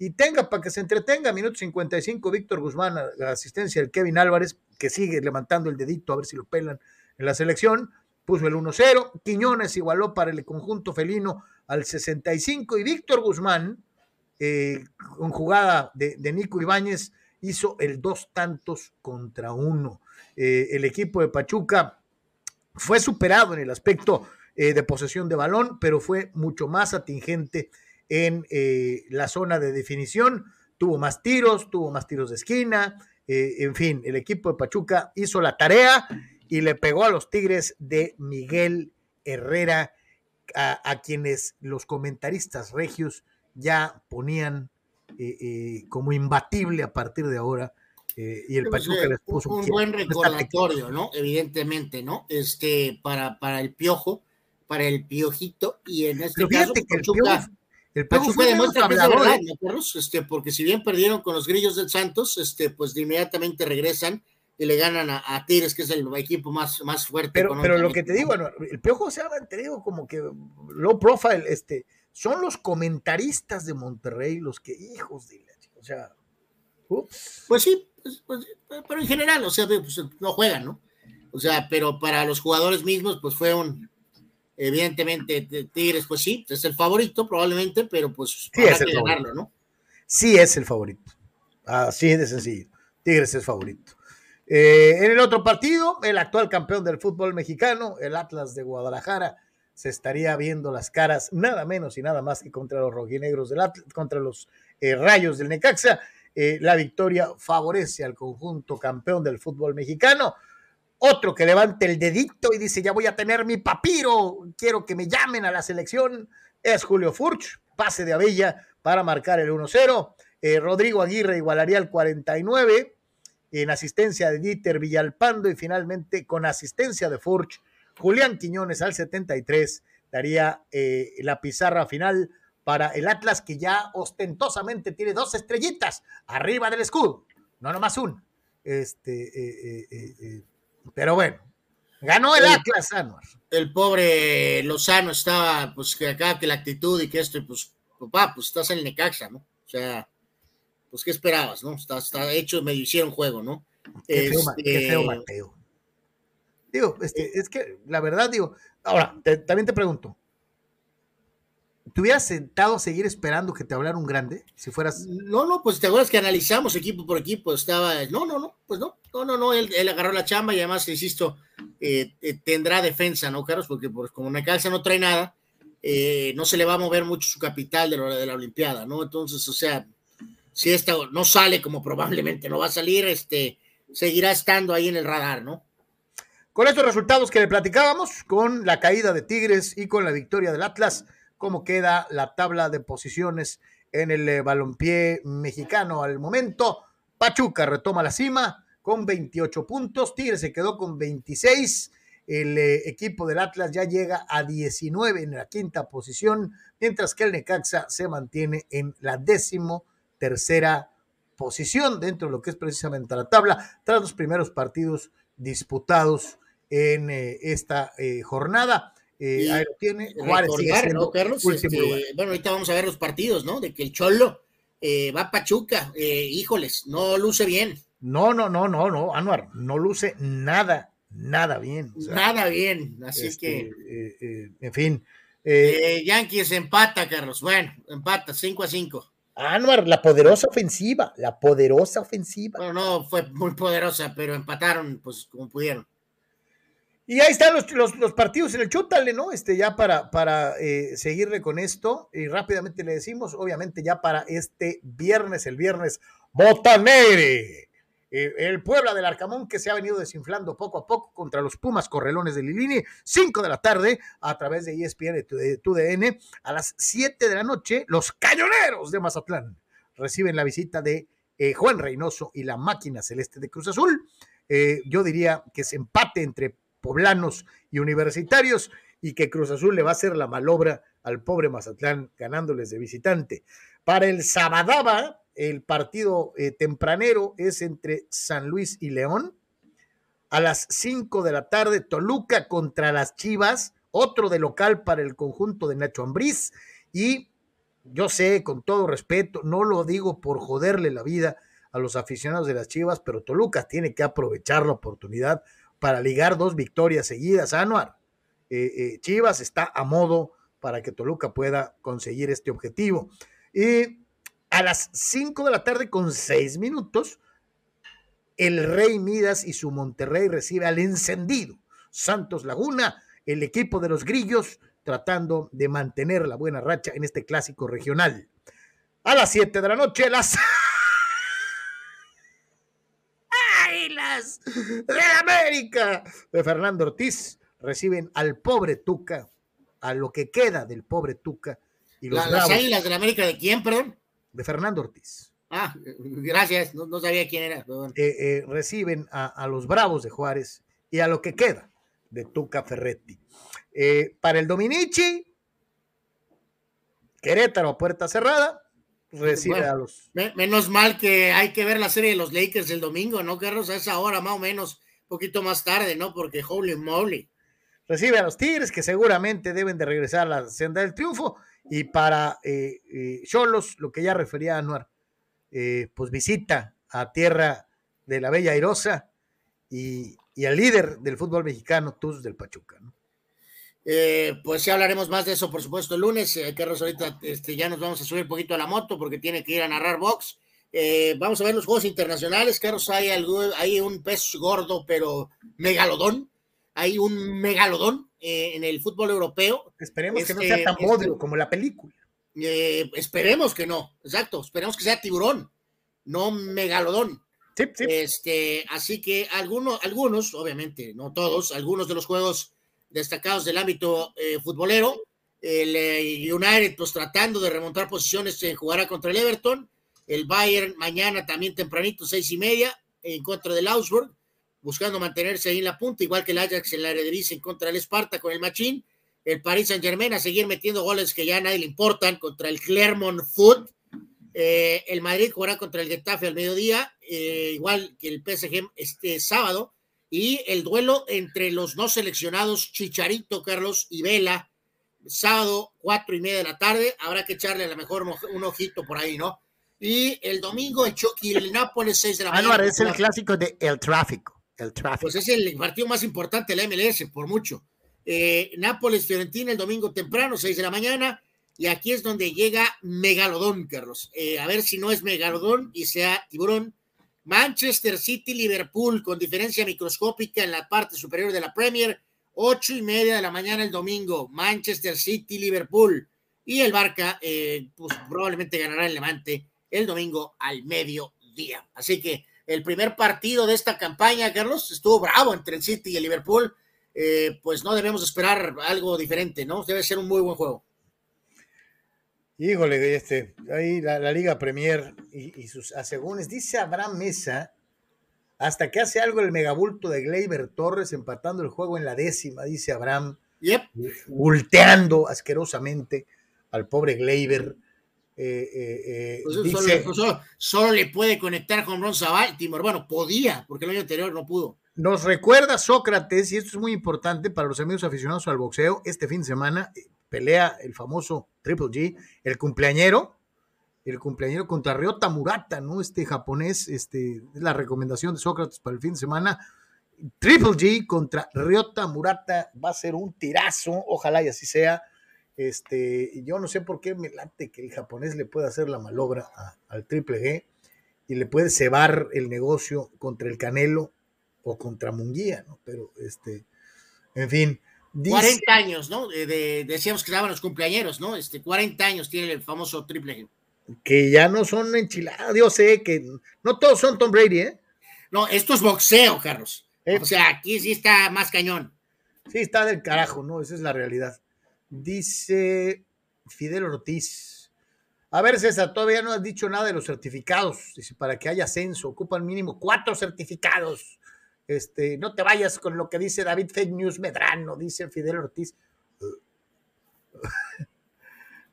y tenga para que se entretenga, minuto 55, Víctor Guzmán, la asistencia del Kevin Álvarez, que sigue levantando el dedito a ver si lo pelan en la selección, puso el 1-0, Quiñones igualó para el conjunto felino al 65, y Víctor Guzmán, eh, con jugada de, de Nico Ibáñez, hizo el dos tantos contra uno. Eh, el equipo de Pachuca fue superado en el aspecto eh, de posesión de balón, pero fue mucho más atingente en eh, la zona de definición. Tuvo más tiros, tuvo más tiros de esquina. en fin, el equipo de Pachuca hizo la tarea y le pegó a los Tigres de Miguel Herrera, a quienes los comentaristas regios ya ponían como imbatible a partir de ahora eh, y el Pachuca les puso un, buen recordatorio, ¿no? Evidentemente, ¿no? Este, para, para el piojo, para el piojito, y en este caso, que Pachuca, el Pachuca demuestra que es verdad, Este, porque si bien perdieron con los grillos del Santos, este, pues de inmediatamente regresan y le ganan a, a Tigres, que es el equipo más, más fuerte. Pero, pero lo que te digo, bueno, el piojo se ha mantenido como que low profile, este, son los comentaristas de Monterrey los que, hijos de la o sea, Pues sí, pues, pues, pero en general, o sea, pues, no juegan, ¿no? O sea, pero para los jugadores mismos, pues fue un, evidentemente, Tigres, pues sí, es el favorito probablemente, pero pues sí es el ganarlo, ¿no? Sí es el favorito. Así de sencillo. Tigres es favorito. Eh, en el otro partido, el actual campeón del fútbol mexicano, el Atlas de Guadalajara, se estaría viendo las caras nada menos y nada más que contra los rojinegros del Atlas, contra los eh, rayos del Necaxa. Eh, la victoria favorece al conjunto campeón del fútbol mexicano. Otro que levante el dedito y dice, ya voy a tener mi papiro, quiero que me llamen a la selección, es Julio Furch, pase de Abella para marcar el 1-0. Eh, Rodrigo Aguirre igualaría el 49 en asistencia de Dieter Villalpando y finalmente con asistencia de Furch, Julián Quiñones al 73 daría eh, la pizarra final para el Atlas, que ya ostentosamente tiene dos estrellitas arriba del escudo, no nomás una. Este, eh, eh, pero bueno, ganó el, Atlas, Anuar. El pobre Lozano estaba, pues que acá, que la actitud y que esto, pues, papá, pues estás en el Necaxa, ¿no? O sea, pues, ¿qué esperabas, no? Está, está hecho, me hicieron juego, ¿no? Qué feo, qué feo este, Mateo. Digo, este, es que la verdad, digo, ahora, también te pregunto, ¿Te hubieras sentado a seguir esperando que te hablara un grande? Si fueras. No, no, pues te acuerdas que analizamos equipo por equipo. Estaba. No, no, no, pues no, no, no, no. Él, agarró la chamba y además, insisto, eh, eh, tendrá defensa, ¿no, Carlos? Porque pues, como Necalza no trae nada, eh, no se le va a mover mucho su capital de la, de la Olimpiada, ¿no? Entonces, o sea, si esta no sale como probablemente no va a salir, este, seguirá estando ahí en el radar, ¿no? Con estos resultados que le platicábamos, con la caída de Tigres y con la victoria del Atlas cómo queda la tabla de posiciones en el eh, balompié mexicano al momento. Pachuca retoma la cima con 28 puntos, Tigres se quedó con 26, el eh, equipo del Atlas ya llega a 19 en la quinta posición, mientras que el Necaxa se mantiene en la décimo tercera posición dentro de lo que es precisamente la tabla, tras los primeros partidos disputados en eh, esta jornada. Eh, ahí lo tiene. Juárez ¿no, Carlos? Este, bueno, ahorita vamos a ver los partidos, ¿no? De que el Cholo eh, va a Pachuca. Eh, híjoles, no luce bien. No, no, no, no, no, Anuar, no luce nada, nada bien. nada bien, así este, que. Eh, en fin. Yankees empata, Carlos. Bueno, empata, 5 a 5. Anuar, la poderosa ofensiva, la poderosa ofensiva. Bueno, no fue muy poderosa, pero empataron, pues, como pudieron. Y ahí están los, los, partidos en el Chútale, ¿no? Este, ya para, para eh, seguirle con esto, y rápidamente le decimos, obviamente ya para este viernes, el viernes, Botanere. Eh, el Puebla del Arcamón que se ha venido desinflando poco a poco contra los Pumas Correlones de Lilini, 5 de la tarde a través de ESPN de TUDN. A las 7 de la noche, los Cañoneros de Mazatlán reciben la visita de eh, Juan Reynoso y la máquina celeste de Cruz Azul. yo diría que es empate entre poblanos y universitarios y que Cruz Azul le va a hacer la malobra al pobre Mazatlán ganándoles de visitante. Para el Sabadaba, el partido eh, tempranero es entre San Luis y León. A las 5 de la tarde, Toluca contra las Chivas, otro de local para el conjunto de Nacho Ambriz. Y yo sé, con todo respeto, no lo digo por joderle la vida a los aficionados de las Chivas, pero Toluca tiene que aprovechar la oportunidad para ligar dos victorias seguidas. Anuar, eh, eh, Chivas está a modo para que Toluca pueda conseguir este objetivo. Y a las 5 de la tarde con 6 minutos, el Rey Midas y su Monterrey recibe al encendido Santos Laguna, el equipo de los Grillos, tratando de mantener la buena racha en este clásico regional. A las 7 de la noche, las de América de Fernando Ortiz reciben al pobre Tuca, a lo que queda del pobre Tuca. Y los ¿Las águilas de la América de quién, perdón? De Fernando Ortiz. Ah, gracias, no, sabía quién era. Eh, eh, reciben a, los Bravos de Juárez y a lo que queda de Tuca Ferretti. Eh, para el Dominici, Querétaro, puerta cerrada, recibe a los. menos mal que hay que ver la serie de los Lakers el domingo, ¿no, Carlos? A esa hora, más o menos, un poquito más tarde, ¿no? Porque holy moly. Recibe a los Tigres, que seguramente deben de regresar a la senda del triunfo. Y para eh, eh, Cholos, lo que ya refería a Anuar, eh, pues visita a tierra de la Bella Airosa y, y al líder del fútbol mexicano, Tuz del Pachuca. ¿no? Eh, pues sí hablaremos más de eso, por supuesto, el lunes. Eh, Carlos, ahorita este, ya nos vamos a subir un poquito a la moto porque tiene que ir a narrar box. Eh, vamos a ver los juegos internacionales. Carlos, hay, algo, hay un pez gordo, pero megalodón. Hay un megalodón en el fútbol europeo. Esperemos que no sea tan bodrio como la película. Esperemos que no, exacto. Esperemos que sea tiburón, no megalodón. Sí, sí. Este, así que algunos, algunos, obviamente, no todos, algunos de los juegos destacados del ámbito eh, futbolero. El eh, United, pues tratando de remontar posiciones, se jugará contra el Everton. El Bayern mañana también tempranito, seis y media, en contra del Augsburg, buscando mantenerse ahí en la punta, igual que el Ajax en la Eredivisie en contra del Esparta con el Machín. El Paris Saint Germain a seguir metiendo goles que ya a nadie le importan contra el Clermont Foot. Eh, el Madrid jugará contra el Getafe al mediodía, eh, igual que el PSG este sábado y el duelo entre los no seleccionados Chicharito, Carlos y Vela, sábado, cuatro y media de la tarde, habrá que echarle a lo mejor un ojito por ahí, ¿no? Y el domingo el Chucky, el Nápoles, seis de la mañana. Álvaro, es el clásico de El Tráfico, el tráfico. Pues es el partido más importante de la MLS, por mucho. Eh, Nápoles, Fiorentina, el domingo temprano, seis de la mañana, y aquí es donde llega Megalodón, Carlos. Eh, a ver si no es Megalodón y sea tiburón, Manchester City, Liverpool, con diferencia microscópica en la parte superior de la Premier, ocho y media de la mañana el domingo, Manchester City, Liverpool. Y el Barca, eh, pues probablemente ganará el Levante el domingo al mediodía. Así que el primer partido de esta campaña, Carlos, estuvo bravo entre el City y el Liverpool. Eh, pues no debemos esperar algo diferente, ¿no? Debe ser un muy buen juego. Híjole, este, ahí la, la Liga Premier y, y, sus asegúnes. Dice Abraham Mesa, hasta que hace algo el megabulto de Gleyber Torres empatando el juego en la décima, dice Abraham, yep. volteando asquerosamente al pobre Gleyber. Eh, eh, eh, Pues dice, solo, solo, solo, le puede conectar con Ron Baltimore. Bueno, podía, porque el año anterior no pudo. Nos recuerda Sócrates, y esto es muy importante para los amigos aficionados al boxeo, este fin de semana pelea el famoso Triple G, el cumpleañero, el cumpleañero contra Ryota Murata, ¿no? Este japonés, este, es la recomendación de Sócrates para el fin de semana. Triple G contra Ryota Murata va a ser un tirazo, ojalá y así sea. Este, yo no sé por qué me late que el japonés le pueda hacer la malobra al Triple G y le puede cebar el negocio contra el Canelo o contra Munguía, ¿no? Pero este, en fin. Dice, 40 años, ¿no? De, de, decíamos que daban los cumpleañeros, ¿no? Este, 40 años tiene el famoso Triple G. Que ya no son enchiladas, yo sé que no todos son Tom Brady, ¿eh? No, esto es boxeo, Carlos. Eh, o sea, aquí sí está más cañón. Sí, está del carajo, ¿no? Esa es la realidad. Dice Fidel Ortiz. A ver, César, todavía no has dicho nada de los certificados. Dice, para que haya ascenso, ocupan mínimo cuatro certificados. Este, no te vayas con lo que dice David Fake News Medrano, dice Fidel Ortiz.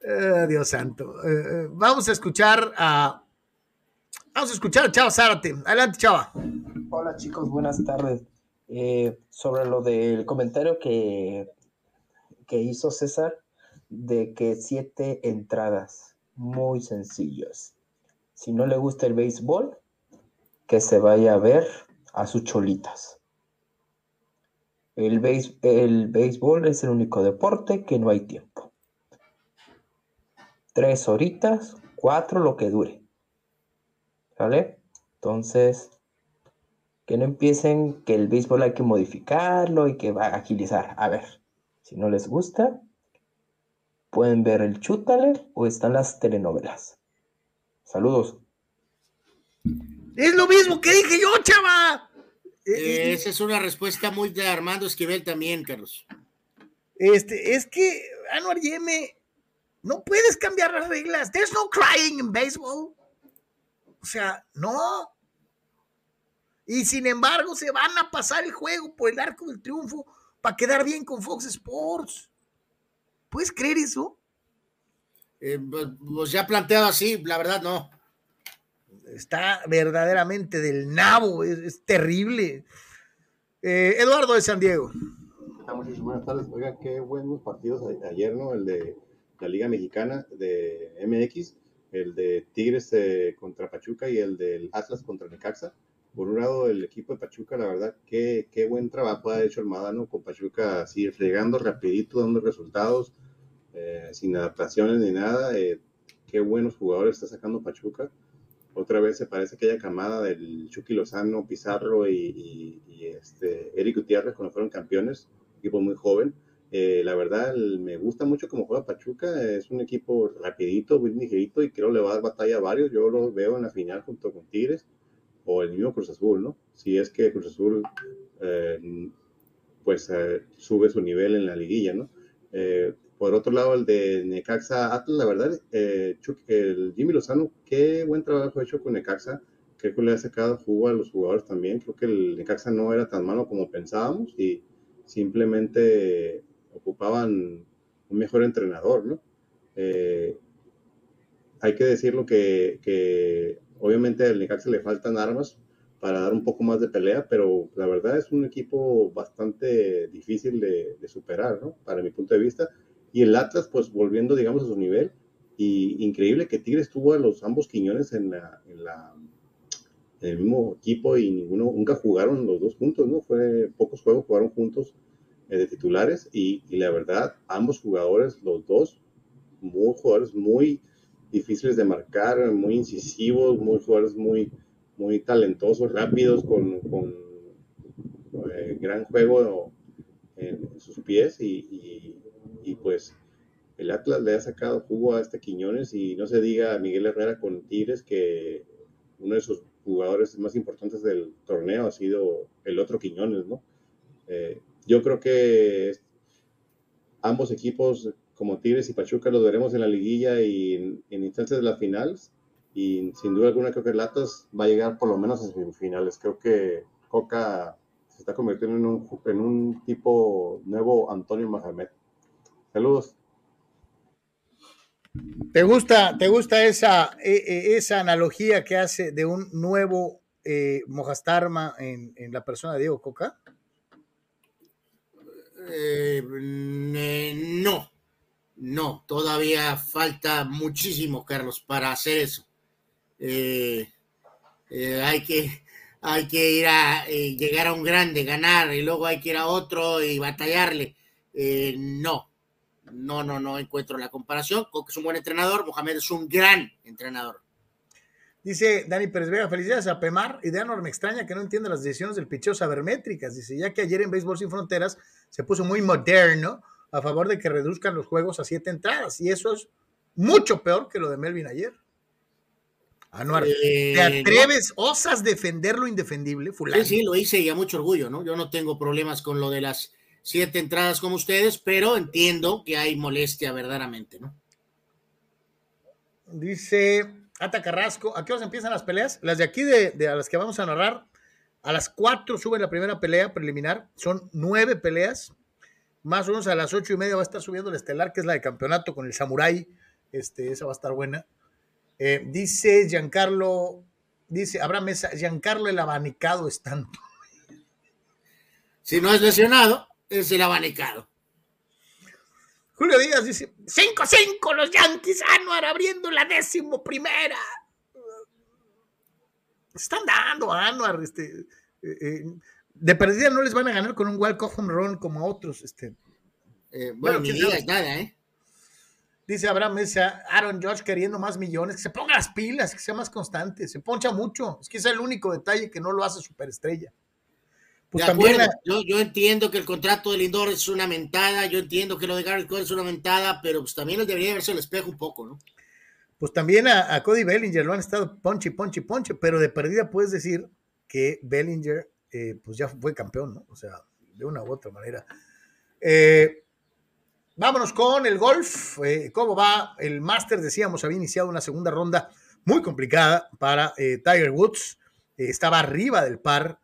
Uh, Dios santo. Uh, vamos a escuchar a. Vamos a escuchar a Chava Zárate. Adelante, Chava. Hola, chicos, buenas tardes. Eh, sobre lo del comentario que, que hizo César de que siete entradas muy sencillos. Si no le gusta el béisbol, que se vaya a ver a sus cholitas. El, béis, el béisbol es el único deporte que no hay tiempo. Tres horitas, cuatro, lo que dure. ¿Vale? Entonces, que no empiecen que el béisbol hay que modificarlo y que va a agilizar. A ver, si no les gusta, pueden ver el chútale o están las telenovelas. Saludos. Es lo mismo que dije yo, chava. Eh, esa es una respuesta muy de Armando Esquivel también, Carlos. Este, es que, Anuar Yeme, no puedes cambiar las reglas. There's no crying in baseball. O sea, no. Y sin embargo, se van a pasar el juego por el arco del triunfo para quedar bien con Fox Sports. ¿Puedes creer eso? Eh, pues ya planteado así, la verdad no está verdaderamente del nabo, es, terrible. Eh, Eduardo de San Diego. Muchas buenas tardes. Oiga, qué buenos partidos ayer, ¿no? El de la Liga Mexicana de MX. el de Tigres eh, contra Pachuca y el del Atlas contra Necaxa. Por un lado, el equipo de Pachuca, la verdad, qué, qué buen trabajo ha hecho el Madano con Pachuca, así regando rapidito, dando resultados, eh, sin adaptaciones ni nada. Qué buenos jugadores está sacando Pachuca. Otra vez se parece aquella camada del Chucky Lozano, Pizarro y, este, Eric Gutiérrez cuando fueron campeones, equipo muy joven. Eh, la verdad, me gusta mucho cómo juega Pachuca. Es un equipo rapidito, muy ligerito y creo le va a dar batalla a varios. Yo lo veo en la final junto con Tigres o el mismo Cruz Azul, ¿no? Si es que Cruz Azul eh, pues eh, sube su nivel en la liguilla, ¿no? Por otro lado, el de Necaxa Atlas, la verdad, el Jimmy Lozano, qué buen trabajo ha hecho con Necaxa. Creo que le ha sacado jugo a los jugadores también. Creo que el Necaxa no era tan malo como pensábamos y simplemente ocupaban un mejor entrenador, ¿no? Eh, hay que decirlo que, que obviamente al Necaxa le faltan armas para dar un poco más de pelea, pero la verdad es un equipo bastante difícil de, superar, ¿no? Para mi punto de vista. Y el Atlas, pues volviendo, digamos, a su nivel, y increíble que Tigres tuvo a los ambos Quiñones en, la, en, la, el mismo equipo y ninguno, nunca jugaron los dos juntos, ¿no? Fue pocos juegos jugaron juntos eh, de titulares y, la verdad, ambos jugadores, los dos, muy jugadores muy difíciles de marcar, muy incisivos, muy jugadores muy, muy talentosos, rápidos, con, con eh, gran juego en, sus pies y, y, pues el Atlas le ha sacado jugo a este Quiñones y no se diga a Miguel Herrera con Tigres que uno de sus jugadores más importantes del torneo ha sido el otro Quiñones, ¿no? Eh, yo creo que ambos equipos, como Tigres y Pachuca, los veremos en la liguilla y en, instancias de las finales. Y sin duda alguna, creo que el Atlas va a llegar por lo menos a semifinales. Creo que Coca se está convirtiendo en un, en un tipo nuevo Antonio Mahamed. Saludos. ¿Te gusta, te gusta esa, e, e, esa analogía que hace de un nuevo eh, Mojastarma en, en, la persona de Diego Coca? Eh, no, no, todavía falta muchísimo, Carlos, para hacer eso. Eh, eh, hay, que, hay que ir a llegar a un grande, ganar, y luego hay que ir a otro y batallarle. no, no, no, no encuentro la comparación. Coque es un buen entrenador, Mohamed es un gran entrenador. Dice Dani Pérez Vega, felicidades a Pemar. Idea enorme, extraña que no entiende las decisiones del picheo sabermétricas. Dice, ya que ayer en Béisbol Sin Fronteras se puso muy moderno a favor de que reduzcan los juegos a siete entradas. Y eso es mucho peor que lo de Melvin ayer. Anuar, ¿te eh, atreves, osas defender lo indefendible, fulano? Sí, sí, lo hice y a mucho orgullo, ¿no? Yo no tengo problemas con lo de las siete entradas como ustedes, pero entiendo que hay molestia verdaderamente, ¿no? Dice Ata Carrasco, ¿a qué hora empiezan las peleas? Las de aquí, de, a las que vamos a narrar, a las 4 sube la primera pelea preliminar, son nueve peleas, más o menos a las ocho y media va a estar subiendo el estelar, que es la de campeonato con el Samurai, este, esa va a estar buena. Eh, dice Giancarlo, dice Abraham Mesa, Giancarlo el abanicado es tanto. Si no es lesionado, es el abanicado. Julio Díaz dice, 5-5 los Yankees, Anuar abriendo la décimo primera. Están dando Anuar, este, eh, eh, de perdida no les van a ganar con un walk home run como a otros. Este. Eh, bueno, ni digas nada, ¿eh? Dice Abraham Mesa, Aaron George queriendo más millones, que se ponga las pilas, que sea más constante, se poncha mucho. Es que es el único detalle que no lo hace superestrella. Pues también yo, entiendo que el contrato de Lindor es una mentada, yo entiendo que lo de Garrett Cole es una mentada, pero pues también él debería verse al espejo un poco, ¿no? Pues también a, Cody Bellinger lo han estado ponche, ponche, ponche, pero de perdida puedes decir que Bellinger eh, pues ya fue campeón, ¿no? O sea, de una u otra manera. Eh, vámonos con el golf. Eh, ¿Cómo va? El Master, decíamos, había iniciado una segunda ronda muy complicada para Tiger Woods. estaba arriba del par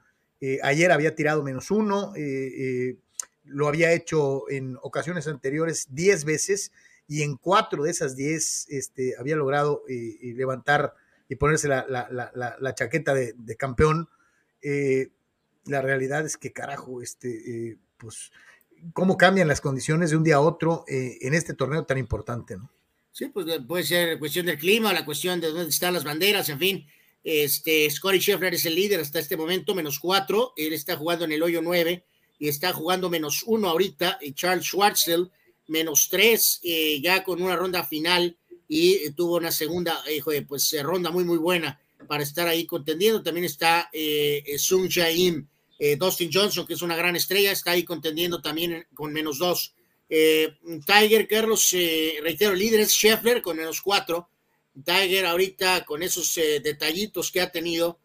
eh, ayer había tirado menos uno, eh, eh, lo había hecho en ocasiones anteriores diez veces y en cuatro de esas diez este, había logrado levantar y ponerse la, chaqueta de, campeón. la realidad es que, carajo, este, pues, cómo cambian las condiciones de un día a otro en este torneo tan importante, ¿no? Sí, pues puede ser cuestión del clima, la cuestión de dónde están las banderas, en fin. Este, Scotty Scheffler es el líder hasta este momento, menos cuatro. Él está jugando en el hoyo nueve y está jugando menos uno ahorita. Y Charles Schwartzel, menos tres, eh, ya con una ronda final y eh, tuvo una segunda, eh, pues ronda muy, muy buena para estar ahí contendiendo. También está Sung Jae Dustin Johnson, que es una gran estrella, está ahí contendiendo también con menos dos. Tiger, Carlos, reitero, líder es Scheffler con menos cuatro. Tiger ahorita con esos detallitos que ha tenido,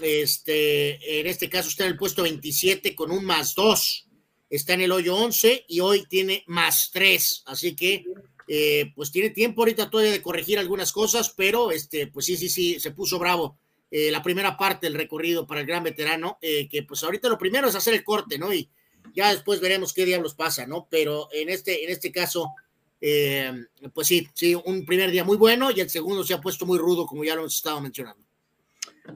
este, en este caso está en el puesto 27 con un más 2, está en el hoyo 11 y hoy tiene más 3, así que eh, pues tiene tiempo ahorita todavía de corregir algunas cosas, pero este, pues sí, sí, sí, se puso bravo eh, la primera parte del recorrido para el gran veterano, eh, que pues ahorita lo primero es hacer el corte, ¿no? Y ya después veremos qué diablos pasa, ¿no? Pero en este, en este caso, pues sí, sí, un primer día muy bueno y el segundo se ha puesto muy rudo, como ya lo hemos estado mencionando.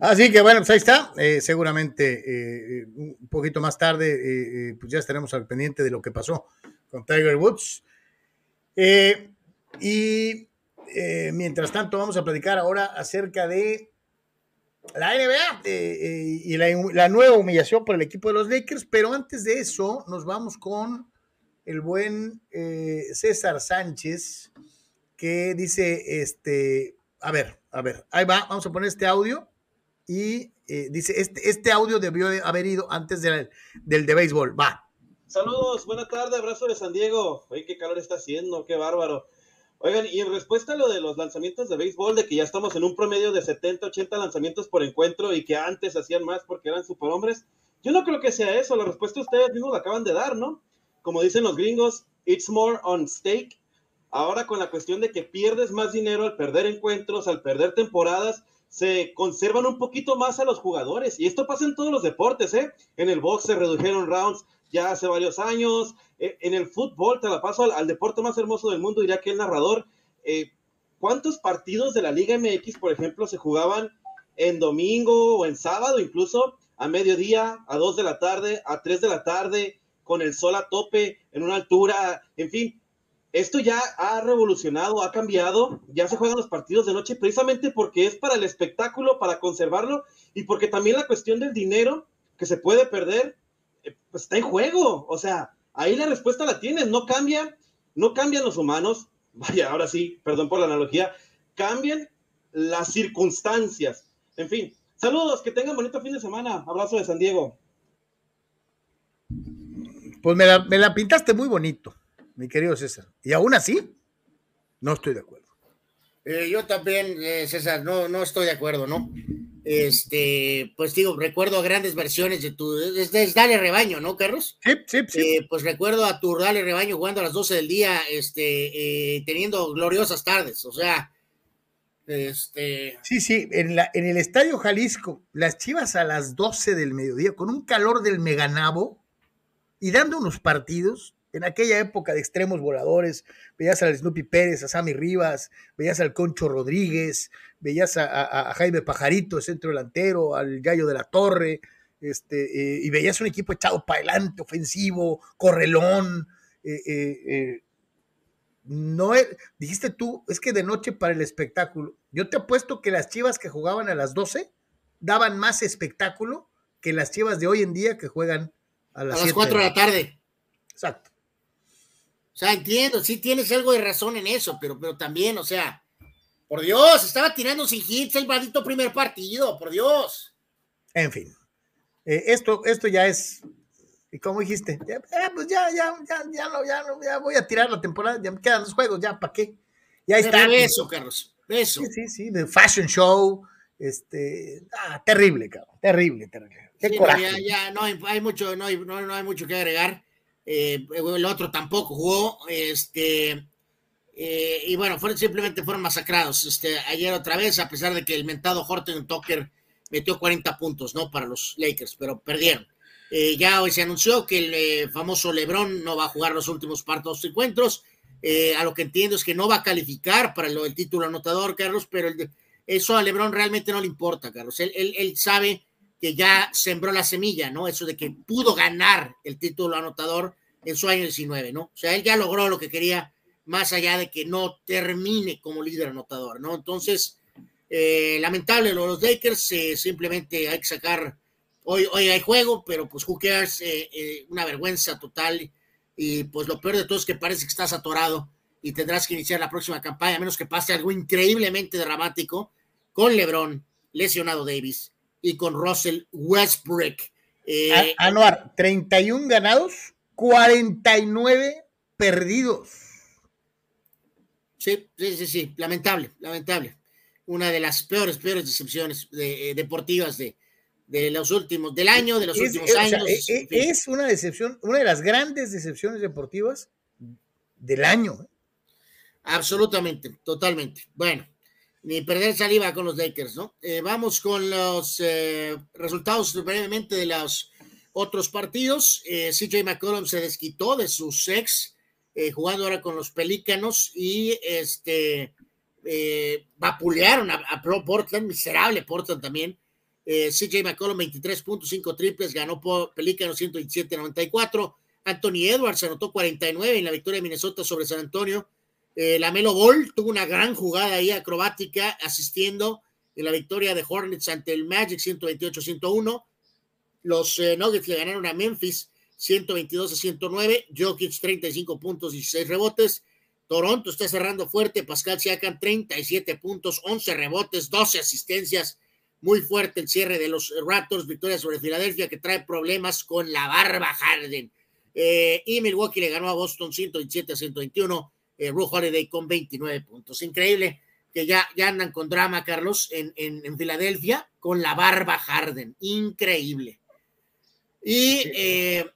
Así que bueno, pues ahí está. Eh, seguramente eh, un poquito más tarde, eh, pues ya estaremos al pendiente de lo que pasó con Tiger Woods. y mientras tanto, vamos a platicar ahora acerca de la NBA y la, la, nueva humillación por el equipo de los Lakers. Pero antes de eso, nos vamos con el buen César Sánchez, que dice: Este, a ver, a ver, ahí va, vamos a poner este audio y eh, dice, este, este audio debió haber ido antes del, del de béisbol. Va. Saludos, buena tarde, abrazo de San Diego. Oye, qué calor está haciendo, qué bárbaro. Oigan, y en respuesta a lo de los lanzamientos de béisbol, de que ya estamos en un promedio de 70, 80 lanzamientos por encuentro y que antes hacían más porque eran superhombres, yo no creo que sea eso. La respuesta ustedes mismos la acaban de dar, ¿no? Como dicen los gringos, it's more on stake. Ahora con la cuestión de que pierdes más dinero al perder encuentros, al perder temporadas, se conservan un poquito más a los jugadores. Y esto pasa en todos los deportes, ¿eh? En el box se redujeron rounds ya hace varios años. Eh, en el fútbol, te la paso al, deporte más hermoso del mundo, diría que el narrador. Eh, ¿Cuántos partidos de la Liga MX, por ejemplo, se jugaban en domingo o en sábado, incluso a mediodía, a dos de la tarde, a tres de la tarde, con el sol a tope, en una altura, en fin, esto ya ha revolucionado, ha cambiado, ya se juegan los partidos de noche precisamente porque es para el espectáculo, para conservarlo y porque también la cuestión del dinero que se puede perder, eh, pues está en juego. O sea, ahí la respuesta la tienes, no cambia, no cambian los humanos, vaya, ahora sí, perdón por la analogía, cambian las circunstancias. En fin, saludos, que tengan bonito fin de semana, abrazo de San Diego. Pues me la, me la pintaste muy bonito mi querido César. Y aún así, no estoy de acuerdo. Eh, yo también, eh, César, no, no estoy de acuerdo, ¿no? Este, pues digo, recuerdo grandes versiones de tu, es, Dale Rebaño, ¿no, Carlos? Sí, sí, sí. Eh, pues recuerdo a tu Dale Rebaño jugando a las 12 del día, este, teniendo gloriosas tardes, o sea, este... Sí, sí, en, la, en el Estadio Jalisco, las chivas a las 12 del mediodía, con un calor del meganabo y dando unos partidos en aquella época de extremos voladores, veías al Snoopy Pérez, a Sammy Rivas, veías al Concho Rodríguez, veías a, Jaime Pajarito, centro delantero, al Gallo de la Torre, este, eh, y veías un equipo echado para adelante, ofensivo, correlón. Eh, eh, no dijiste tú, es que de noche para el espectáculo. Yo te apuesto que las chivas que jugaban a las 12 daban más espectáculo que las chivas de hoy en día que juegan a las, a las 4 de la tarde. Exacto. O sea, entiendo, sí tienes algo de razón en eso, pero, pero también, o sea, por Dios, estaba tirando sin hits el maldito primer partido, por Dios. En fin, eh, esto, esto ya es, y como dijiste, ya, eh, pues ya, ya, ya, ya, no, ya, no, ya voy a tirar la temporada, ya me quedan los juegos, ya, ¿para qué? Ya está. eso, Carlos, eso. Sí, sí, sí, de fashion show, este, ah, terrible, cabrón, terrible, terrible. Qué coraje. ya, ya, no hay, mucho, no hay, no hay mucho que agregar. Eh, el otro tampoco jugó, este, eh, y bueno, fueron, simplemente fueron masacrados. Este, ayer otra vez, a pesar de que el mentado Horton Tucker metió 40 puntos, ¿no? Para los Lakers, pero perdieron. Eh, ya hoy se anunció que el famoso LeBron no va a jugar los últimos partos encuentros. a lo que entiendo es que no va a calificar para el título anotador, Carlos, pero eso a LeBron realmente no le importa, Carlos. Él, él, sabe que ya sembró la semilla, ¿no? Eso de que pudo ganar el título anotador en su año 19, ¿no? O sea, él ya logró lo que quería más allá de que no termine como líder anotador, ¿no? Entonces, eh, lamentable los Lakers, eh, simplemente hay que sacar, hoy, hoy hay juego, pero pues who cares, eh, eh, una vergüenza total y pues lo peor de todo es que parece que estás atorado y tendrás que iniciar la próxima campaña, a menos que pase algo increíblemente dramático con LeBron, lesionado Davis, y con Russell Westbrook. Eh, A- Anuar, 31 ganados, 49 perdidos. Sí, sí, sí, sí, lamentable, lamentable. Una de las peores, peores decepciones de- eh, deportivas de, de los últimos, del año, de los Es, últimos o sea, años. e- e- en fin. es una decepción, una de las grandes decepciones deportivas del año. Absolutamente, totalmente. Bueno, ni perder saliva con los Lakers, ¿no? Eh, vamos con los eh, resultados brevemente de los otros partidos. Eh, CJ McCollum se desquitó de sus ex, eh, jugando ahora con los Pelícanos y este vapulearon a, a Pro Portland, miserable Portland también. CJ McCollum 23.5 triples, ganó por Pelícanos 127-94. Anthony Edwards anotó 49 en la victoria de Minnesota sobre San Antonio. Eh, la Melo Ball tuvo una gran jugada ahí acrobática asistiendo en la victoria de Hornets ante el Magic 128-101. Los eh, Nuggets le ganaron a Memphis 122 a 109. Jokic 35 puntos, 16 rebotes. Toronto está cerrando fuerte. Pascal Siakam 37 puntos, 11 rebotes, 12 asistencias. Muy fuerte el cierre de los Raptors. Victoria sobre Filadelfia que trae problemas con la barba Harden. Eh, y Milwaukee le ganó a Boston 127 a 121 eh, Ru Holiday con 29 puntos. Increíble que ya, ya andan con drama, Carlos, en, en, en Filadelfia con la barba Harden. Increíble. Y eh,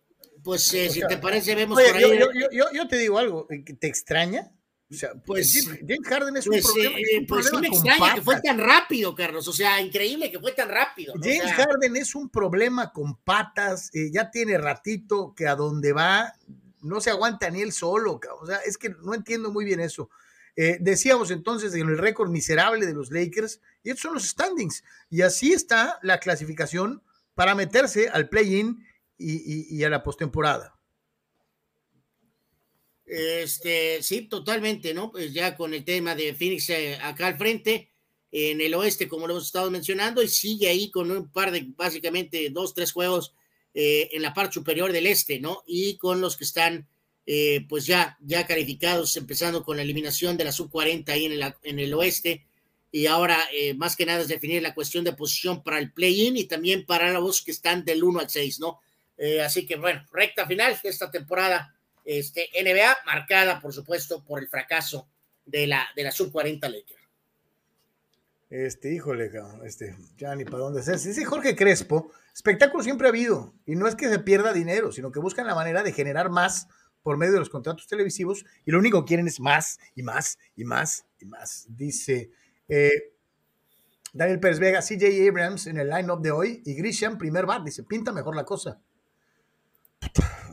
pues eh, si te parece, vemos Oye, por ahí. yo, yo- yo- yo- yo te digo algo, eh, ¿te extraña? O sea, Pues- James, Harden es Pues, un problema. es un pues sí problema me con extraña que fue tan rápido, Carlos. O sea, increíble que fue tan rápido. ¿no? O James sea, Harden es un problema con patas, ya tiene ratito que a donde va no se aguanta ni él solo, o sea, es que no entiendo muy bien eso. Eh, decíamos entonces en el récord miserable de los Lakers, y estos son los standings, y así está la clasificación para meterse al play-in y a la postemporada. Este, sí, totalmente, ¿no? Pues ya con el tema de Phoenix eh, acá al frente, en el oeste, como lo hemos estado mencionando, y sigue ahí con un par de, básicamente, dos, tres juegos eh, en la parte superior del este, ¿no? Y con los que están, eh, pues ya, ya calificados, empezando con la eliminación de la sub-40 ahí en el, en el oeste, y ahora eh, más que nada es definir la cuestión de posición para el play-in y también para los que están del 1 al 6, ¿no? Eh, así que, bueno, recta final de esta temporada este, NBA, marcada, por supuesto, por el fracaso de la, de la sub-40 Lakers. Este, híjole, este, ya ni para dónde hacer. Dice Jorge Crespo, espectáculo siempre ha habido, y no es que se pierda dinero, sino que buscan la manera de generar más por medio de los contratos televisivos, y lo único que quieren es más, y más, y más, y más. Dice eh, Daniel Pérez Vega, CJ Abrams en el line-up de hoy, y Grisham, primer bat, dice, pinta mejor la cosa.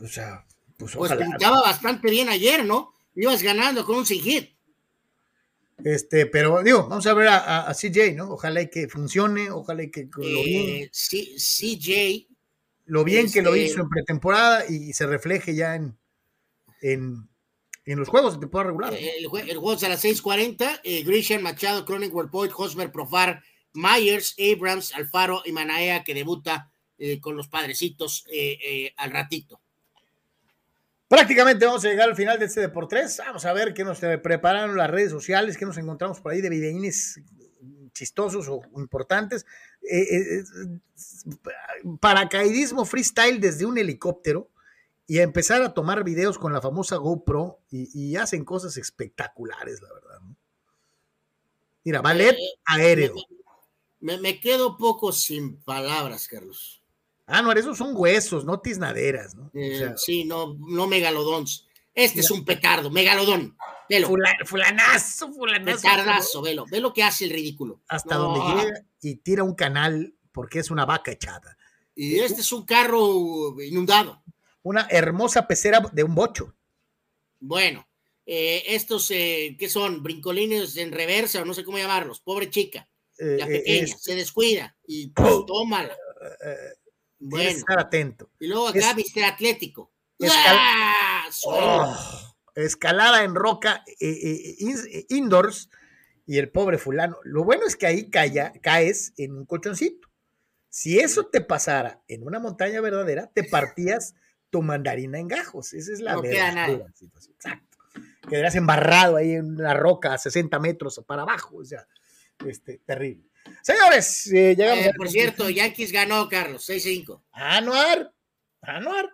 O sea, pues Pues ojalá. pintaba bastante bien ayer, ¿no? Ibas ganando con un sin hit. Este, pero digo, vamos a ver a, a- a CJ, ¿no? Ojalá y que funcione, ojalá y que, lo bien, Eh, sí, CJ, lo bien que lo este- hizo en pretemporada y se refleje ya en, en, en los juegos de temporada regular. ¿no? el, el juego es a las 6:40. Eh, Grisham, Machado, Cronenworth, Boyd, Hosmer, Profar, Myers, Abrams, Alfaro y Manaea, que debuta eh, con los padrecitos eh, eh, al ratito. Prácticamente vamos a llegar al final de este Deportes. Vamos a ver qué nos prepararon las redes sociales, qué nos encontramos por ahí de videínes chistosos o importantes. Eh, eh, eh, paracaidismo freestyle desde un helicóptero y a empezar a tomar videos con la famosa GoPro y, y hacen cosas espectaculares, la verdad. ¿no? Mira, ballet aéreo. Me, me quedo poco sin palabras, Carlos. Ah, no, esos son huesos, no tiznaderas, ¿no? O Eh, sea, sí, no, no megalodons. Este es un petardo, megalodón. Velo, fula- fulanazo, fulanazo. petardazo, velo. Ve lo que hace el ridículo. hasta No, donde llega y tira un canal porque es una vaca echada. Y este es un carro inundado. Una hermosa pecera de un bocho. Bueno, eh, estos eh, que son brincolines en reversa o no sé cómo llamarlos, pobre chica, la pequeña, es- se descuida y pues, tómala. Bueno, estar atento. y luego acá es- viste Atlético. ¡Ah! Oh, escalada en roca eh, eh, eh, indoors y el pobre fulano. Lo bueno es que ahí calla, caes en un colchoncito. Si eso te pasara en una montaña verdadera, te partías tu mandarina en gajos. Esa es la No verdadera situación. Exacto. Quedarías embarrado ahí en una roca a 60 metros para abajo. O sea, este, terrible. Señores, eh, llegamos Eh, a- por cierto, Yankees ganó, Carlos, 6-5. Anuar, Anuar,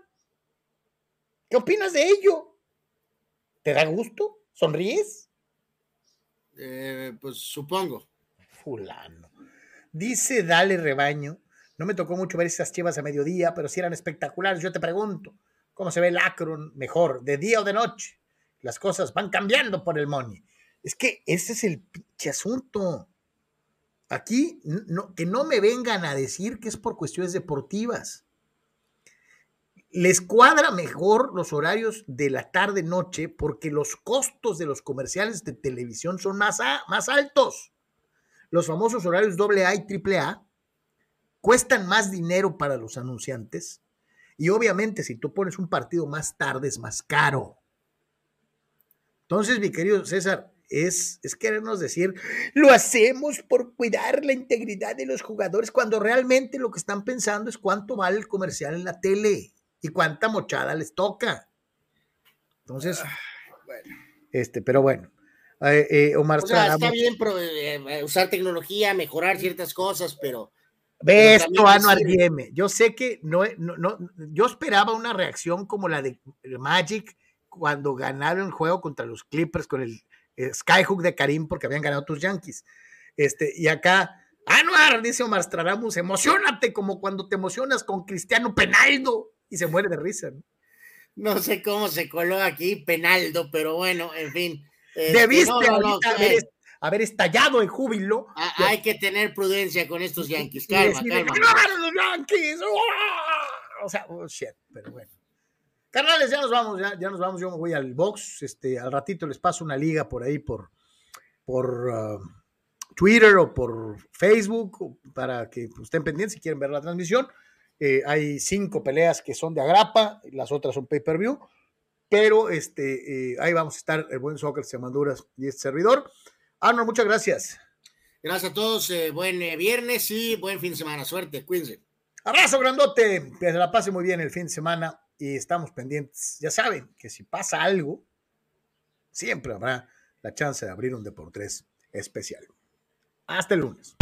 ¿qué opinas de ello? ¿Te da gusto? ¿Sonríes? Eh, pues supongo. Fulano. Dice Dale Rebaño, no me tocó mucho ver esas chivas a mediodía, pero si eran espectaculares. Yo te pregunto, ¿cómo se ve el Akron mejor, de día o de noche? Las cosas van cambiando por el money. Es que ese es el pinche asunto. Aquí, que no me vengan a decir que es por cuestiones deportivas. Les cuadra mejor los horarios de la tarde-noche porque los costos de los comerciales de televisión son más, más altos los famosos horarios AA y AAA cuestan más dinero para los anunciantes y obviamente si tú pones un partido más tarde es más caro. Entonces, mi querido César, es, es querernos decir, lo hacemos por cuidar la integridad de los jugadores cuando realmente lo que están pensando es cuánto vale el comercial en la tele y cuánta mochada les toca. Entonces, bueno. este, pero bueno. Eh, eh, Omar O sea, está bien pro- eh, usar tecnología, mejorar ciertas cosas, pero Ve esto, Anuar. Dieme. Yo sé que no, no, no- yo esperaba una reacción como la de Magic cuando ganaron el juego contra los Clippers con el eh, Skyhook de Karim porque habían ganado tus Yankees. Este, y acá, Anuar, dice Omar Stradamus, emocionate como cuando te emocionas con Cristiano Penaldo y se muere de risa. ¿no? no sé cómo se coló aquí Penaldo, pero bueno, en fin. Este, Debiste no, no, haber, est- haber estallado en júbilo. ha- hay que tener prudencia con estos Yankees. Calma, calma. "¡Ganaron los Yankees! ¡Oh!". O sea, oh, shit, pero bueno. Carnales, ya nos vamos, ya, ya nos vamos. Yo me voy al box. Este, al ratito les paso una liga por ahí por, por uh, Twitter o por Facebook para que pues, estén pendientes si quieren ver la transmisión. Eh, hay cinco peleas que son de agrapa, las otras son pay-per-view. Pero este, eh, ahí vamos a estar el buen soccer, Honduras y este servidor. Arnold, muchas gracias. Gracias a todos, eh, buen viernes y buen fin de semana. Suerte, cuídense. Abrazo grandote, que se la pase muy bien el fin de semana y estamos pendientes. Ya saben que si pasa algo, siempre habrá la chance de abrir un Deportes especial. Hasta el lunes.